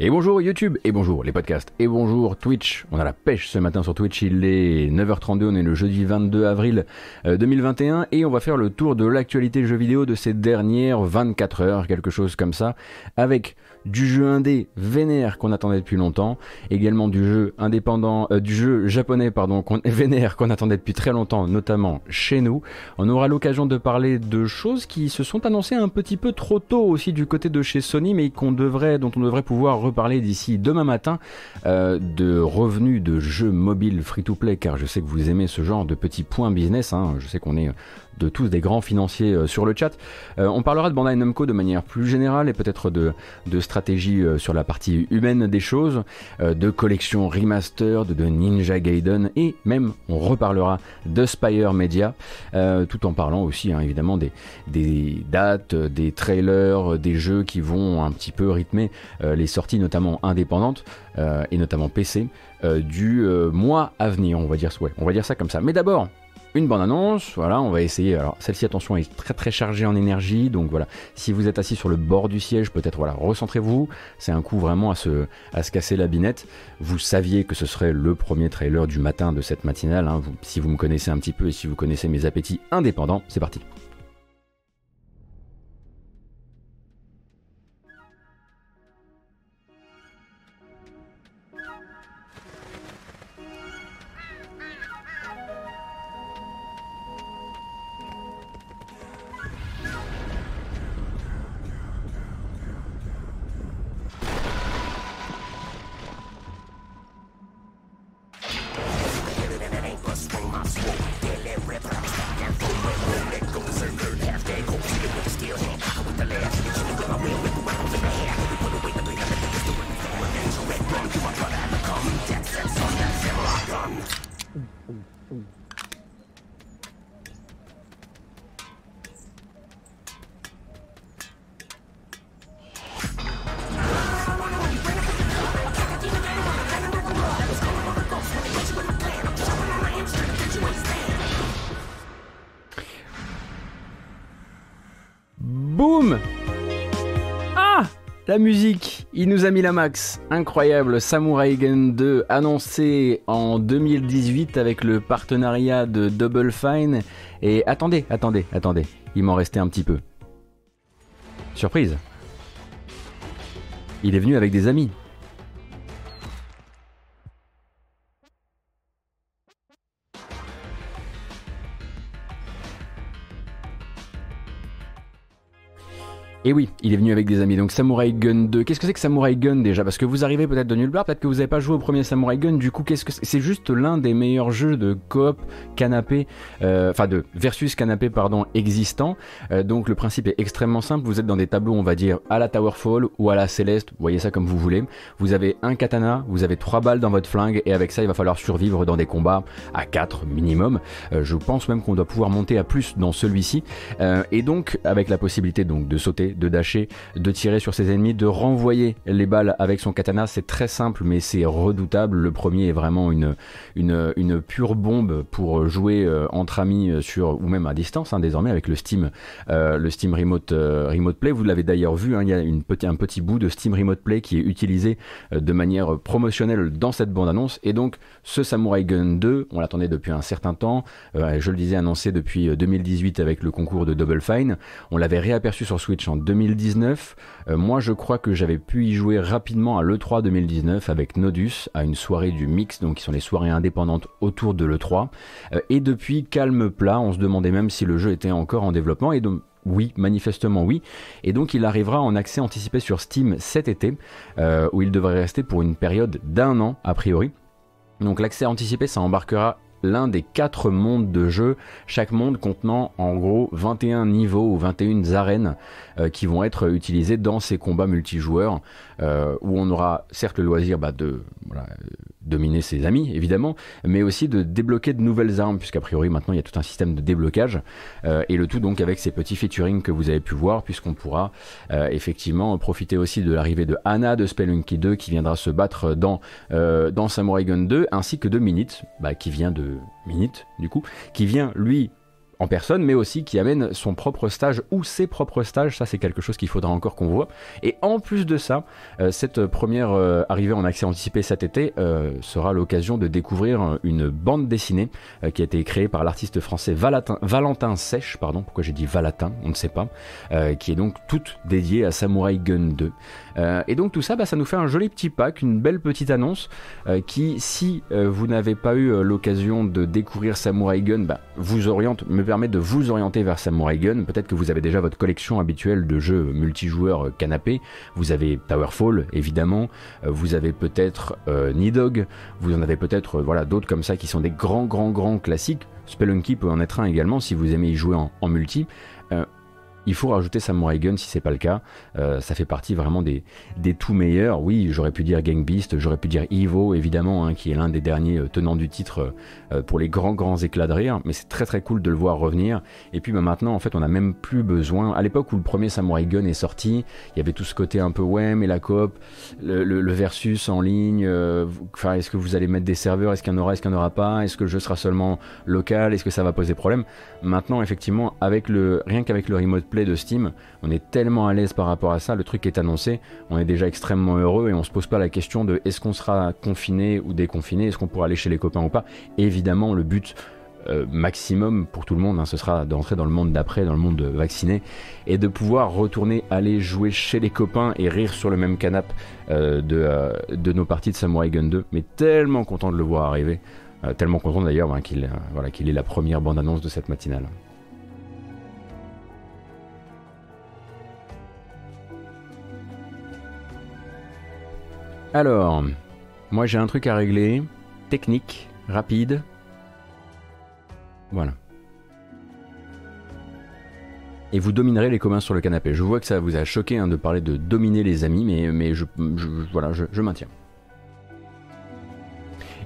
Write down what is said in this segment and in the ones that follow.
Et bonjour YouTube, et bonjour les podcasts, et bonjour Twitch. On a la pêche ce matin sur Twitch, il est 9h32, on est le jeudi 22 avril 2021, euh, et on va faire le tour de l'actualité jeux vidéo de ces dernières 24 heures, quelque chose comme ça, avec du jeu indé vénère qu'on attendait depuis longtemps, également du jeu indépendant, euh, du jeu japonais pardon, qu'on, vénère qu'on attendait depuis très longtemps, notamment chez nous. On aura l'occasion de parler de choses qui se sont annoncées un petit peu trop tôt aussi du côté de chez Sony, mais dont on devrait pouvoir reparler d'ici demain matin, euh, de revenus de jeux mobiles free-to-play, car je sais que vous aimez ce genre de petits points business. Hein. Je sais qu'on est de tous des grands financiers euh, sur le chat. Euh, on parlera de Bandai Namco de manière plus générale et peut-être de, de stratégie euh, sur la partie humaine des choses, de collection remastered, de Ninja Gaiden et même on reparlera de Spire Media, tout en parlant aussi hein, évidemment des, des dates, des trailers, des jeux qui vont un petit peu rythmer les sorties notamment indépendantes et notamment PC du mois à venir, on va dire ça comme ça. Mais d'abord, une bonne annonce. Voilà, on va essayer. Alors celle-ci, attention, est très très chargée en énergie. Donc voilà, si vous êtes assis sur le bord du siège, peut-être voilà, recentrez-vous. C'est un coup vraiment à se, à se casser la binette. Vous saviez que ce serait le premier trailer du matin de cette matinale. Hein. si vous me connaissez un petit peu et si vous connaissez mes appétits indépendants, c'est parti. Il nous a mis la max. Incroyable, Samurai Gun 2 annoncé en 2018 avec le partenariat de Double Fine. Et attendez, attendez, attendez, il m'en restait un petit peu. Surprise. Il est venu avec des amis. Et oui, il est venu avec des amis. Donc Samurai Gun 2. Qu'est-ce que c'est que Samurai Gun déjà? Parce que vous arrivez peut-être de nulle part, peut-être que vous n'avez pas joué au premier Samurai Gun. Du coup, qu'est-ce que c'est? Juste l'un des meilleurs jeux de coop canapé, euh, enfin de versus canapé pardon existant. Euh, donc le principe est extrêmement simple. Vous êtes dans des tableaux, on va dire à la Towerfall ou à la Céleste. Voyez ça comme vous voulez. Vous avez un katana, vous avez trois balles dans votre flingue et avec ça, il va falloir survivre dans des combats à 4 minimum. Euh, je pense même qu'on doit pouvoir monter à plus dans celui-ci. et donc avec la possibilité donc de sauter de dasher, de tirer sur ses ennemis, de renvoyer les balles avec son katana. C'est très simple, mais c'est redoutable. Le premier est vraiment une, pure bombe pour jouer euh, entre amis euh, sur, ou même à distance, hein, désormais avec le Steam, euh, Remote, Play. Vous l'avez d'ailleurs vu, hein, il y a un petit bout de Steam Remote Play qui est utilisé de manière promotionnelle dans cette bande-annonce. Et donc, ce Samurai Gun 2, on l'attendait depuis un certain temps. je le disais, annoncé depuis 2018 avec le concours de Double Fine. On l'avait réaperçu sur Switch en 2019. Euh, moi, je crois que j'avais pu y jouer rapidement à l'E3 2019 avec Nodus, à une soirée du mix, donc qui sont les soirées indépendantes autour de l'E3. Euh, et depuis, calme plat, on se demandait même si le jeu était encore en développement. Et donc, oui, manifestement oui. Et donc il arrivera en accès anticipé sur Steam cet été, euh, où il devrait rester pour une période d'un an a priori. Donc l'accès anticipé, ça embarquera l'un des quatre mondes de jeu, chaque monde contenant en gros 21 niveaux ou 21 arènes euh, qui vont être utilisés dans ces combats multijoueurs euh, où on aura certes le loisir bah, de dominer ses amis évidemment, mais aussi de débloquer de nouvelles armes puisqu'a priori maintenant il y a tout un système de déblocage euh, et le tout donc avec ces petits featuring que vous avez pu voir puisqu'on pourra effectivement profiter aussi de l'arrivée de Anna de Spelunky 2 qui viendra se battre dans, dans Samurai Gun 2 ainsi que de Minute bah, qui vient de Minute du coup qui vient lui en personne, mais aussi qui amène son propre stage ou ses propres stages. Ça, c'est quelque chose qu'il faudra encore qu'on voit. Et en plus de ça, euh, cette première euh, arrivée en accès anticipé cet été euh, sera l'occasion de découvrir une bande dessinée qui a été créée par l'artiste français Valentin Sèche, pardon, pourquoi j'ai dit Valatin, on ne sait pas, qui est donc toute dédiée à Samurai Gun 2. Et donc tout ça, bah, ça nous fait un joli petit pack, une belle petite annonce qui, si vous n'avez pas eu l'occasion de découvrir Samurai Gun, bah, vous oriente, me permet de vous orienter vers Samurai Gun. Peut-être que vous avez déjà votre collection habituelle de jeux multijoueurs canapé. Vous avez Towerfall, évidemment. Euh, vous avez peut-être euh, Nidog. Vous en avez peut-être euh, voilà d'autres comme ça qui sont des grands, grands, grands classiques. Spelunky peut en être un également si vous aimez y jouer en multi. Il faut rajouter Samurai Gun si c'est pas le cas. Euh, ça fait partie vraiment des, des tout meilleurs. Oui, j'aurais pu dire Gang Beast, j'aurais pu dire Evo évidemment, hein, qui est l'un des derniers euh, tenants du titre euh, pour les grands grands éclats de rire. Mais c'est très très cool de le voir revenir. Et puis bah, maintenant, en fait, on n'a même plus besoin. À l'époque où le premier Samurai Gun est sorti, il y avait tout ce côté un peu ouais, mais la coop, le, versus en ligne. Enfin, est-ce que vous allez mettre des serveurs? Est-ce qu'il y en aura? Est-ce qu'il n'y en aura pas? Est-ce que le jeu sera seulement local? Est-ce que ça va poser problème? Maintenant, effectivement, avec le rien qu'avec le remote de Steam, on est tellement à l'aise par rapport à ça, le truc est annoncé, on est déjà extrêmement heureux et on se pose pas la question de est-ce qu'on sera confiné ou déconfiné, est-ce qu'on pourra aller chez les copains ou pas. évidemment, le but euh, maximum pour tout le monde, hein, ce sera d'entrer dans le monde d'après, dans le monde vacciné, et de pouvoir retourner aller jouer chez les copains et rire sur le même canapé euh, de, euh, de, nos parties de Samurai Gun 2. Mais tellement content de le voir arriver, tellement content d'ailleurs hein, qu'il voilà, qu'il est la première bande-annonce de cette matinale. Alors, moi j'ai un truc à régler, technique, rapide. Voilà. Et vous dominerez les communs sur le canapé. Je vois que ça vous a choqué hein, de parler de dominer les amis, mais, mais je, voilà, je, maintiens.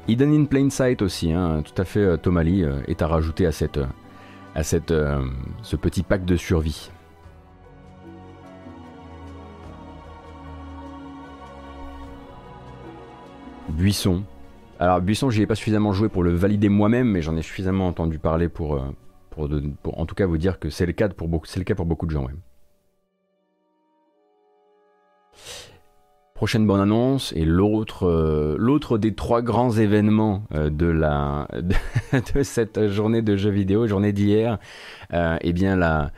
Hidden in Plain Sight aussi, hein, tout à fait euh, Tomali euh, est à rajouter à, cette, à euh, ce petit pack de survie. Buisson. Alors Buisson, j'y ai pas suffisamment joué pour le valider moi-même, mais j'en ai suffisamment entendu parler pour, euh, en tout cas vous dire que c'est le cas pour beaucoup, de gens. Prochaine bonne annonce et l'autre, euh, des trois grands événements euh, de cette journée de jeux vidéo, journée d'hier, eh bien la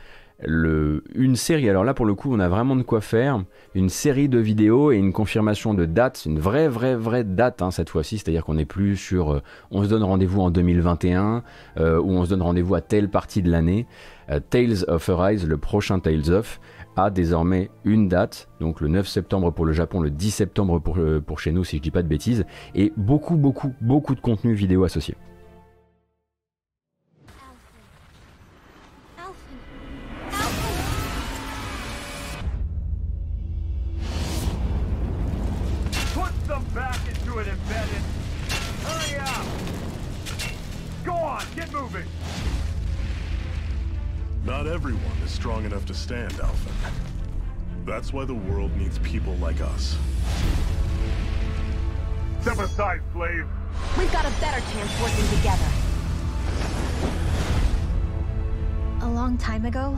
une série, alors là pour le coup on a vraiment de quoi faire, une série de vidéos et une confirmation de date, une vraie vraie vraie date hein, cette fois-ci, c'est-à-dire qu'on n'est plus sur euh, on se donne rendez-vous en 2021 euh, ou on se donne rendez-vous à telle partie de l'année. Euh, Tales of Arise, le prochain Tales of, a désormais une date, donc le 9 septembre pour le Japon, le 10 septembre pour, pour chez nous si je dis pas de bêtises, et beaucoup beaucoup beaucoup de contenu vidéo associé. Strong enough to stand, Alvin. That's why the world needs people like us. Step aside, slave! We've got a better chance working together. A long time ago,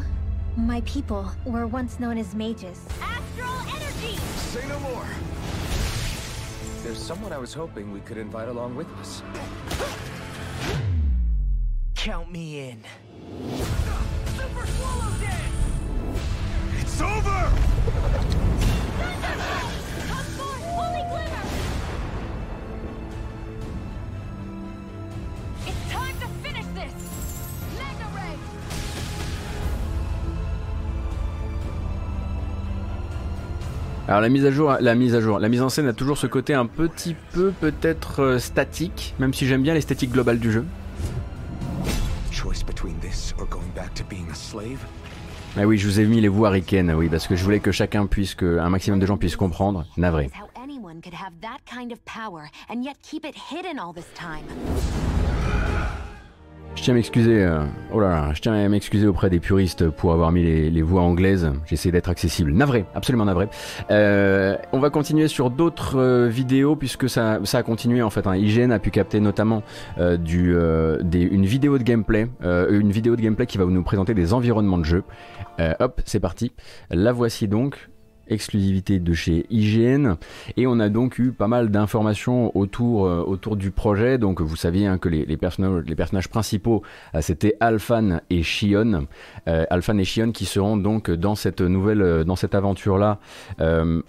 my people were once known as mages. Astral energy! Say no more! There's someone I was hoping we could invite along with us. Count me in. Alors la mise à jour, la mise à jour, la mise en scène a toujours ce côté un petit peu peut-être euh, statique, même si j'aime bien l'esthétique globale du jeu. Ah oui, je vous ai mis les voix ricaines, oui, parce que je voulais que chacun puisse, que un maximum de gens puissent comprendre. Navré. Je tiens à m'excuser, euh, oh là là, je tiens à m'excuser auprès des puristes pour avoir mis les, voix anglaises. J'essaie d'être accessible. Navré, absolument navré. Euh, on va continuer sur d'autres euh, vidéos puisque ça, ça a continué en fait. Hein. IGN a pu capter notamment une vidéo de gameplay, une vidéo de gameplay qui va nous présenter des environnements de jeu. Hop, c'est parti. La voici donc exclusivité de chez IGN et on a donc eu pas mal d'informations autour euh, autour du projet. Donc vous saviez hein, que les, les, personnages les personnages principaux euh, c'était Alphan et Shion. Euh, Alphan et Shion qui seront donc dans cette nouvelle euh, dans cette aventure là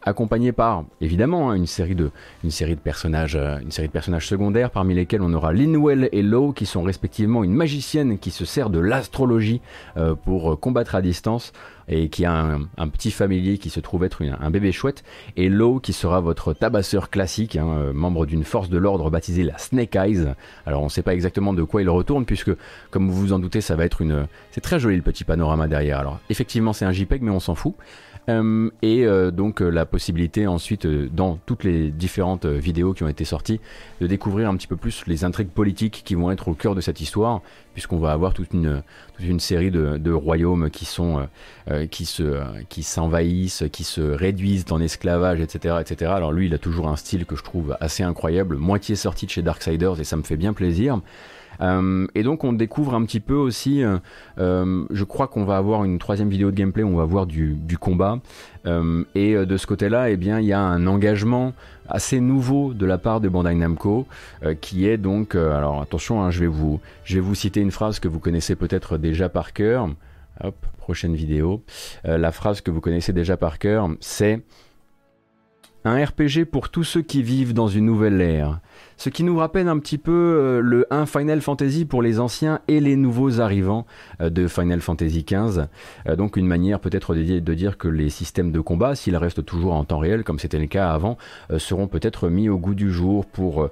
accompagnés par évidemment hein, une série de une série de personnages une série de personnages secondaires parmi lesquels on aura Linwell et Low qui sont respectivement une magicienne qui se sert de l'astrologie pour combattre à distance et qui a un, petit familier qui se trouve être un bébé chouette, et Low qui sera votre tabasseur classique, hein, euh, membre d'une force de l'ordre baptisée la Snake Eyes. Alors on ne sait pas exactement de quoi il retourne, puisque comme vous vous en doutez, ça va être une... C'est très joli le petit panorama derrière. Alors effectivement c'est un JPEG, mais on s'en fout. Euh, et euh, donc euh, la possibilité ensuite, dans toutes les différentes vidéos qui ont été sorties, de découvrir un petit peu plus les intrigues politiques qui vont être au cœur de cette histoire, puisqu'on va avoir toute une, toute une série de, royaumes qui sont qui se qui s'envahissent, qui se réduisent en esclavage, etc., etc. Alors lui, il a toujours un style que je trouve assez incroyable, moitié sorti de chez Darksiders et ça me fait bien plaisir. Euh, et donc on découvre un petit peu aussi, euh, euh, je crois qu'on va avoir une troisième vidéo de gameplay, où on va voir du, combat. Et de ce côté-là, eh bien, il y a un engagement assez nouveau de la part de Bandai Namco, qui est donc, alors attention, hein, je vais vous, je vais vous citer une phrase que vous connaissez peut-être déjà par cœur. Hop, prochaine vidéo. la phrase que vous connaissez déjà par cœur, c'est un RPG pour tous ceux qui vivent dans une nouvelle ère. Ce qui nous rappelle un petit peu euh, le 1 Final Fantasy pour les anciens et les nouveaux arrivants euh, de Final Fantasy XV. Euh, donc une manière peut-être de, dire que les systèmes de combat, s'ils restent toujours en temps réel comme c'était le cas avant, seront peut-être mis au goût du jour pour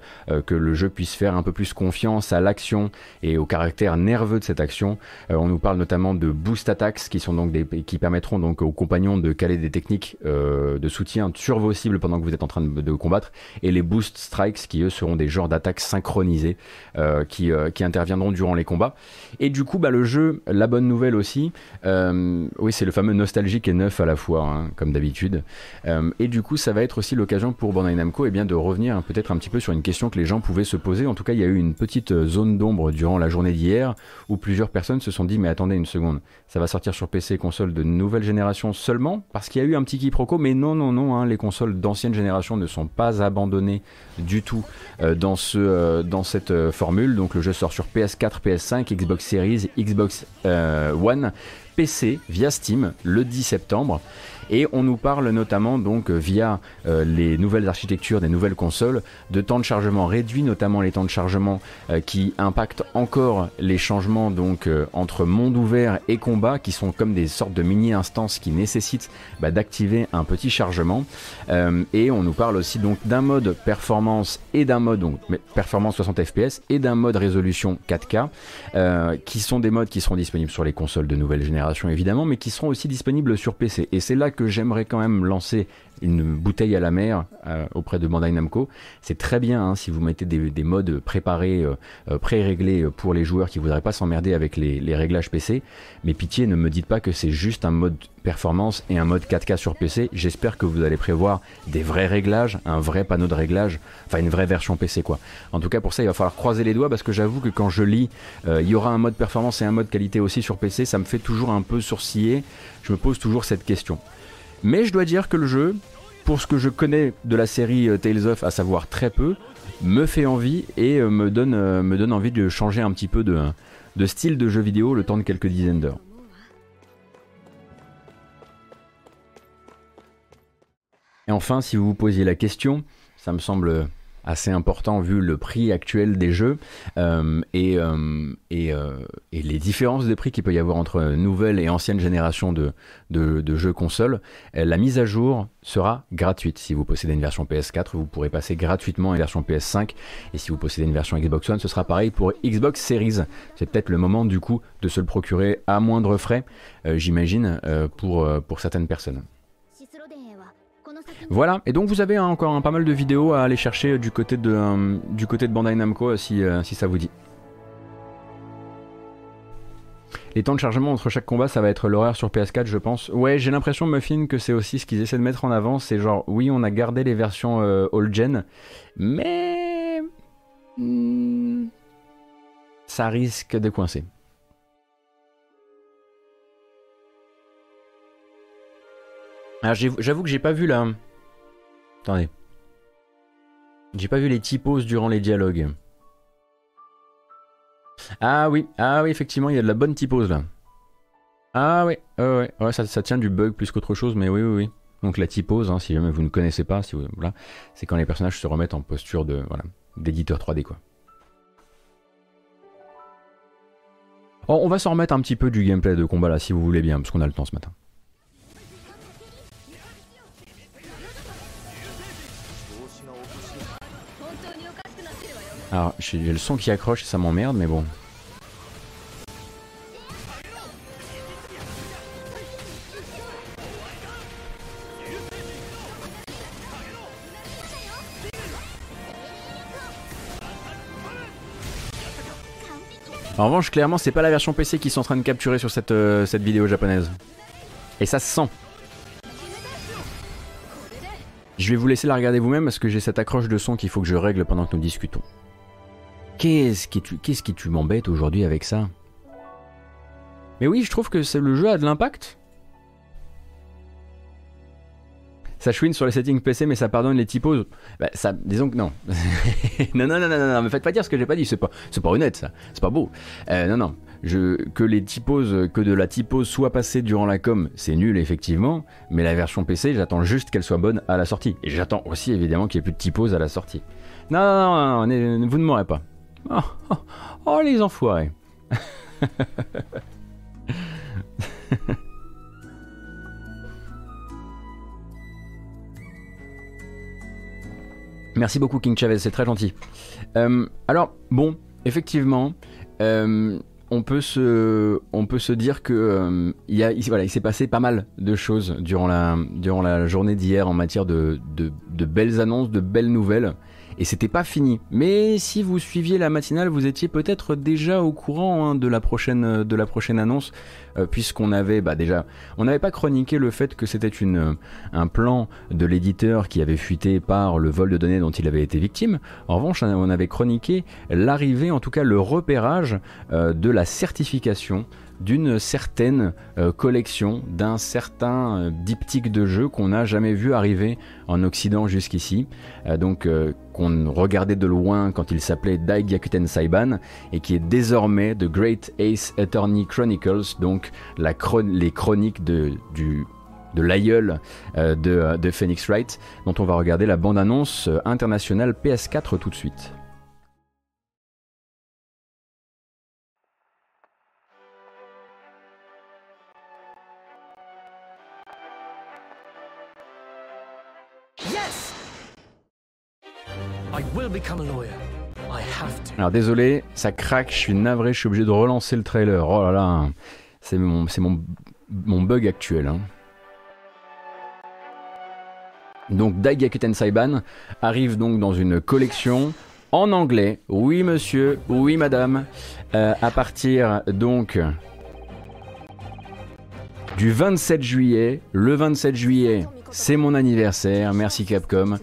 que le jeu puisse faire un peu plus confiance à l'action et au caractère nerveux de cette action. On nous parle notamment de boost attacks qui sont donc des, qui permettront donc aux compagnons de caler des techniques de soutien sur vos cibles pendant que vous êtes en train de, de combattre et les boost strikes qui eux seront des genres d'attaques synchronisées euh, qui, euh, qui, interviendront durant les combats. Et du coup, bah, le jeu, la bonne nouvelle aussi, euh, oui, c'est le fameux nostalgique et neuf à la fois, hein, comme d'habitude. Et du coup, ça va être aussi l'occasion pour Bandai Namco eh bien, de revenir peut-être un petit peu sur une question que les gens pouvaient se poser. En tout cas, il y a eu une petite zone d'ombre durant la journée d'hier où plusieurs personnes se sont dit mais attendez une seconde, ça va sortir sur PC et console de nouvelle génération seulement? Parce qu'il y a eu un petit quiproquo, mais non, non, non, hein, les consoles d'ancienne génération ne sont pas abandonnées du tout euh, dans, ce, euh, dans cette euh, formule. Donc le jeu sort sur PS4, PS5, Xbox Series, Xbox One, PC via Steam le 10 septembre. Et on nous parle notamment donc via euh, les nouvelles architectures des nouvelles consoles de temps de chargement réduit, notamment les temps de chargement euh, qui impactent encore les changements donc euh, entre monde ouvert et combat, qui sont comme des sortes de mini instances qui nécessitent bah, d'activer un petit chargement. et on nous parle aussi donc d'un mode performance et d'un mode performance 60 fps et d'un mode résolution 4K, qui sont des modes qui seront disponibles sur les consoles de nouvelle génération évidemment, mais qui seront aussi disponibles sur PC. Et c'est là que j'aimerais quand même lancer une bouteille à la mer euh, auprès de Bandai Namco. C'est très bien hein, si vous mettez des, des modes préparés, euh, pré-réglés pour les joueurs qui voudraient pas s'emmerder avec les, réglages PC. Mais pitié, ne me dites pas que c'est juste un mode performance et un mode 4K sur PC. J'espère que vous allez prévoir des vrais réglages, un vrai panneau de réglage, enfin une vraie version PC quoi. En tout cas pour ça il va falloir croiser les doigts parce que j'avoue que quand je lis, euh, il y aura un mode performance et un mode qualité aussi sur PC, ça me fait toujours un peu sourciller. Je me pose toujours cette question. Mais je dois dire que le jeu, pour ce que je connais de la série Tales of, à savoir très peu, me fait envie et me donne, me donne envie de changer un petit peu de, de style de jeu vidéo le temps de quelques dizaines d'heures. Et enfin, si vous vous posiez la question, ça me semble assez important vu le prix actuel des jeux euh, et, euh, et, euh, et, les différences de prix qu'il peut y avoir entre nouvelle et ancienne génération de, de, de, jeux consoles. La mise à jour sera gratuite. Si vous possédez une version PS4, vous pourrez passer gratuitement à une version PS5 et si vous possédez une version Xbox One, ce sera pareil pour Xbox Series. C'est peut-être le moment du coup de se le procurer à moindre frais, j'imagine, pour, pour certaines personnes. Voilà, et donc vous avez encore hein, pas mal de vidéos à aller chercher du côté de, euh, du côté de Bandai Namco si, euh, si ça vous dit. Les temps de chargement entre chaque combat, ça va être l'horaire sur PS4, je pense. Ouais, j'ai l'impression, Muffin, que c'est aussi ce qu'ils essaient de mettre en avant. C'est genre, oui, on a gardé les versions euh, all-gen, mais. hmm, ça risque de coincer. J'ai- j'avoue que j'ai pas vu la. Attendez. J'ai pas vu les typos durant les dialogues. Ah oui, ah oui, effectivement, il y a de la bonne typose là. Ah oui, ouais, ouais, ça, tient du bug plus qu'autre chose, mais oui, oui, oui. Donc la typose, hein, si jamais vous ne connaissez pas, si vous, voilà, c'est quand les personnages se remettent en posture de, voilà, d'éditeur 3D quoi. On va s'en remettre un petit peu du gameplay de combat là, si vous voulez bien, parce qu'on a le temps ce matin. Alors, j'ai le son qui accroche et ça m'emmerde, mais bon. En revanche, clairement, c'est pas la version PC qu'ils sont en train de capturer sur cette, euh, cette vidéo japonaise. Et ça se sent. Je vais vous laisser la regarder vous-même parce que j'ai cette accroche de son qu'il faut que je règle pendant que nous discutons. Qu'est-ce qui tu, qu'est-ce qui tu m'embête aujourd'hui avec ça? Mais oui, je trouve que c'est le jeu a de l'impact. Ça chouine sur les settings PC, mais ça pardonne les typos. Bah, disons que non. non, non, non, non, non, me faites pas dire ce que j'ai pas dit. C'est pas, c'est pas honnête, ça. C'est pas beau. Euh, non, non. Que les typos, que de la typose soit passée durant la com, c'est nul effectivement. Mais la version PC, j'attends juste qu'elle soit bonne à la sortie. Et j'attends aussi évidemment qu'il n'y ait plus de typose à la sortie. Non, non, non, non, non, vous ne m'aurez pas. Oh, les enfoirés. Merci beaucoup King Chavez, c'est très gentil. Euh, alors, bon, effectivement, euh, on, peut se, on peut se dire que euh, y a, il, voilà, il s'est passé pas mal de choses durant la, durant la journée d'hier en matière de, de belles annonces, de belles nouvelles. Et c'était pas fini. Mais si vous suiviez la matinale, vous étiez peut-être déjà au courant hein, de, la prochaine, de la prochaine annonce, euh, puisqu'on avait bah, déjà, on n'avait pas chroniqué le fait que c'était une un plan de l'éditeur qui avait fuité par le vol de données dont il avait été victime. En revanche, on avait chroniqué l'arrivée, en tout cas le repérage euh, de la certification d'une certaine euh, collection, d'un certain euh, diptyque de jeux qu'on n'a jamais vu arriver en Occident jusqu'ici, euh, donc qu'on regardait de loin quand il s'appelait Dai Gyakuten Saiban, et qui est désormais The Great Ace Attorney Chronicles, donc les chroniques de, de l'aïeul de, Phoenix Wright, dont on va regarder la bande-annonce internationale PS4 tout de suite. Alors désolé, ça craque, je suis navré, je suis obligé de relancer le trailer. Oh là là, c'est mon, c'est mon, mon bug actuel. Hein. Donc Daigakuten Saiban arrive donc dans une collection en anglais. Oui monsieur, oui madame. Euh, à partir donc du 27 juillet. Le 27 juillet, c'est mon anniversaire. Merci Capcom.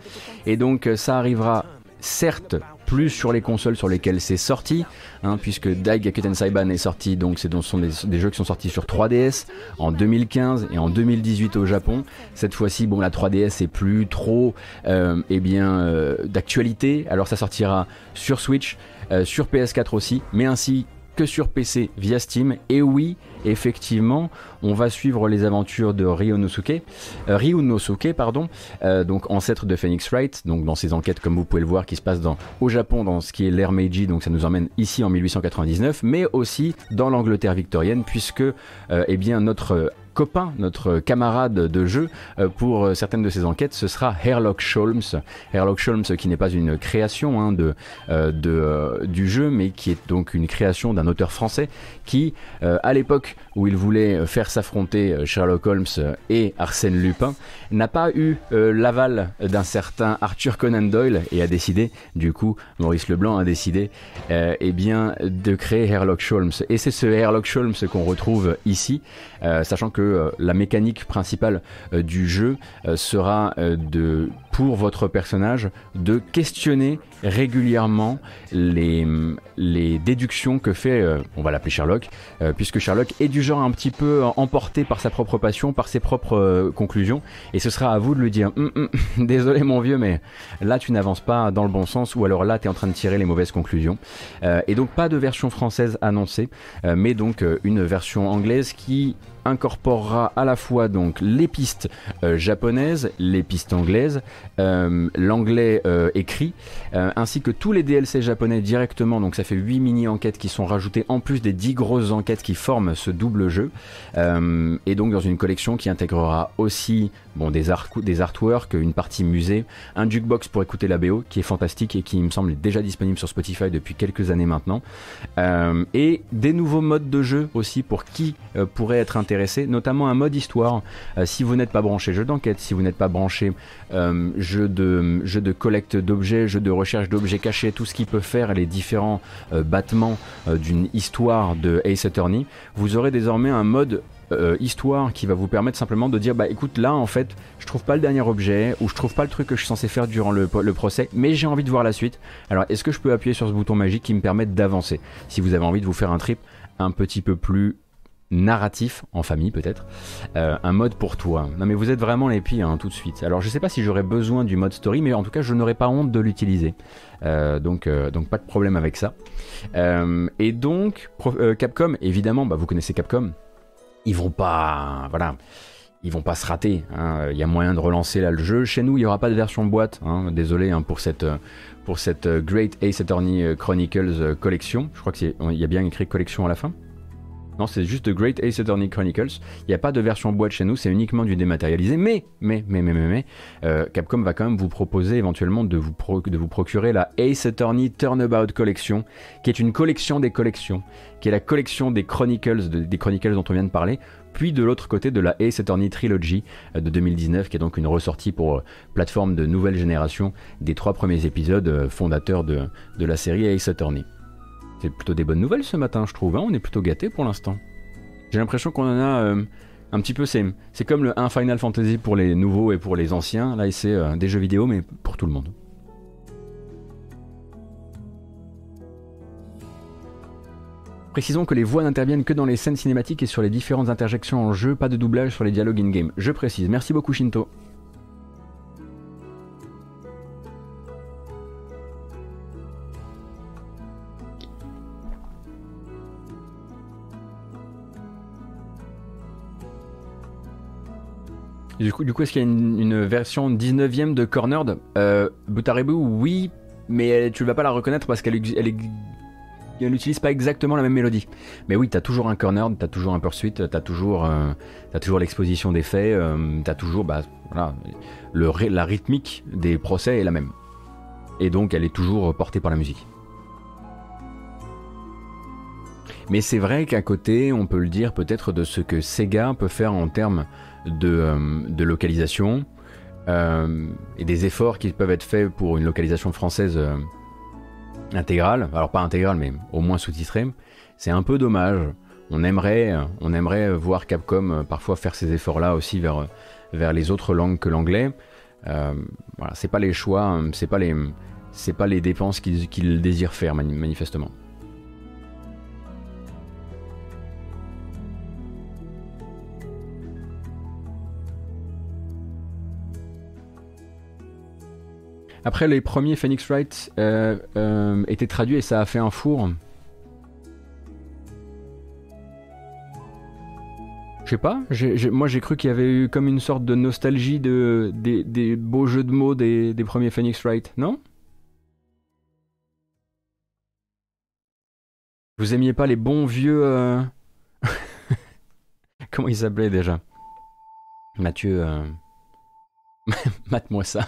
Et donc ça arrivera certes plus sur les consoles sur lesquelles c'est sorti, hein, puisque Daigakuten Saiban est sorti, donc ce sont des, des, jeux qui sont sortis sur 3DS en 2015 et en 2018 au Japon. Cette fois-ci, bon, la 3DS est plus trop, euh, eh bien, euh, d'actualité. Alors ça sortira sur Switch, euh, sur PS4 aussi, mais ainsi que sur PC via Steam. Et oui, effectivement, on va suivre les aventures de Ryunosuke, euh, Ryunosuke, pardon, euh, donc ancêtre de Phoenix Wright, donc dans ses enquêtes, comme vous pouvez le voir, qui se passent dans, au Japon, dans ce qui est l'ère Meiji, donc ça nous emmène ici en 1899, mais aussi dans l'Angleterre victorienne, puisque, euh, eh bien, notre copain, notre camarade de jeu pour certaines de ces enquêtes, ce sera Herlock Sholmes. Herlock Sholmes qui n'est pas une création hein, de, de du jeu, mais qui est donc une création d'un auteur français qui, à l'époque où il voulait faire s'affronter Sherlock Holmes et Arsène Lupin, n'a pas eu l'aval d'un certain Arthur Conan Doyle et a décidé, du coup, Maurice Leblanc a décidé, eh bien, de créer Herlock Sholmes. Et c'est ce Herlock Sholmes qu'on retrouve ici, euh, sachant que euh, la mécanique principale euh, du jeu sera de pour votre personnage de questionner régulièrement les, les déductions que fait, on va l'appeler Sherlock, puisque Sherlock est du genre un petit peu emporté par sa propre passion, par ses propres conclusions, et ce sera à vous de lui dire, hum, hum, désolé mon vieux, mais là tu n'avances pas dans le bon sens, ou alors là tu es en train de tirer les mauvaises conclusions. et donc pas de version française annoncée, mais donc une version anglaise qui incorporera à la fois donc les pistes euh, japonaises, les pistes anglaises, euh, l'anglais euh, écrit, ainsi que tous les DLC japonais directement. Donc ça fait 8 mini enquêtes qui sont rajoutées en plus des 10 grosses enquêtes qui forment ce double jeu. et donc dans une collection qui intégrera aussi bon, des, art des artworks, une partie musée, un jukebox pour écouter la BO qui est fantastique et qui me semble déjà disponible sur Spotify depuis quelques années maintenant. et des nouveaux modes de jeu aussi pour qui pourrait être intéressé notamment un mode histoire. Euh, si vous n'êtes pas branché jeu d'enquête, si vous n'êtes pas branché euh, jeu, de, jeu de collecte d'objets, jeu de recherche d'objets cachés, tout ce qui peut faire les différents euh, battements d'une histoire de Ace Attorney, vous aurez désormais un mode histoire qui va vous permettre simplement de dire bah écoute là en fait je trouve pas le dernier objet ou je trouve pas le truc que je suis censé faire durant le, le procès mais j'ai envie de voir la suite alors est-ce que je peux appuyer sur ce bouton magique qui me permet d'avancer? Si vous avez envie de vous faire un trip un petit peu plus narratif, en famille peut-être, euh, un mode pour toi. Non mais vous êtes vraiment les pires hein, tout de suite. Alors je sais pas si j'aurais besoin du mode story, mais en tout cas je n'aurais pas honte de l'utiliser. Euh, donc, euh, donc pas de problème avec ça. et donc Capcom, évidemment, bah, vous connaissez Capcom, ils vont pas, voilà. Ils vont pas se rater. Hein. Il y a moyen de relancer là le jeu. Chez nous, il y aura pas de version boîte. Hein. Désolé hein, pour cette pour cette Great Ace Attorney Chronicles collection. Je crois qu'il y a bien écrit collection à la fin. Non, c'est juste The Great Ace Attorney Chronicles. Il n'y a pas de version boîte chez nous, c'est uniquement du dématérialisé. Mais, mais, mais, mais, mais, mais euh, Capcom va quand même vous proposer éventuellement de vous, procurer la Ace Attorney Turnabout Collection, qui est une collection des collections, qui est la collection des Chronicles, des Chronicles dont on vient de parler, puis de l'autre côté de la Ace Attorney Trilogy euh, de 2019, qui est donc une ressortie pour euh, plateforme de nouvelle génération des trois premiers épisodes fondateurs de, de la série Ace Attorney. C'est plutôt des bonnes nouvelles ce matin, je trouve. Hein. on est plutôt gâté pour l'instant. J'ai l'impression qu'on en a euh, un petit peu. C'est comme le 1 Final Fantasy pour les nouveaux et pour les anciens. Là, c'est euh, des jeux vidéo, mais pour tout le monde. Précisons que les voix n'interviennent que dans les scènes cinématiques et sur les différentes interjections en jeu, pas de doublage sur les dialogues in-game. Je précise. Merci beaucoup Shinto. Du coup, du coup est-ce qu'il y a une, version 19ème de Cornered? Euh, Butarebu, oui, mais tu vas pas la reconnaître parce qu'elle n'utilise pas exactement la même mélodie. Mais oui, t'as toujours un Cornered, t'as toujours un Pursuit, t'as toujours, euh, toujours l'exposition des faits, euh, t'as toujours, bah, voilà, le, la rythmique des procès est la même. Et donc, elle est toujours portée par la musique. Mais c'est vrai qu'à côté, on peut le dire peut-être de ce que Sega peut faire en termes euh, de, localisation euh, et des efforts qui peuvent être faits pour une localisation française euh, intégrale, alors pas intégrale mais au moins sous-titrée, c'est un peu dommage. On aimerait, on aimerait voir Capcom parfois faire ces efforts-là aussi vers, vers les autres langues que l'anglais. voilà, c'est pas les choix, c'est pas les, c'est pas les dépenses qu'ils désirent faire manifestement. Après, les premiers Phoenix Wright euh, euh, étaient traduits et ça a fait un four. Je sais pas, moi j'ai cru qu'il y avait eu comme une sorte de nostalgie de, des, beaux jeux de mots des, premiers Phoenix Wright, non? Vous aimiez pas les bons vieux... Euh, comment ils s'appelaient déjà? Mathieu, euh, mate-moi ça.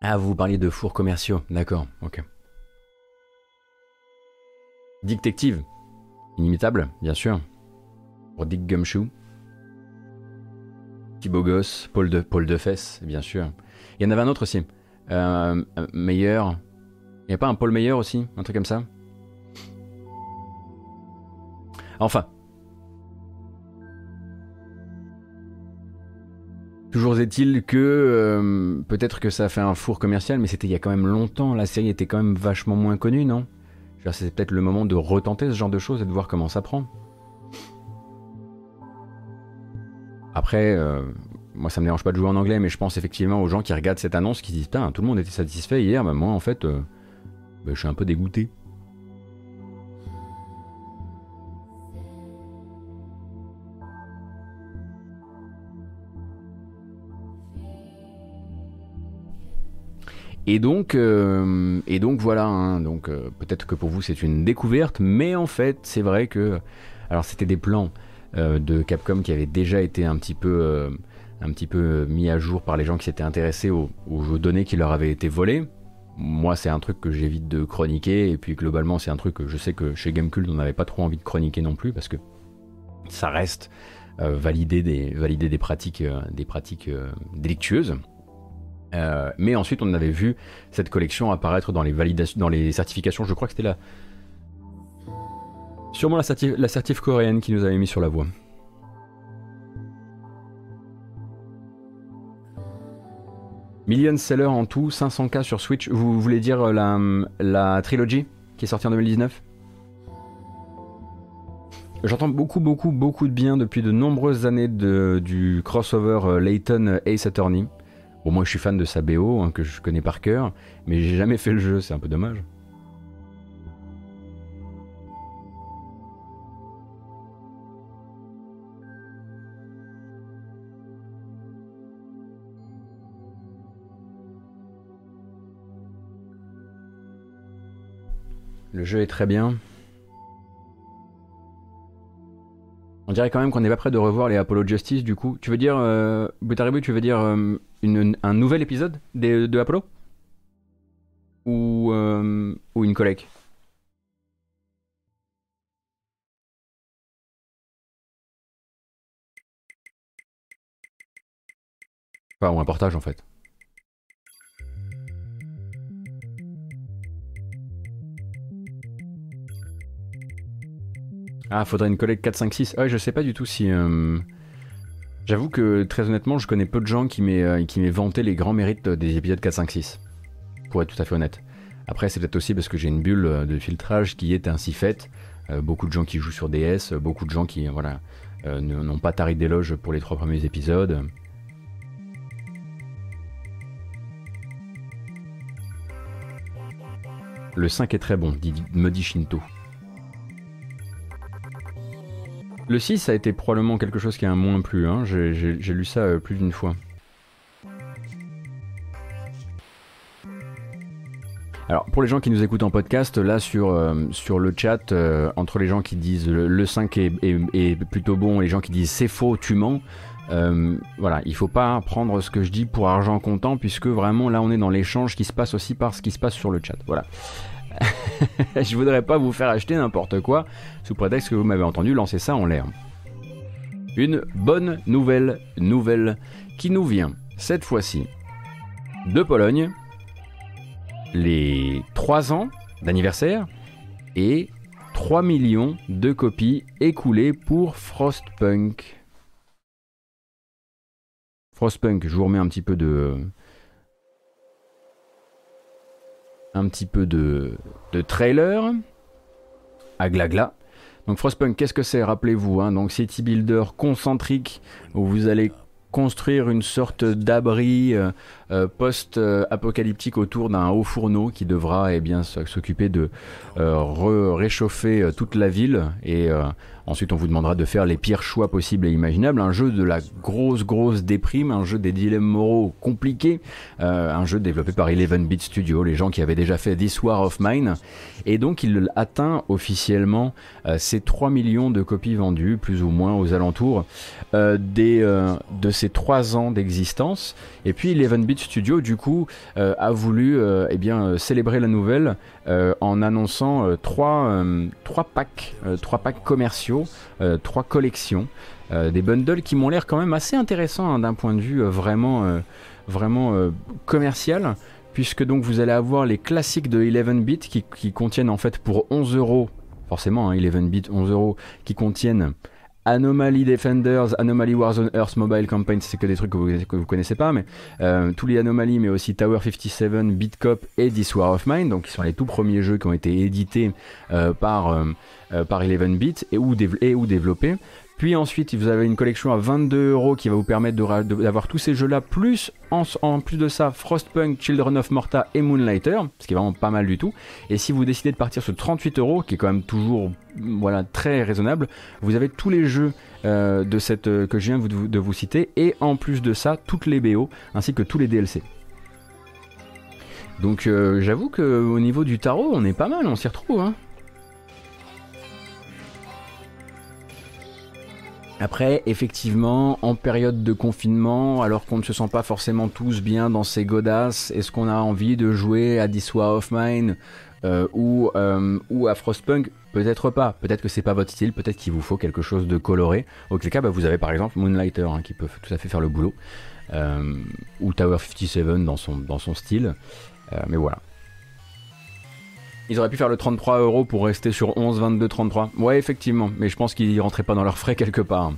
Ah, vous parliez de fours commerciaux, d'accord, ok. Detective, inimitable, bien sûr. Pour Dick Gumshoe. Goss, Paul de, Paul de Fesse, bien sûr. Il y en avait un autre aussi. Euh, meilleur. Il n'y a pas un Paul Meyer aussi Un truc comme ça? Enfin. Toujours est-il que euh, peut-être que ça fait un four commercial, mais c'était il y a quand même longtemps. La série était quand même vachement moins connue, non? C'est peut-être le moment de retenter ce genre de choses et de voir comment ça prend. Après, euh, moi ça me dérange pas de jouer en anglais, mais je pense effectivement aux gens qui regardent cette annonce qui disent Putain, tout le monde était satisfait hier, bah, moi en fait, euh, bah, je suis un peu dégoûté. Et donc, euh, et donc voilà, hein. donc peut-être que pour vous c'est une découverte, mais en fait c'est vrai que, alors c'était des plans euh, de Capcom qui avait déjà été un petit peu, euh, mis à jour par les gens qui s'étaient intéressés aux, données qui leur avaient été volées. Moi, c'est un truc que j'évite de chroniquer, et puis globalement, c'est un truc que je sais que chez Gamecult, on n'avait pas trop envie de chroniquer non plus, parce que ça reste euh, valider, des, valider pratiques, des pratiques délictueuses. Mais ensuite, on avait vu cette collection apparaître dans les, validations, dans les certifications. Je crois que c'était la, Sûrement la certif, coréenne qui nous avait mis sur la voie. Million seller en tout, 500k sur Switch. Vous voulez dire euh, la, la trilogie qui est sortie en 2019 J'entends beaucoup, beaucoup, beaucoup de bien depuis de nombreuses années de, du crossover euh, Layton Ace Attorney. Bon, moi je suis fan de sa BO, hein, que je connais par cœur, mais j'ai jamais fait le jeu, c'est un peu dommage. Le jeu est très bien. On dirait quand même qu'on n'est pas prêt de revoir les Apollo Justice du coup. Tu veux dire, euh, tu veux dire euh, un nouvel épisode de Apollo? Ou, euh, ou une collecte? Enfin, ou un portage en fait. Ah, faudrait une collègue 4, 5, 6. Ouais, je sais pas du tout si. Euh, j'avoue que très honnêtement, je connais peu de gens qui m'aient euh, vanté les grands mérites des épisodes 4, 5, 6. Pour être tout à fait honnête. Après, c'est peut-être aussi parce que j'ai une bulle euh, de filtrage qui est ainsi faite. beaucoup de gens qui jouent sur DS, beaucoup de gens qui voilà, n'ont pas tari d'éloge pour les trois premiers épisodes. Le 5 est très bon, me dit Shinto. Le 6 a été probablement quelque chose qui a un moins plu, hein. j'ai lu ça euh, plus d'une fois. Alors pour les gens qui nous écoutent en podcast, là sur, euh, sur le chat, euh, entre les gens qui disent le, 5 est, plutôt bon et les gens qui disent c'est faux, tu mens, voilà, il faut pas prendre ce que je dis pour argent comptant puisque vraiment là on est dans l'échange qui se passe aussi par ce qui se passe sur le chat. Voilà. je voudrais pas vous faire acheter n'importe quoi sous prétexte que vous m'avez entendu lancer ça en l'air. Une bonne nouvelle, nouvelle qui nous vient cette fois-ci de Pologne, les 3 ans d'anniversaire et 3 millions de copies écoulées pour Frostpunk. Frostpunk, je vous remets un petit peu de, un petit peu de, de trailer à glagla. Donc Frostpunk, qu'est-ce que c'est Rappelez-vous, hein, donc City Builder concentrique où vous allez construire une sorte d'abri euh, euh, post-apocalyptique autour d'un haut fourneau qui devra eh bien s'occuper de euh, réchauffer toute la ville et Ensuite, on vous demandera de faire les pires choix possibles et imaginables. Un jeu de la grosse, grosse déprime, un jeu des dilemmes moraux compliqués, euh, un jeu développé par Eleven Beat Studio, les gens qui avaient déjà fait This War of Mine. Et donc, il atteint officiellement euh, ces 3 millions de copies vendues, plus ou moins aux alentours euh, des, de ces 3 ans d'existence. Et puis, Eleven Beat Studio, du coup, a voulu eh célébrer la nouvelle en annonçant trois, trois packs, trois packs commerciaux, trois collections. des bundles qui m'ont l'air quand même assez intéressants hein, d'un point de vue vraiment, commercial puisque donc vous allez avoir les classiques de 11 bits qui, contiennent en fait pour 11 euros, forcément 11 hein, bits 11 euros, qui contiennent Anomaly Defenders, Anomaly Warzone Earth Mobile Campaign, c'est que des trucs que vous, connaissez pas, mais euh, tous les anomalies, mais aussi Tower 57, Bitcop et This War of Mine, donc qui sont les tout premiers jeux qui ont été édités euh, par, euh, par 11 bits et ou, et ou développés. Puis ensuite, vous avez une collection à 22 euros qui va vous permettre d'avoir tous ces jeux-là, plus en, plus de ça, Frostpunk, Children of Morta et Moonlighter, ce qui est vraiment pas mal du tout. Et si vous décidez de partir sur 38 euros, qui est quand même toujours voilà, très raisonnable, vous avez tous les jeux euh, de cette, euh, que je viens de vous, citer, et en plus de ça, toutes les BO, ainsi que tous les DLC. Donc euh, j'avoue qu'au niveau du tarot, on est pas mal, on s'y retrouve. Hein. Après, effectivement, en période de confinement, alors qu'on ne se sent pas forcément tous bien dans ces godasses, est-ce qu'on a envie de jouer à This of Mine euh, ou, euh, ou à Frostpunk? Peut-être pas. Peut-être que c'est pas votre style. Peut-être qu'il vous faut quelque chose de coloré. Auquel cas, bah, vous avez par exemple Moonlighter hein, qui peut tout à fait faire le boulot. Euh, ou Tower 57 dans son, dans son style. mais voilà. Ils auraient pu faire le 33 euros pour rester sur 11, 22, 33. Ouais, effectivement, mais je pense qu'ils rentraient pas dans leurs frais quelque part.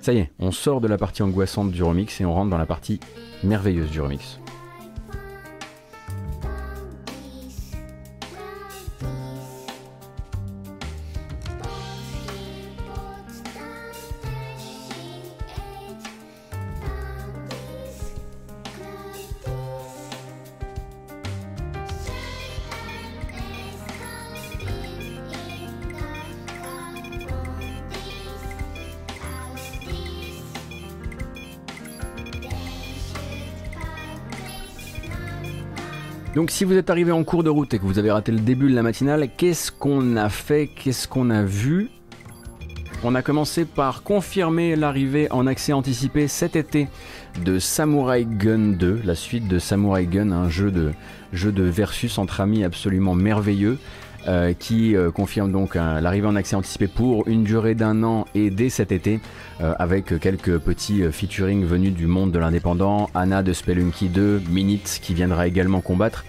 Ça y est, on sort de la partie angoissante du remix et on rentre dans la partie merveilleuse du remix. Donc si vous êtes arrivé en cours de route et que vous avez raté le début de la matinale, qu'est-ce qu'on a fait? Qu'est-ce qu'on a vu? On a commencé par confirmer l'arrivée en accès anticipé cet été de Samurai Gun 2, la suite de Samurai Gun, un jeu de, jeu de versus entre amis absolument merveilleux. Euh, qui euh, confirme donc l'arrivée en accès anticipé pour une durée d'un an et dès cet été, euh, avec quelques petits featuring venus du monde de l'indépendant, Anna de Spelunky 2, Minute qui viendra également combattre,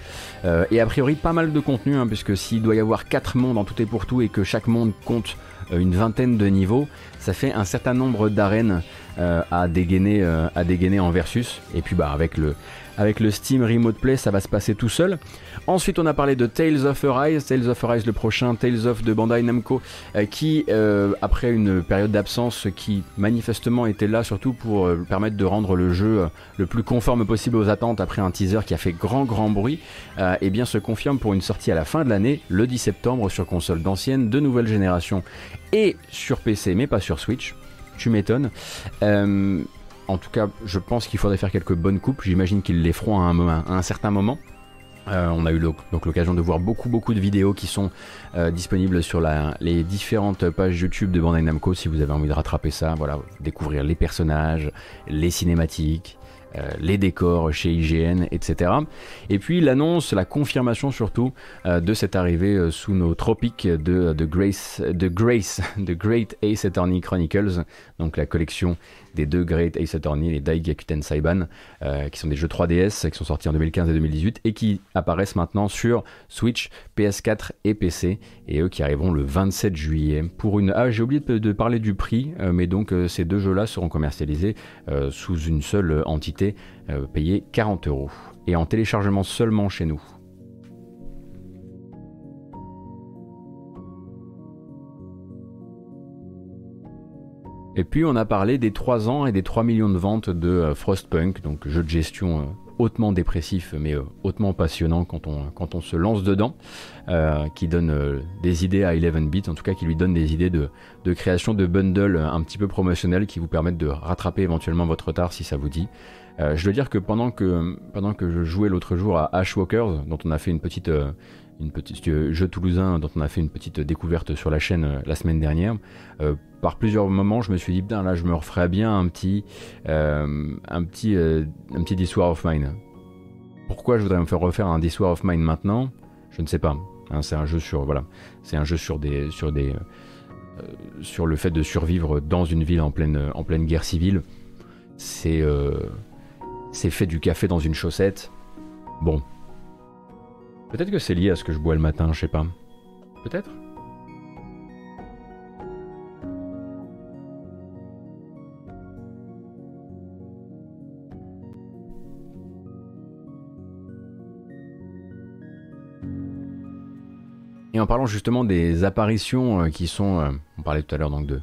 et a priori pas mal de contenu, hein, puisque s'il doit y avoir 4 mondes en tout et pour tout et que chaque monde compte une vingtaine de niveaux, ça fait un certain nombre d'arènes à, dégainer, à dégainer en versus, et puis bah avec le, avec le Steam Remote Play ça va se passer tout seul. Ensuite, on a parlé de Tales of Arise, Tales of Arise le prochain, Tales of de Bandai Namco, euh, qui, euh, après une période d'absence qui manifestement était là surtout pour euh, permettre de rendre le jeu le plus conforme possible aux attentes après un teaser qui a fait grand grand bruit, et eh bien se confirme pour une sortie à la fin de l'année, le 10 septembre sur console d'ancienne, de nouvelle génération et sur PC, mais pas sur Switch. Tu m'étonnes. En tout cas, je pense qu'il faudrait faire quelques bonnes coupes. J'imagine qu'ils les feront à un, à un certain moment. Euh, on a eu donc l'occasion de voir beaucoup de vidéos qui sont euh, disponibles sur les différentes pages YouTube de Bandai Namco si vous avez envie de rattraper ça, voilà, découvrir les personnages, les cinématiques, euh, les décors chez IGN, etc. Et puis l'annonce, la confirmation surtout de cette arrivée sous nos tropiques de, de, Grace, de Grace, de Great Ace Attorney Chronicles, donc la collection des deux Great Ace Attorney, les Daigakuten Saiban, qui sont des jeux 3DS qui sont sortis en 2015 et 2018 et qui apparaissent maintenant sur Switch, PS4 et PC, et eux qui arriveront le 27 juillet pour une. Ah, j'ai oublié de, parler du prix, mais donc ces deux jeux-là seront commercialisés sous une seule entité euh, payé 40 euros. Et en téléchargement seulement chez nous. Et puis on a parlé des 3 ans et des 3 millions de ventes de euh, Frostpunk, donc jeu de gestion euh, hautement dépressif, mais euh, hautement passionnant quand on, quand on se lance dedans, qui donne des idées à 11 bits, en tout cas qui lui donne des idées de, de création de bundles un petit peu promotionnels qui vous permettent de rattraper éventuellement votre retard si ça vous dit. je dois dire que pendant que, pendant que je jouais l'autre jour à Ashwalkers, dont on a fait une petite, une jeu toulousain, dont on a fait une petite découverte sur la chaîne la semaine dernière, par plusieurs moments, je me suis dit, putain, là, je me referais bien un petit, euh, un petit, euh, un petit This War of Mine. Pourquoi je voudrais me faire refaire un This War of Mine maintenant? Je ne sais pas. Hein, c'est un jeu sur, voilà, c'est un jeu sur des, sur des, euh, sur le fait de survivre dans une ville en pleine, en pleine guerre civile. C'est, c'est fait du café dans une chaussette. Bon. Peut-être que c'est lié à ce que je bois le matin, je sais pas. Peut-être. Et en parlant justement des apparitions euh, qui sont, euh, on parlait tout à l'heure donc de,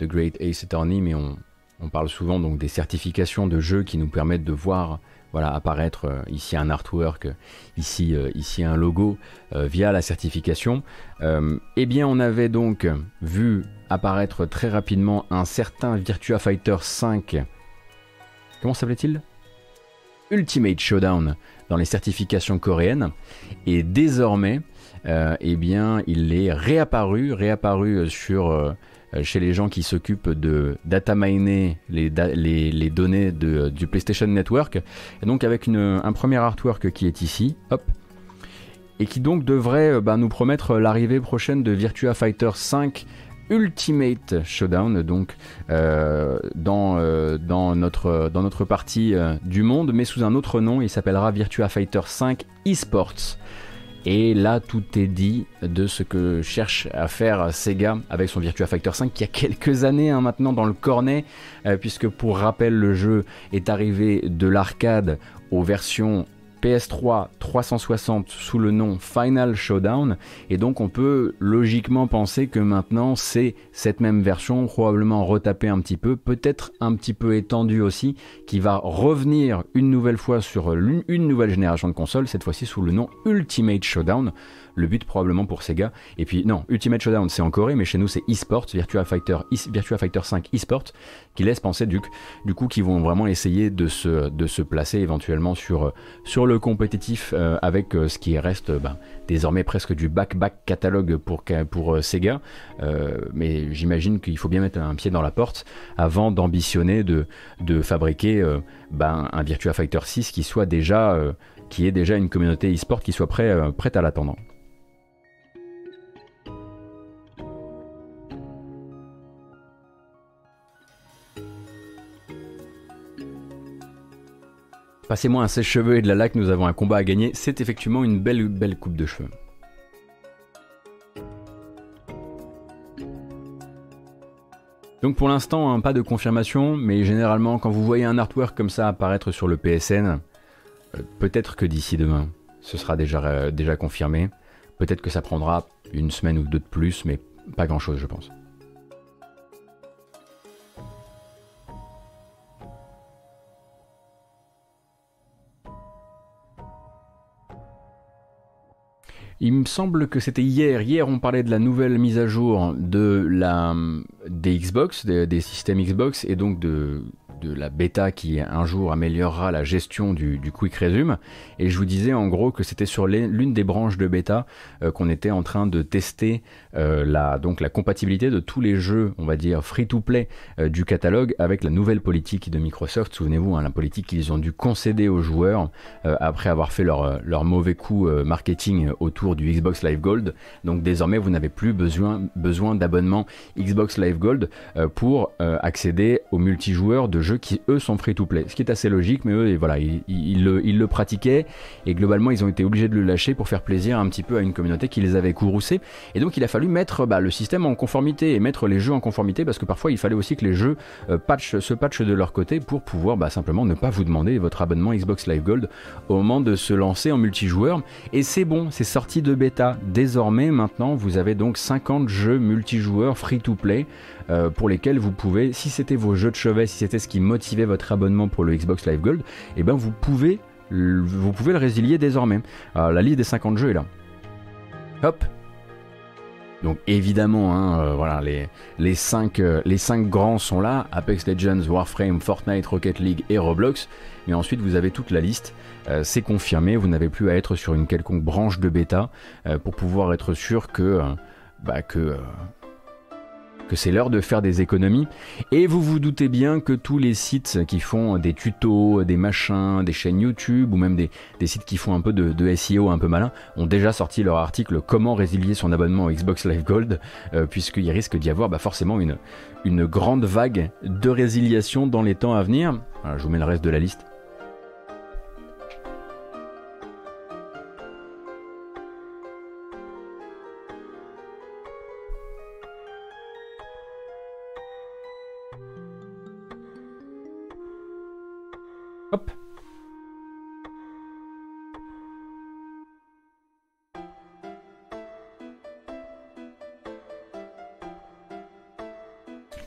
de Great Ace Attorney, mais on, on, parle souvent donc des certifications de jeux qui nous permettent de voir voilà, apparaître euh, ici un artwork, ici, ici un logo via la certification. eh bien, on avait donc vu apparaître très rapidement un certain Virtua Fighter 5. Comment s'appelait-il? Ultimate Showdown dans les certifications coréennes. Et désormais, euh, eh bien, il est réapparu, réapparu sur, euh, chez les gens qui s'occupent de data miner les, données de, du PlayStation Network. Et donc avec un premier artwork qui est ici, hop, et qui donc devrait euh, bah, nous promettre l'arrivée prochaine de Virtua Fighter 5 Ultimate Showdown, donc dans, dans, notre, dans notre partie du monde, mais sous un autre nom. Il s'appellera Virtua Fighter 5 Esports. Et là, tout est dit de ce que cherche à faire Sega avec son Virtua Fighter 5 qui a quelques années hein, maintenant dans le cornet, euh, puisque pour rappel, le jeu est arrivé de l'arcade aux versions PS3 360 sous le nom Final Showdown. Et donc on peut logiquement penser que maintenant c'est cette même version probablement retapée un petit peu, peut-être un petit peu étendue aussi, qui va revenir une nouvelle fois sur une nouvelle génération de consoles, cette fois-ci sous le nom Ultimate Showdown le but probablement pour Sega. Et puis non, Ultimate Showdown c'est en Corée, mais chez nous c'est eSport, Virtua Fighter, Virtua Fighter 5 eSport, qui laisse penser du, du coup qu'ils vont vraiment essayer de se, placer éventuellement sur, le compétitif euh, avec euh, ce qui reste ben, désormais presque du back-back catalogue pour, pour euh, Sega. mais j'imagine qu'il faut bien mettre un pied dans la porte avant d'ambitionner de, de fabriquer ben, un Virtua Fighter 6 qui soit déjà qui ait déjà une communauté e-sport qui soit prêt, prête à l'attendre. Passez-moi un sèche-cheveux et de la laque, nous avons un combat à gagner. C'est effectivement une belle, belle coupe de cheveux. Donc pour l'instant, hein, pas de confirmation, mais généralement quand vous voyez un artwork comme ça apparaître sur le PSN, euh, peut-être que d'ici demain, ce sera déjà, euh, déjà confirmé. Peut-être que ça prendra une semaine ou deux de plus, mais pas grand-chose je pense. Il me semble que c'était hier. Hier, on parlait de la nouvelle mise à jour de la, des Xbox, des, des systèmes Xbox, et donc de de la bêta qui un jour améliorera la gestion du, quick resume. Et je vous disais en gros que c'était sur l'une des branches de bêta euh, qu'on était en train de tester euh, la, donc la compatibilité de tous les jeux, on va dire free-to-play euh, du catalogue avec la nouvelle politique de Microsoft. Souvenez-vous, hein, la politique qu'ils ont dû concéder aux joueurs après avoir fait leur, mauvais coup marketing autour du Xbox Live Gold. Donc désormais, vous n'avez plus besoin, besoin d'abonnement Xbox Live Gold pour accéder aux multijoueurs de jeux qui eux sont free to play. Ce qui est assez logique, mais eux, voilà, ils, le, pratiquaient et globalement ils ont été obligés de le lâcher pour faire plaisir un petit peu à une communauté qui les avait courroucés. Et donc il a fallu mettre bah, le système en conformité et mettre les jeux en conformité parce que parfois il fallait aussi que les jeux euh, patch, se patchent de leur côté pour pouvoir bah, simplement ne pas vous demander votre abonnement Xbox Live Gold au moment de se lancer en multijoueur. Et c'est bon, c'est sorti de bêta. Désormais, maintenant, vous avez donc 50 jeux multijoueurs free to play. Euh, pour lesquels vous pouvez, si c'était vos jeux de chevet, si c'était ce qui motivait votre abonnement pour le Xbox Live Gold, et eh ben vous pouvez vous pouvez le résilier désormais. la liste des 50 jeux est là. Hop, donc évidemment, hein, euh, voilà, les, les, 5, euh, les grands sont là, Apex Legends, Warframe, Fortnite, Rocket League et Roblox. Mais ensuite, vous avez toute la liste. C'est confirmé, vous n'avez plus à être sur une quelconque branche de bêta pour pouvoir être sûr que, bah, que que c'est l'heure de faire des économies. Et vous vous doutez bien que tous les sites qui font des tutos, des machins, des chaînes YouTube ou même des, sites qui font un peu de, SEO un peu malin ont déjà sorti leur article comment résilier son abonnement au Xbox Live Gold, euh, puisqu'il risque d'y avoir bah, forcément une, une grande vague de résiliation dans les temps à venir. je vous mets le reste de la liste.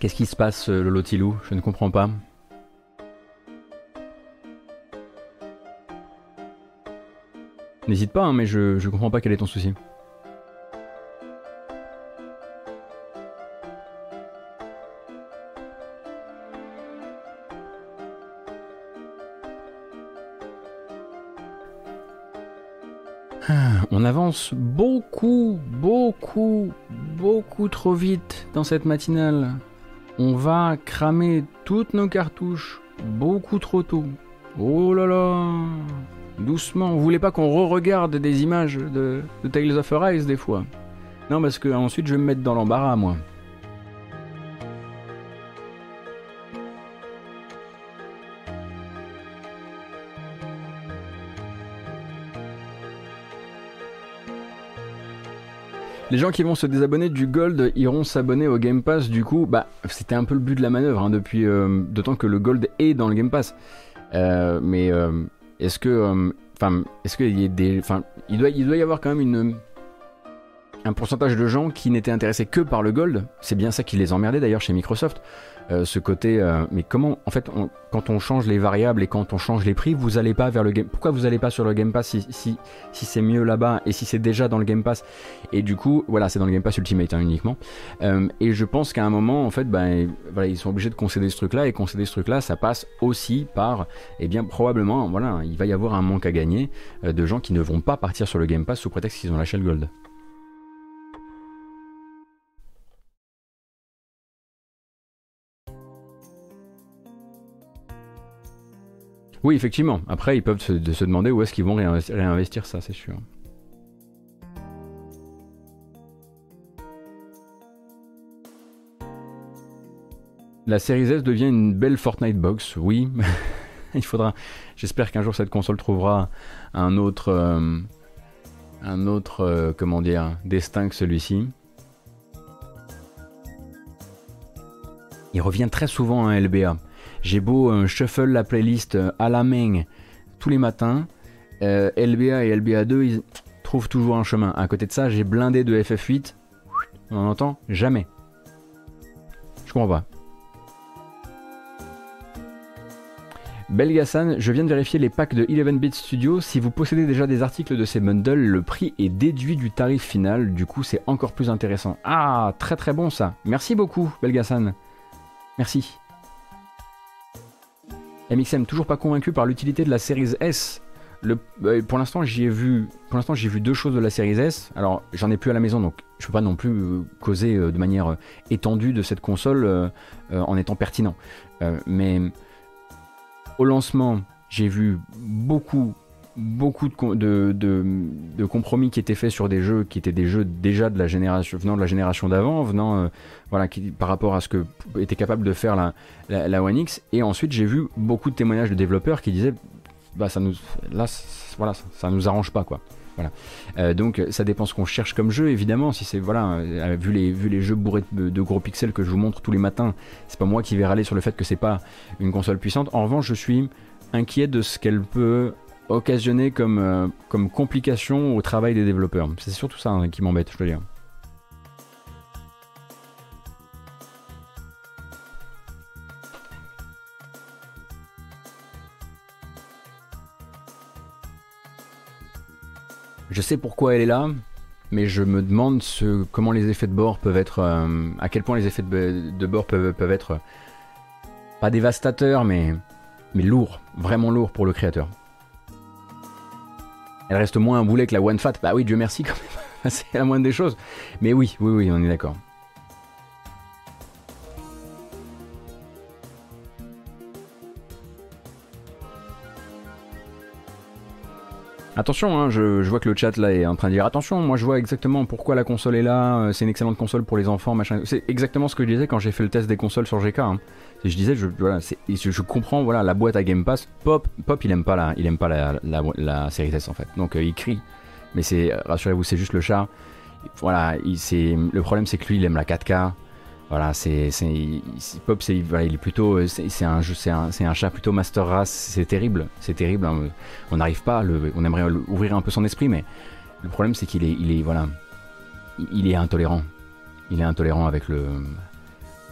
Qu'est-ce qui se passe, euh, Lolo Tilou? Je ne comprends pas. N'hésite pas, hein, mais je, je comprends pas quel est ton souci. On avance beaucoup, beaucoup, beaucoup trop vite dans cette matinale. On va cramer toutes nos cartouches beaucoup trop tôt. Oh là là Doucement, vous voulez pas qu'on re-regarde des images de, Tales of Arise des fois? Non, parce que ensuite je vais me mettre dans l'embarras, moi. Les gens qui vont se désabonner du Gold iront s'abonner au Game Pass. Du coup, bah, c'était un peu le but de la manœuvre, hein, depuis euh, d'autant que le Gold est dans le Game Pass. Euh, mais euh, est-ce qu'il il doit, y avoir quand même un pourcentage de gens qui n'étaient intéressés que par le Gold. C'est bien ça qui les emmerdait d'ailleurs chez Microsoft. Euh, ce côté. Euh, mais comment, en fait, quand on change les variables et quand on change les prix, vous allez pas vers le game. Pourquoi vous allez pas sur le Game Pass si, si, si c'est mieux là-bas et si c'est déjà dans le Game Pass? Et du coup, voilà, c'est dans le Game Pass Ultimate hein, uniquement. Euh, et je pense qu'à un moment, en fait, ben, voilà, ils sont obligés de concéder ce truc-là et concéder ce truc-là, ça passe aussi par, eh bien, probablement, voilà, il va y avoir un manque à gagner de gens qui ne vont pas partir sur le Game Pass sous prétexte qu'ils ont lâché le Gold. Oui, effectivement. Après, ils peuvent se, demander où est-ce qu'ils vont réinvestir, ça, c'est sûr. La série S devient une belle Fortnite box, oui. Il faudra. J'espère qu'un jour cette console trouvera un autre, euh, un autre, euh, destin que celui-ci. Il revient très souvent à LBA. J'ai beau euh, shuffle la playlist euh, à la main tous les matins, euh, LBA et LBA2 ils trouvent toujours un chemin. À côté de ça, j'ai blindé de FF8. On en entend jamais. Je comprends pas. Belgassan, je viens de vérifier les packs de 11-bit Studio. Si vous possédez déjà des articles de ces bundles, le prix est déduit du tarif final. Du coup, c'est encore plus intéressant. Ah, très très bon ça. Merci beaucoup, Belgassan. Merci. MXM toujours pas convaincu par l'utilité de la série S. Euh, pour l'instant, j'y ai vu, j'ai vu deux choses de la série S. Alors, j'en ai plus à la maison, donc je peux pas non plus euh, causer euh, de manière étendue de cette console en étant pertinent. mais au lancement, j'ai vu beaucoup, beaucoup de, de, compromis qui étaient faits sur des jeux qui étaient des jeux déjà de la génération venant de la génération d'avant, venant euh, voilà par rapport à ce que était capable de faire la, la, One X. Et ensuite j'ai vu beaucoup de témoignages de développeurs qui disaient bah ça nous là ça, nous arrange pas quoi. Voilà. Euh, donc ça dépend ce qu'on cherche comme jeu évidemment. Si c'est voilà euh, vu les vu les jeux bourrés de, gros pixels que je vous montre tous les matins, c'est pas moi qui vais râler sur le fait que c'est pas une console puissante. En revanche, je suis inquiet de ce qu'elle peut occasionné comme, euh, comme complication au travail des développeurs. C'est surtout ça hein, qui m'embête, je dois dire. Je sais pourquoi elle est là, mais je me demande comment les effets de bord peuvent être. euh, à quel point les effets de, bord peuvent, peuvent être. pas dévastateurs, mais, mais lourds. Vraiment lourds pour le créateur. Elle reste moins un boulet que la One Fat. Bah oui, Dieu merci quand même. C'est la moindre des choses. Mais oui, oui, oui, on est d'accord. Attention, hein, je, vois que le chat là est en train de dire attention, moi je vois exactement pourquoi la console est là, euh, c'est une excellente console pour les enfants, machin. C'est exactement ce que je disais quand j'ai fait le test des consoles sur GK. hein. Je disais, je, je, comprends, voilà, la boîte à Game Pass, Pop, Pop il aime pas la, il aime pas série S en fait, donc euh, il crie. Mais c'est, rassurez-vous, c'est juste le chat. Voilà, le problème c'est que lui il aime la 4K. Voilà, c'est, Pop, c'est, il est plutôt, euh, c'est, un, chat plutôt master race. C'est terrible, c'est terrible. hein. On n'arrive pas, on aimerait ouvrir un peu son esprit, mais le problème c'est qu'il est, il est, voilà, il- est intolérant. Il est intolérant avec le,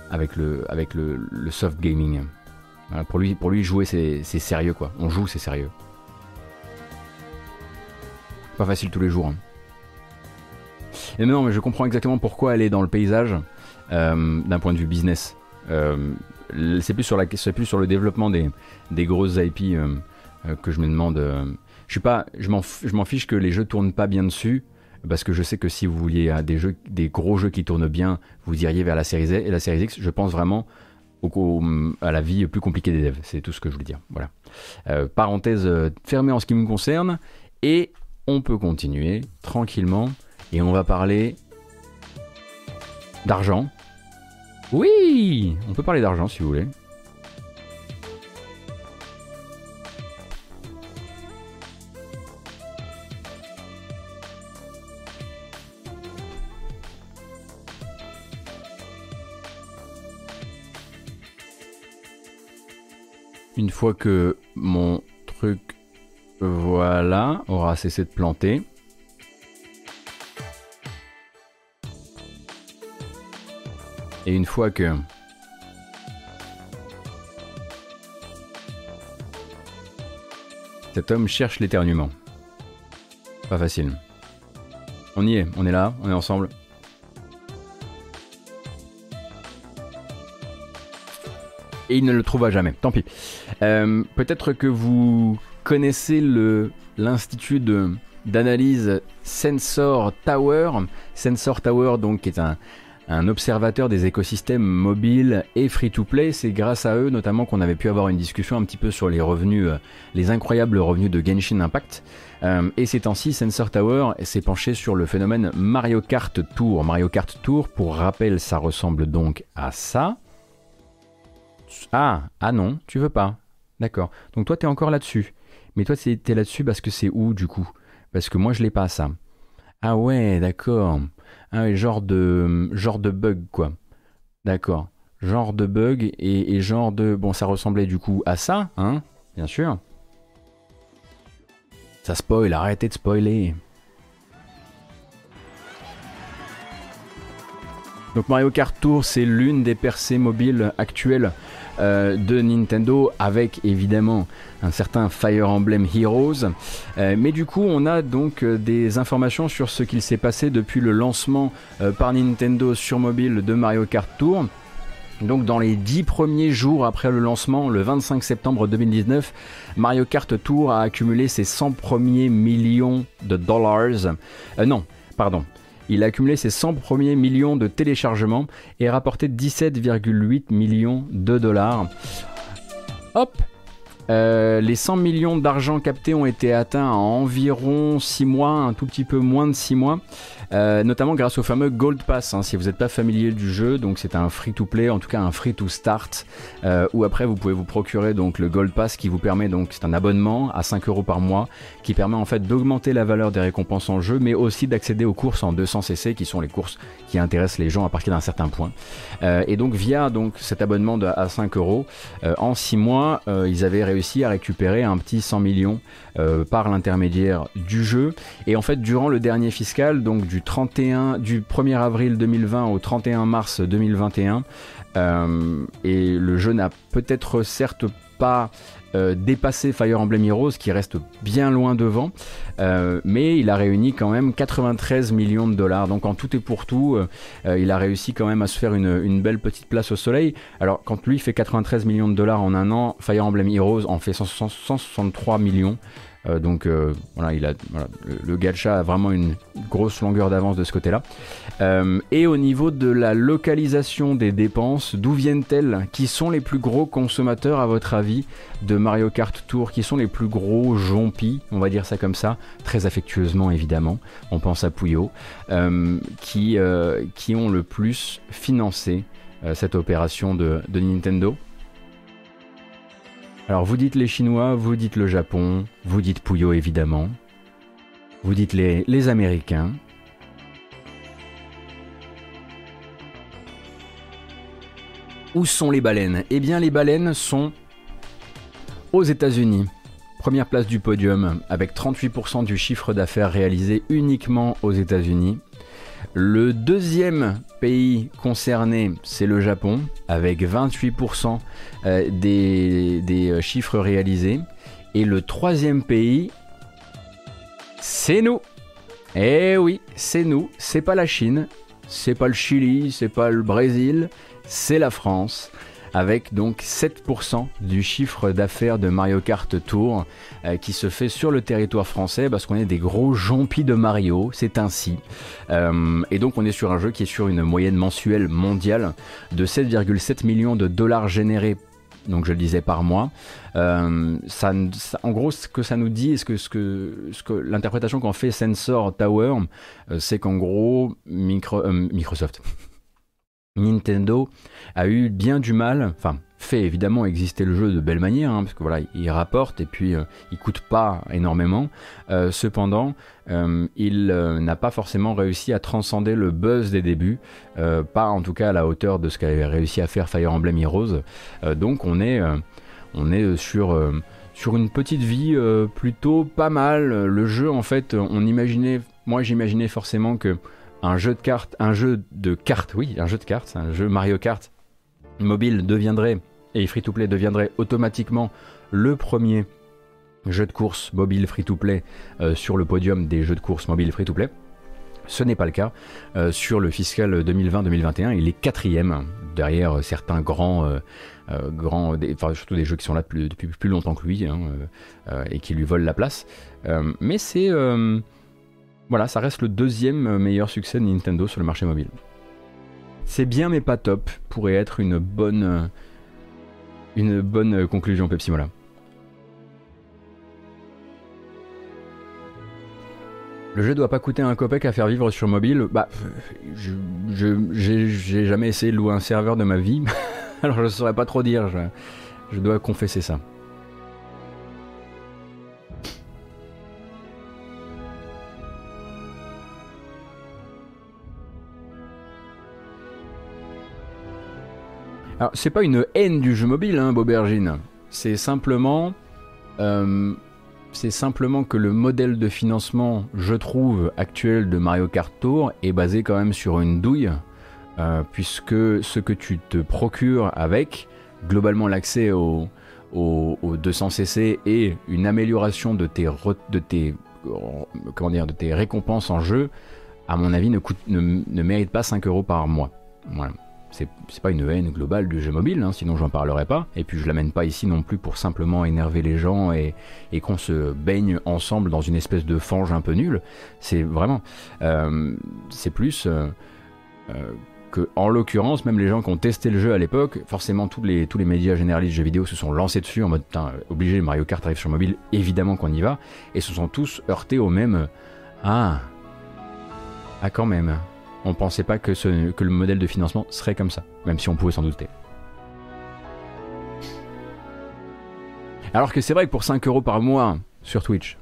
avec le, soft gaming. Pour lui, jouer c'est, sérieux quoi. On joue, c'est sérieux. Pas facile tous les jours. hein. Et non, mais je comprends exactement pourquoi elle est dans le paysage d'un point de vue business. Euh, c'est plus sur plus sur le développement des, grosses IP euh, euh, que je me demande. euh, je m'en, fiche que les jeux tournent pas bien dessus. Parce que je sais que si vous vouliez euh, des gros jeux qui tournent bien, vous iriez vers la série Z et la série X. Je pense vraiment à la vie plus compliquée des devs. C'est tout ce que je voulais dire. Euh, parenthèse euh, fermée en ce qui me concerne. Et on peut continuer tranquillement. Et on va parler d'argent. Oui, on peut parler d'argent si vous voulez. Une fois que mon truc, voilà, aura cessé de planter. Et une fois que cet homme cherche l'éternuement. Pas facile. On y est, on est là, on est ensemble. Et il ne le trouva jamais, tant pis. Euh, Peut-être que vous connaissez l'institut d'analyse Sensor Tower. Sensor Tower, donc, qui est un, un observateur des écosystèmes mobiles et free-to-play. C'est grâce à eux, notamment, qu'on avait pu avoir une discussion un petit peu sur les revenus, euh, les incroyables revenus de Genshin Impact. Euh, et ces temps-ci, Sensor Tower s'est penché sur le phénomène Mario Kart Tour. Mario Kart Tour, pour rappel, ça ressemble donc à ça. Ah, ah non, tu veux pas. D'accord. Donc toi, t'es encore là-dessus. Mais toi, t'es là-dessus parce que c'est où, du coup? Parce que moi, je l'ai pas, ça. Ah ouais, d'accord. Ah ouais, genre de, genre de bug, quoi. D'accord. Genre de bug et, et genre de... Bon, ça ressemblait du coup à ça, hein Bien sûr. Ça spoil, arrêtez de spoiler. Donc Mario Kart Tour, c'est l'une des percées mobiles actuelles euh, de Nintendo, avec évidemment un certain Fire Emblem Heroes. Euh, mais du coup, on a donc euh, des informations sur ce qu'il s'est passé depuis le lancement euh, par Nintendo sur mobile de Mario Kart Tour. Donc dans les 10 premiers jours après le lancement, le 25 septembre 2019, Mario Kart Tour a accumulé ses 100 premiers millions de dollars. Non, pardon. Il a accumulé ses 100 premiers millions de téléchargements et rapporté 17,8 millions de dollars. Hop Euh, les 100 millions d'argent captés ont été atteints en environ 6 mois, un tout petit peu moins de 6 mois, euh, notamment grâce au fameux Gold Pass. hein, si vous n'êtes pas familier du jeu, donc c'est un free-to-play, en tout cas un free-to-start, euh, où après vous pouvez vous procurer donc le Gold Pass qui vous permet donc c'est un abonnement à 5 euros par mois qui permet en fait d'augmenter la valeur des récompenses en jeu, mais aussi d'accéder aux courses en 200 cc qui sont les courses qui intéressent les gens à partir d'un certain point. Euh, et donc via donc cet abonnement à 5 euros, en 6 mois, ils avaient réussi à récupérer un petit 100 millions euh, par l'intermédiaire du jeu. Et en fait, durant le dernier fiscal, donc du 31, du 1er avril 2020 au 31 mars 2021, Euh, et le jeu n'a peut-être certes pas euh, dépassé Fire Emblem Heroes qui reste bien loin devant, euh, mais il a réuni quand même 93 millions de dollars. Donc en tout et pour tout, euh, il a réussi quand même à se faire une, belle petite place au soleil. Alors quand lui fait 93 millions de dollars en un an, Fire Emblem Heroes en fait 163 millions. Euh, donc euh, voilà, il a, le, gacha a vraiment une grosse longueur d'avance de ce côté-là. Euh, et au niveau de la localisation des dépenses, d'où viennent-elles Qui sont les plus gros consommateurs à votre avis de Mario Kart Tour Qui sont les plus gros jompis On va dire ça comme ça, très affectueusement évidemment. On pense à Puyo, qui, qui ont le plus financé cette opération de, de Nintendo. Alors vous dites les Chinois, vous dites le Japon, vous dites Puyo évidemment, vous dites les, les Américains. Où sont les baleines? Eh bien les baleines sont aux États-Unis. Première place du podium avec 38% du chiffre d'affaires réalisé uniquement aux États-Unis. Le deuxième pays concerné, c'est le Japon, avec 28% euh, des, des, euh, chiffres réalisés. Et le troisième pays, c'est nous. Eh oui, c'est nous. C'est pas la Chine, c'est pas le Chili, c'est pas le Brésil, c'est la France avec donc 7% du chiffre d'affaires de Mario Kart Tour euh, qui se fait sur le territoire français parce qu'on est des gros jompis de Mario, c'est ainsi. Euh, et donc on est sur un jeu qui est sur une moyenne mensuelle mondiale de 7,7 millions de dollars générés donc je le disais par mois. Euh, ça, en gros, ce que ça nous dit, ce que, ce que, ce que l'interprétation qu'en fait Sensor Tower, c'est qu'en gros, Microsoft, Nintendo a eu bien du mal, enfin fait évidemment exister le jeu de belle manière, hein, parce que voilà, il rapporte et puis euh, il coûte pas énormément. Euh, cependant, euh, il n'a pas forcément réussi à transcender le buzz des débuts, pas en tout cas à la hauteur de ce qu'avait réussi à faire Fire Emblem Heroes. donc on est, on est sur une petite vie plutôt pas mal. Le jeu en fait, on imaginait, moi j'imaginais forcément que un jeu de cartes, un jeu de cartes, oui, un jeu de cartes, un jeu Mario Kart mobile deviendrait, et free-to-play deviendrait automatiquement le premier jeu de course mobile free-to-play euh, sur le podium des jeux de course mobile free-to-play. Ce n'est pas le cas. Euh, sur le fiscal 2020-2021, il est quatrième, derrière certains grands, euh, surtout des jeux qui sont là depuis, plus longtemps que lui, hein, et qui lui volent la place. mais c'est voilà, ça reste le deuxième meilleur succès de Nintendo sur le marché mobile. C'est bien mais pas top, pourrait être une bonne, une bonne conclusion Pepsi Mola. Le jeu doit pas coûter un copec à faire vivre sur mobile. Bah, je, j'ai jamais essayé de louer un serveur de ma vie, alors je saurais pas trop dire. je dois confesser ça. Alors, c'est pas une haine du jeu mobile, hein, Bobergine. C'est simplement. Euh, c'est simplement que le modèle de financement, je trouve, actuel de Mario Kart Tour est basé quand même sur une douille, euh, puisque ce que tu te procures avec, globalement l'accès au, 200cc et une amélioration de tes, récompenses en jeu, à mon avis, ne, mérite pas 5 euros par mois. C'est pas une haine globale du jeu mobile, hein, sinon j'en parlerai pas. Et puis je l'amène pas ici non plus pour simplement énerver les gens et, qu'on se baigne ensemble dans une espèce de fange un peu nulle. C'est vraiment, euh, c'est plus euh, euh, que, en l'occurrence, même les gens qui ont testé le jeu à l'époque, forcément tous les, tous les médias généralistes de jeux vidéo se sont lancés dessus en mode, obligé, Mario Kart arrive sur mobile, évidemment qu'on y va, et se sont tous heurtés au même, ah, ah quand même on pensait pas que, le modèle de financement serait comme ça, même si on pouvait s'en douter. Alors que c'est vrai que pour 5 euros par mois sur Twitch.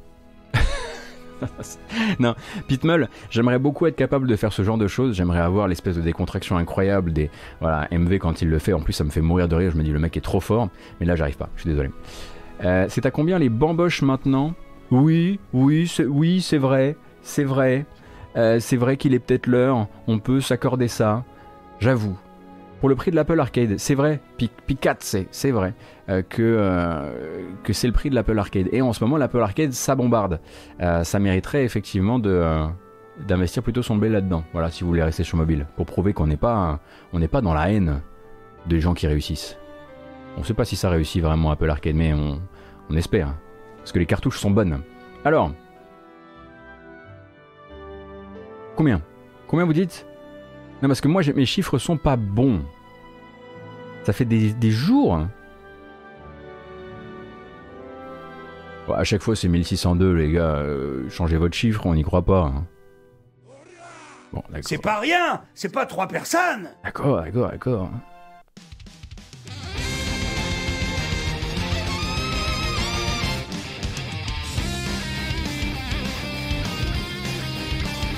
non, Pitmull, j'aimerais beaucoup être capable de faire ce genre de choses. J'aimerais avoir l'espèce de décontraction incroyable des. Voilà, MV quand il le fait. En plus, ça me fait mourir de rire. Je me dis, le mec est trop fort. Mais là, j'arrive pas. Je suis désolé. Euh, c'est à combien les bamboches maintenant? Oui, oui, oui, c'est vrai. C'est vrai. Euh, c'est vrai qu'il est peut-être l'heure, on peut s'accorder ça, j'avoue. pour le prix de l'Apple Arcade. C'est vrai, Picat, c'est, c'est vrai euh, que, euh, que c'est le prix de l'Apple Arcade. Et en ce moment, l'Apple Arcade, ça bombarde. Ça mériterait effectivement d'investir plutôt son blé là-dedans. Voilà, si vous voulez rester sur mobile, pour prouver qu'on n'est pas, on n'est pas dans la haine des gens qui réussissent. On ne sait pas si ça réussit vraiment Apple Arcade, mais on, on espère. Parce que les cartouches sont bonnes. Alors, combien Combien vous dites non, parce que moi, mes chiffres sont pas bons. Ça fait des, jours. Hein. à chaque fois, c'est 1602, les gars. Euh, changez votre chiffre, on n'y croit pas. Hein. Bon, c'est pas rien C'est pas trois personnes D'accord, d'accord, d'accord.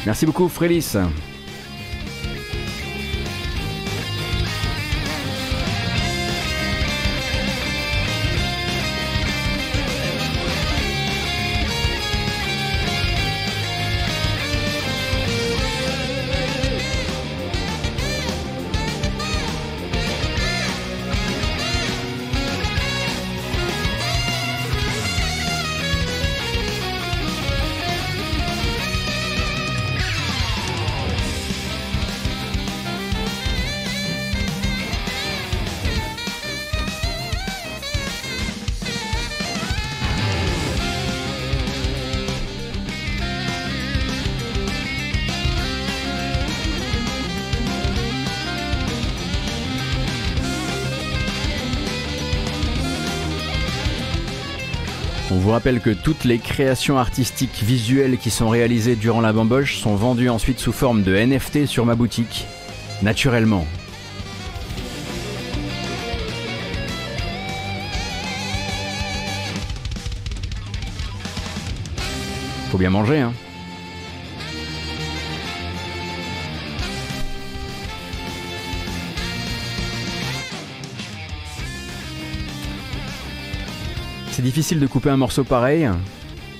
Merci beaucoup, Frélis. Vous rappelle que toutes les créations artistiques visuelles qui sont réalisées durant la bamboche sont vendues ensuite sous forme de NFT sur ma boutique, naturellement. Faut bien manger, hein. Difficile de couper un morceau pareil.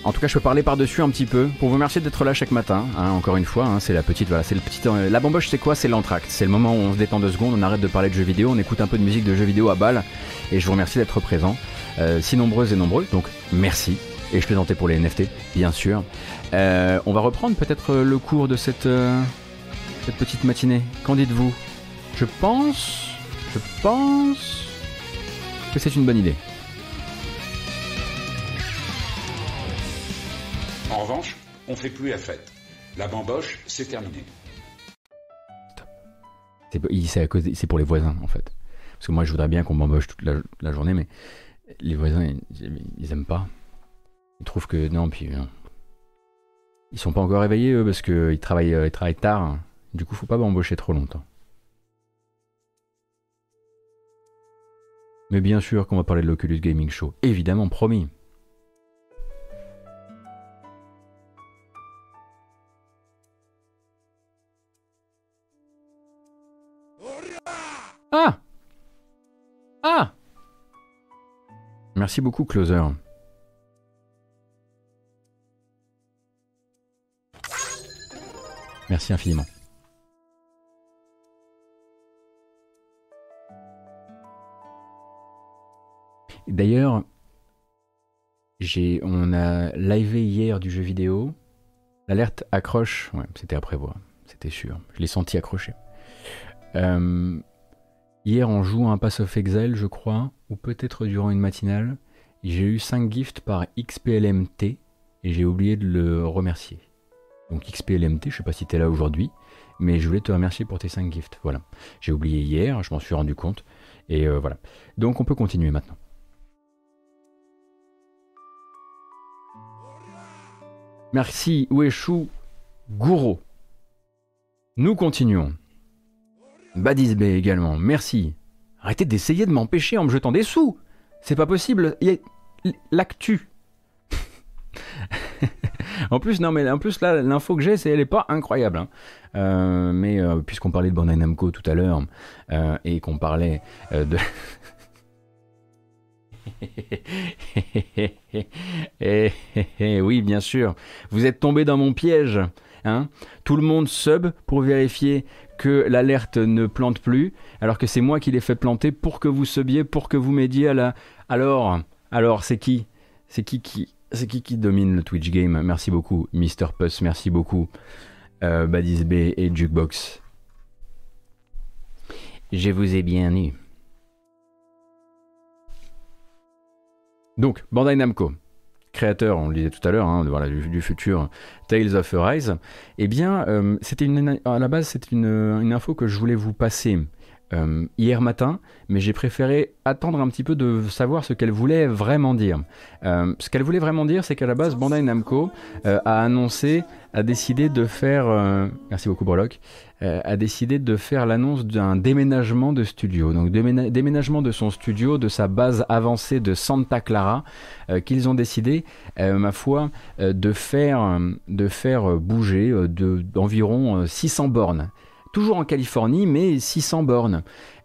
En tout cas, je peux parler par-dessus un petit peu pour vous remercier d'être là chaque matin. Hein, encore une fois, hein, c'est la petite, voilà, c'est le petit. Euh, la bamboche, c'est quoi? C'est l'entracte. C'est le moment où on se détend deux secondes, on arrête de parler de jeux vidéo, on écoute un peu de musique de jeux vidéo à balle. Et je vous remercie d'être présent, euh, si nombreuses et nombreux. Donc, merci. Et je plaisantais pour les NFT, bien sûr. Euh, on va reprendre peut-être le cours de cette, cette petite matinée. Qu'en dites-vous? Je pense, je pense que c'est une bonne idée. En revanche, on fait plus la fête. La bamboche, c'est terminé. C'est pour les voisins, en fait. Parce que moi, je voudrais bien qu'on bamboche toute la, journée, mais les voisins, ils, aiment pas. Ils trouvent que non, puis non. ils sont pas encore réveillés eux parce qu'ils travaillent, ils travaillent tard. Du coup, faut pas bambocher trop longtemps. Mais bien sûr qu'on va parler de l'Oculus Gaming Show. Évidemment, promis. Ah Ah Merci beaucoup, Closer. Merci infiniment. D'ailleurs, on a livé hier du jeu vidéo. L'alerte accroche, ouais, c'était à prévoir, c'était sûr. Je l'ai senti accroché. Euh, Hier, on joue un Pass of Exile, je crois, ou peut-être durant une matinale. J'ai eu 5 gifts par XPLMT et j'ai oublié de le remercier. Donc XPLMT, je sais pas si tu là aujourd'hui, mais je voulais te remercier pour tes 5 gifts. Voilà. J'ai oublié hier, je m'en suis rendu compte. Et euh, voilà. Donc on peut continuer maintenant. Merci Ueshu Gouro. Nous continuons. Badisbé également, merci. Arrêtez d'essayer de m'empêcher en me jetant des sous. C'est pas possible. Il y a l'actu. en plus, non, mais en plus là, l'info que j'ai, c'est elle est pas incroyable. Hein. Euh, mais euh, puisqu'on parlait de Bandai Namco tout à l'heure euh, et qu'on parlait de oui, bien sûr. Vous êtes tombé dans mon piège. Hein Tout le monde sub pour vérifier que l'alerte ne plante plus, alors que c'est moi qui l'ai fait planter pour que vous subiez, pour que vous m'aidiez à la... Alors, alors c'est qui? C'est qui qui... Domine le Twitch game? Merci beaucoup, Mr. Puss, merci beaucoup, euh, et Jukebox. Je vous ai bien eu. Donc, Bandai Namco, créateur, on le disait tout à l'heure, hein, voilà, du, futur Tales of Arise, eh bien, euh, c'était à la base, c'était une, info que je voulais vous passer euh, hier matin, mais j'ai préféré attendre un petit peu de savoir ce qu'elle voulait vraiment dire. Euh, ce qu'elle voulait vraiment dire, c'est qu'à la base, Bandai Namco euh, a annoncé, a décidé de faire, merci beaucoup Borlock, a décidé de faire l'annonce d'un déménagement de studio. Donc déménagement de son studio, de sa base avancée de Santa Clara, qu'ils ont décidé, ma foi, de faire, de faire bouger d'environ 600 bornes toujours en Californie, mais 600 bornes.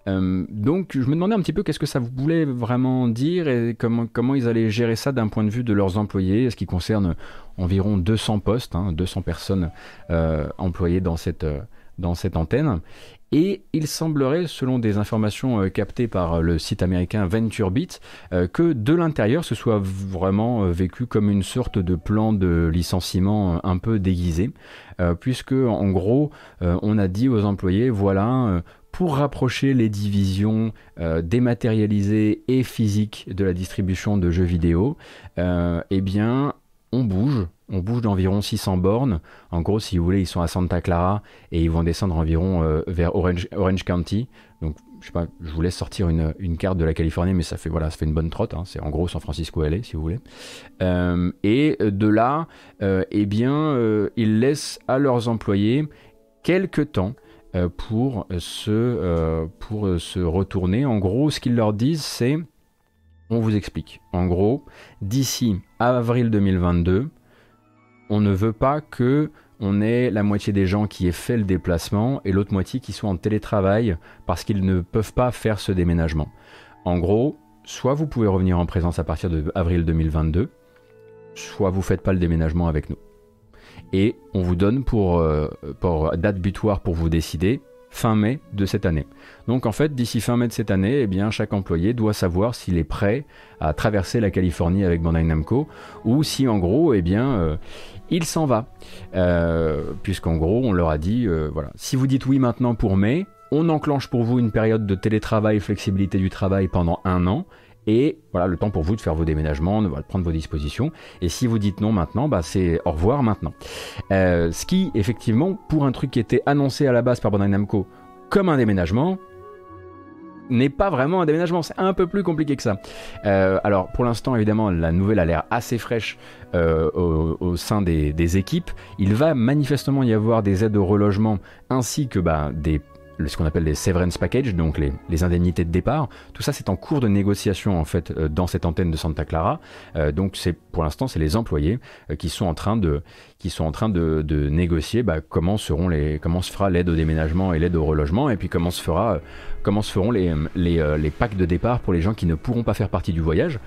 Euh, donc je me demandais un petit peu qu'est-ce que ça voulait vraiment dire et comment, ils allaient gérer ça d'un point de vue de leurs employés, ce qui concerne environ 200 postes, 200 hein, personnes euh, employées dans cette, euh, dans cette antenne? Et il semblerait, selon des informations euh, captées par le site américain VentureBeat, euh, que de l'intérieur ce soit vraiment euh, vécu comme une sorte de plan de licenciement un peu déguisé, puisque en gros on a dit aux employés voilà pour rapprocher les divisions dématérialisées et physiques de la distribution de jeux vidéo, eh bien on bouge, on bouge d'environ 600 bornes. En gros, si vous voulez, ils sont à Santa Clara et ils vont descendre environ euh, vers Orange, Orange, County. Donc, je sais pas, je vous laisse sortir une, carte de la Californie, mais ça fait voilà, ça fait une bonne trotte. Hein. C'est en gros San Francisco LA, si vous voulez. Euh, et de là, euh, eh bien, ils laissent à leurs employés quelques temps pour se, pour se retourner. En gros, ce qu'ils leur disent, c'est on vous explique. En gros, d'ici avril 2022, on ne veut pas que on ait la moitié des gens qui aient fait le déplacement et l'autre moitié qui sont en télétravail parce qu'ils ne peuvent pas faire ce déménagement. En gros, soit vous pouvez revenir en présence à partir de avril 2022, soit vous faites pas le déménagement avec nous. Et on vous donne pour, euh, pour date butoir pour vous décider fin mai de cette année. Donc en fait, d'ici fin mai de cette année, eh chaque employé doit savoir s'il est prêt à traverser la Californie avec Bandai Namco ou si en gros, eh bien, euh, il s'en va. Euh, puisqu'en gros, on leur a dit, euh, voilà, si vous dites oui maintenant pour mai, on enclenche pour vous une période de télétravail, flexibilité du travail pendant un an. Et voilà, le temps pour vous de faire vos déménagements, de prendre vos dispositions. Et si vous dites non maintenant, bah c'est au revoir maintenant. Euh, ce qui, effectivement, pour un truc qui était annoncé à la base par Bandai Namco comme un déménagement, n'est pas vraiment un déménagement, c'est un peu plus compliqué que ça. Euh, alors pour l'instant évidemment la nouvelle a l'air assez fraîche euh, au, sein des, équipes. Il va manifestement y avoir des aides au relogement ainsi que bah, des ce qu'on appelle les severance packages, donc les, indemnités de départ. Tout ça, c'est en cours de négociation en fait euh, dans cette antenne de Santa Clara. Euh, donc, c'est pour l'instant, c'est les employés euh, qui sont en train de qui sont en train de, négocier bah, comment seront les comment se fera l'aide au déménagement et l'aide au relogement, et puis comment se fera comment se feront les, les, les packs de départ pour les gens qui ne pourront pas faire partie du voyage.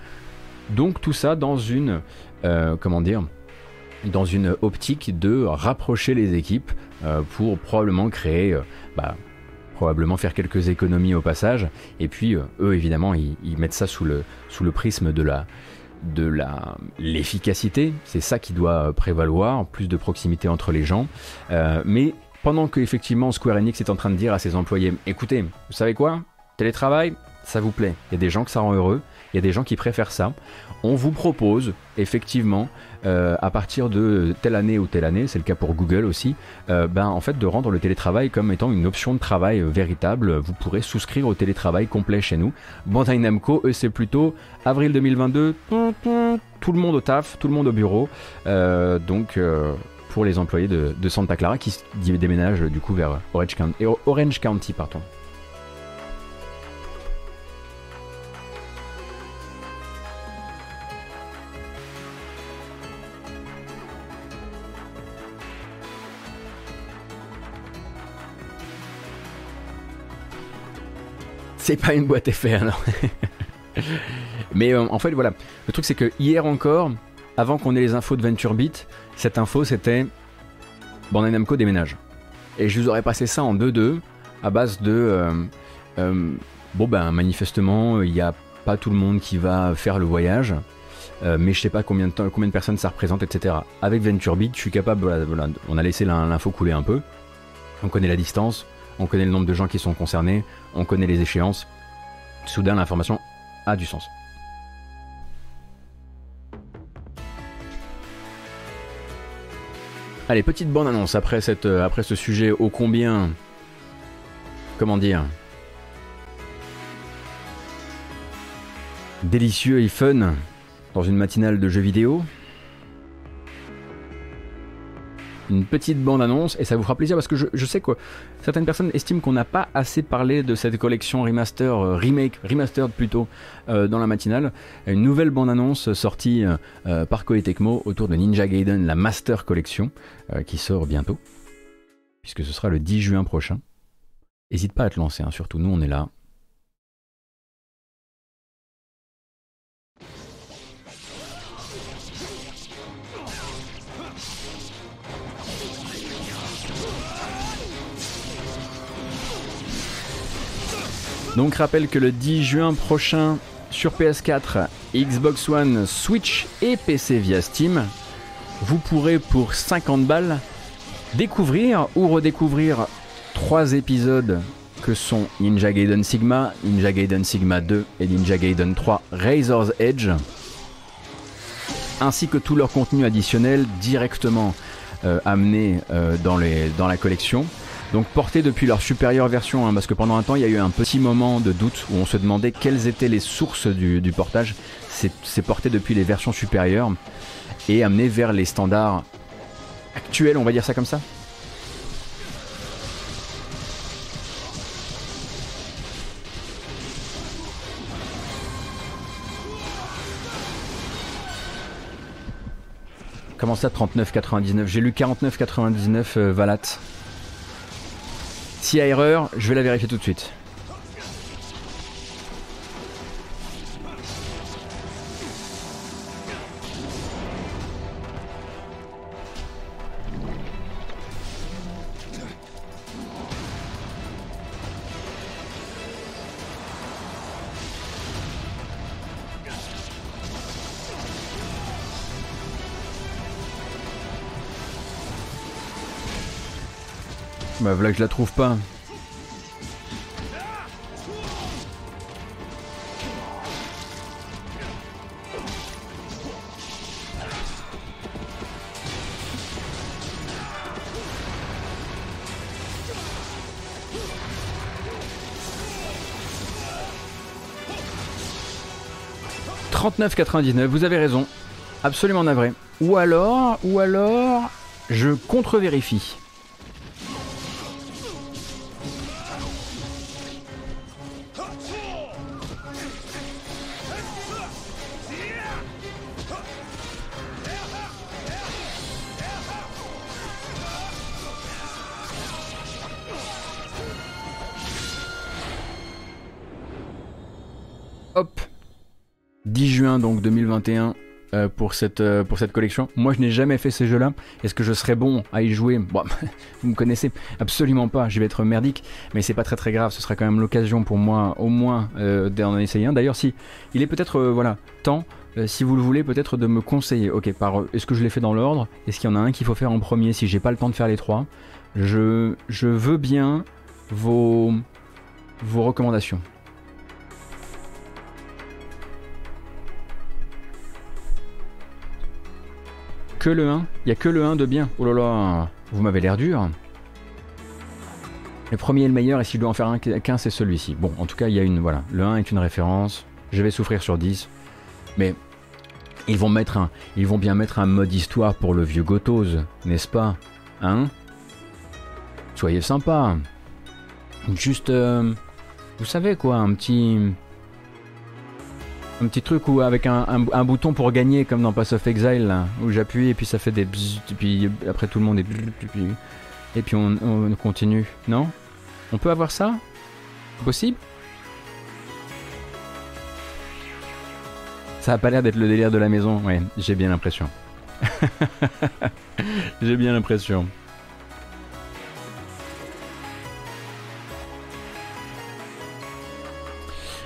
Donc, tout ça dans une comment dire dans une optique de rapprocher les équipes pour probablement créer bah, probablement faire quelques économies au passage. Et puis, euh, eux, évidemment, ils, mettent ça sous le, sous le prisme de la de la l'efficacité, c'est ça qui doit prévaloir, plus de proximité entre les gens. Euh, mais pendant que effectivement Square Enix est en train de dire à ses employés, écoutez, vous savez quoi, télétravail, ça vous plaît. Il y a des gens que ça rend heureux, il y a des gens qui préfèrent ça. On vous propose effectivement euh, à partir de telle année ou telle année, c'est le cas pour Google aussi, euh, ben, en fait de rendre le télétravail comme étant une option de travail euh, véritable. Vous pourrez souscrire au télétravail complet chez nous. Bandai Namco, eux, c'est plutôt avril 2022, tout le monde au taf, tout le monde au bureau. donc pour les employés de, Santa Clara qui déménagent du coup vers Orange County, Orange County pardon. C'est pas une boîte FR, non. Mais euh, en fait, voilà. Le truc, c'est que hier encore, avant qu'on ait les infos de VentureBeat, cette info, c'était Bandai Namco déménage. Et je vous aurais passé ça en 2-2 à base de. euh, euh, bon, ben, manifestement, il n'y a pas tout le monde qui va faire le voyage. mais je sais pas combien de, temps, combien de personnes ça représente, etc. Avec Venture Beat, je suis capable. voilà, voilà, on a laissé l'in- l'info couler un peu. On connaît la distance, on connaît le nombre de gens qui sont concernés, on connaît les échéances. Soudain, l'information a du sens. Allez, petite bande annonce après, euh, après ce sujet ô combien. Comment dire Délicieux et fun dans une matinale de jeux vidéo. Une petite bande annonce et ça vous fera plaisir parce que je, sais que certaines personnes estiment qu'on n'a pas assez parlé de cette collection remaster, euh, remake, remastered plutôt, euh, dans la matinale. Une nouvelle bande annonce sortie euh, par Koei Tecmo autour de Ninja Gaiden, la Master Collection, qui sort bientôt, puisque ce sera le 10 juin prochain. N'hésite pas à te lancer, hein, surtout nous on est là. Donc rappelle que le 10 juin prochain sur PS4, Xbox One, Switch et PC via Steam, vous pourrez pour 50 balles découvrir ou redécouvrir trois épisodes que sont Ninja Gaiden Sigma, Ninja Gaiden Sigma 2 et Ninja Gaiden 3 Razor's Edge, ainsi que tout leur contenu additionnel directement euh, amené euh, dans, la collection. Donc portés depuis leur supérieure version, hein, parce que pendant un temps il y a eu un petit moment de doute où on se demandait quelles étaient les sources du, portage. C'est c'est porté depuis les versions supérieures et amené vers les standards actuels, on va dire ça comme ça. Comment ça 39,99 J'ai lu 49,99 euh, Valat. S'il y a erreur, je vais la vérifier tout de suite. Bah voilà que je la trouve pas. « 39,99, vous avez raison. Absolument navré. Ou alors, ou alors, je contre-vérifie. Donc 2021 euh, pour, cette, euh, pour cette collection. Moi je n'ai jamais fait ces jeux-là. Est-ce que je serais bon à y jouer? Bon, vous me connaissez absolument pas. Je vais être merdique, mais c'est pas très très grave. Ce sera quand même l'occasion pour moi au moins euh, d'en essayer un. D'ailleurs, si il est peut-être voilà temps, si vous le voulez, peut-être de me conseiller. Ok, par est-ce que je l'ai fait dans l'ordre? Est-ce qu'il y en a un qu'il faut faire en premier? Si j'ai pas le temps de faire les trois je, je veux bien vos, vos recommandations. Que le 1 Il y a que le 1 de bien. Oh là là, vous m'avez l'air dur. Le premier est le meilleur et si je dois en faire un qu'un, c'est celui-ci. Bon, en tout cas, il y a une. Voilà, le 1 est une référence. Je vais souffrir sur 10. Mais ils vont, mettre un, ils vont bien mettre un mode histoire pour le vieux Gotos, n'est-ce pas? Hein? Soyez sympa. Juste. euh, vous savez quoi, un petit. Un petit truc où avec un, bouton pour gagner comme dans Pass of Exile où j'appuie et puis ça fait des bzzz, et puis après tout le monde est bzzz, et puis, et puis on, on continue. Non? On peut avoir ça? Possible? Ça a pas l'air d'être le délire de la maison, ouais, j'ai bien l'impression. j'ai bien l'impression.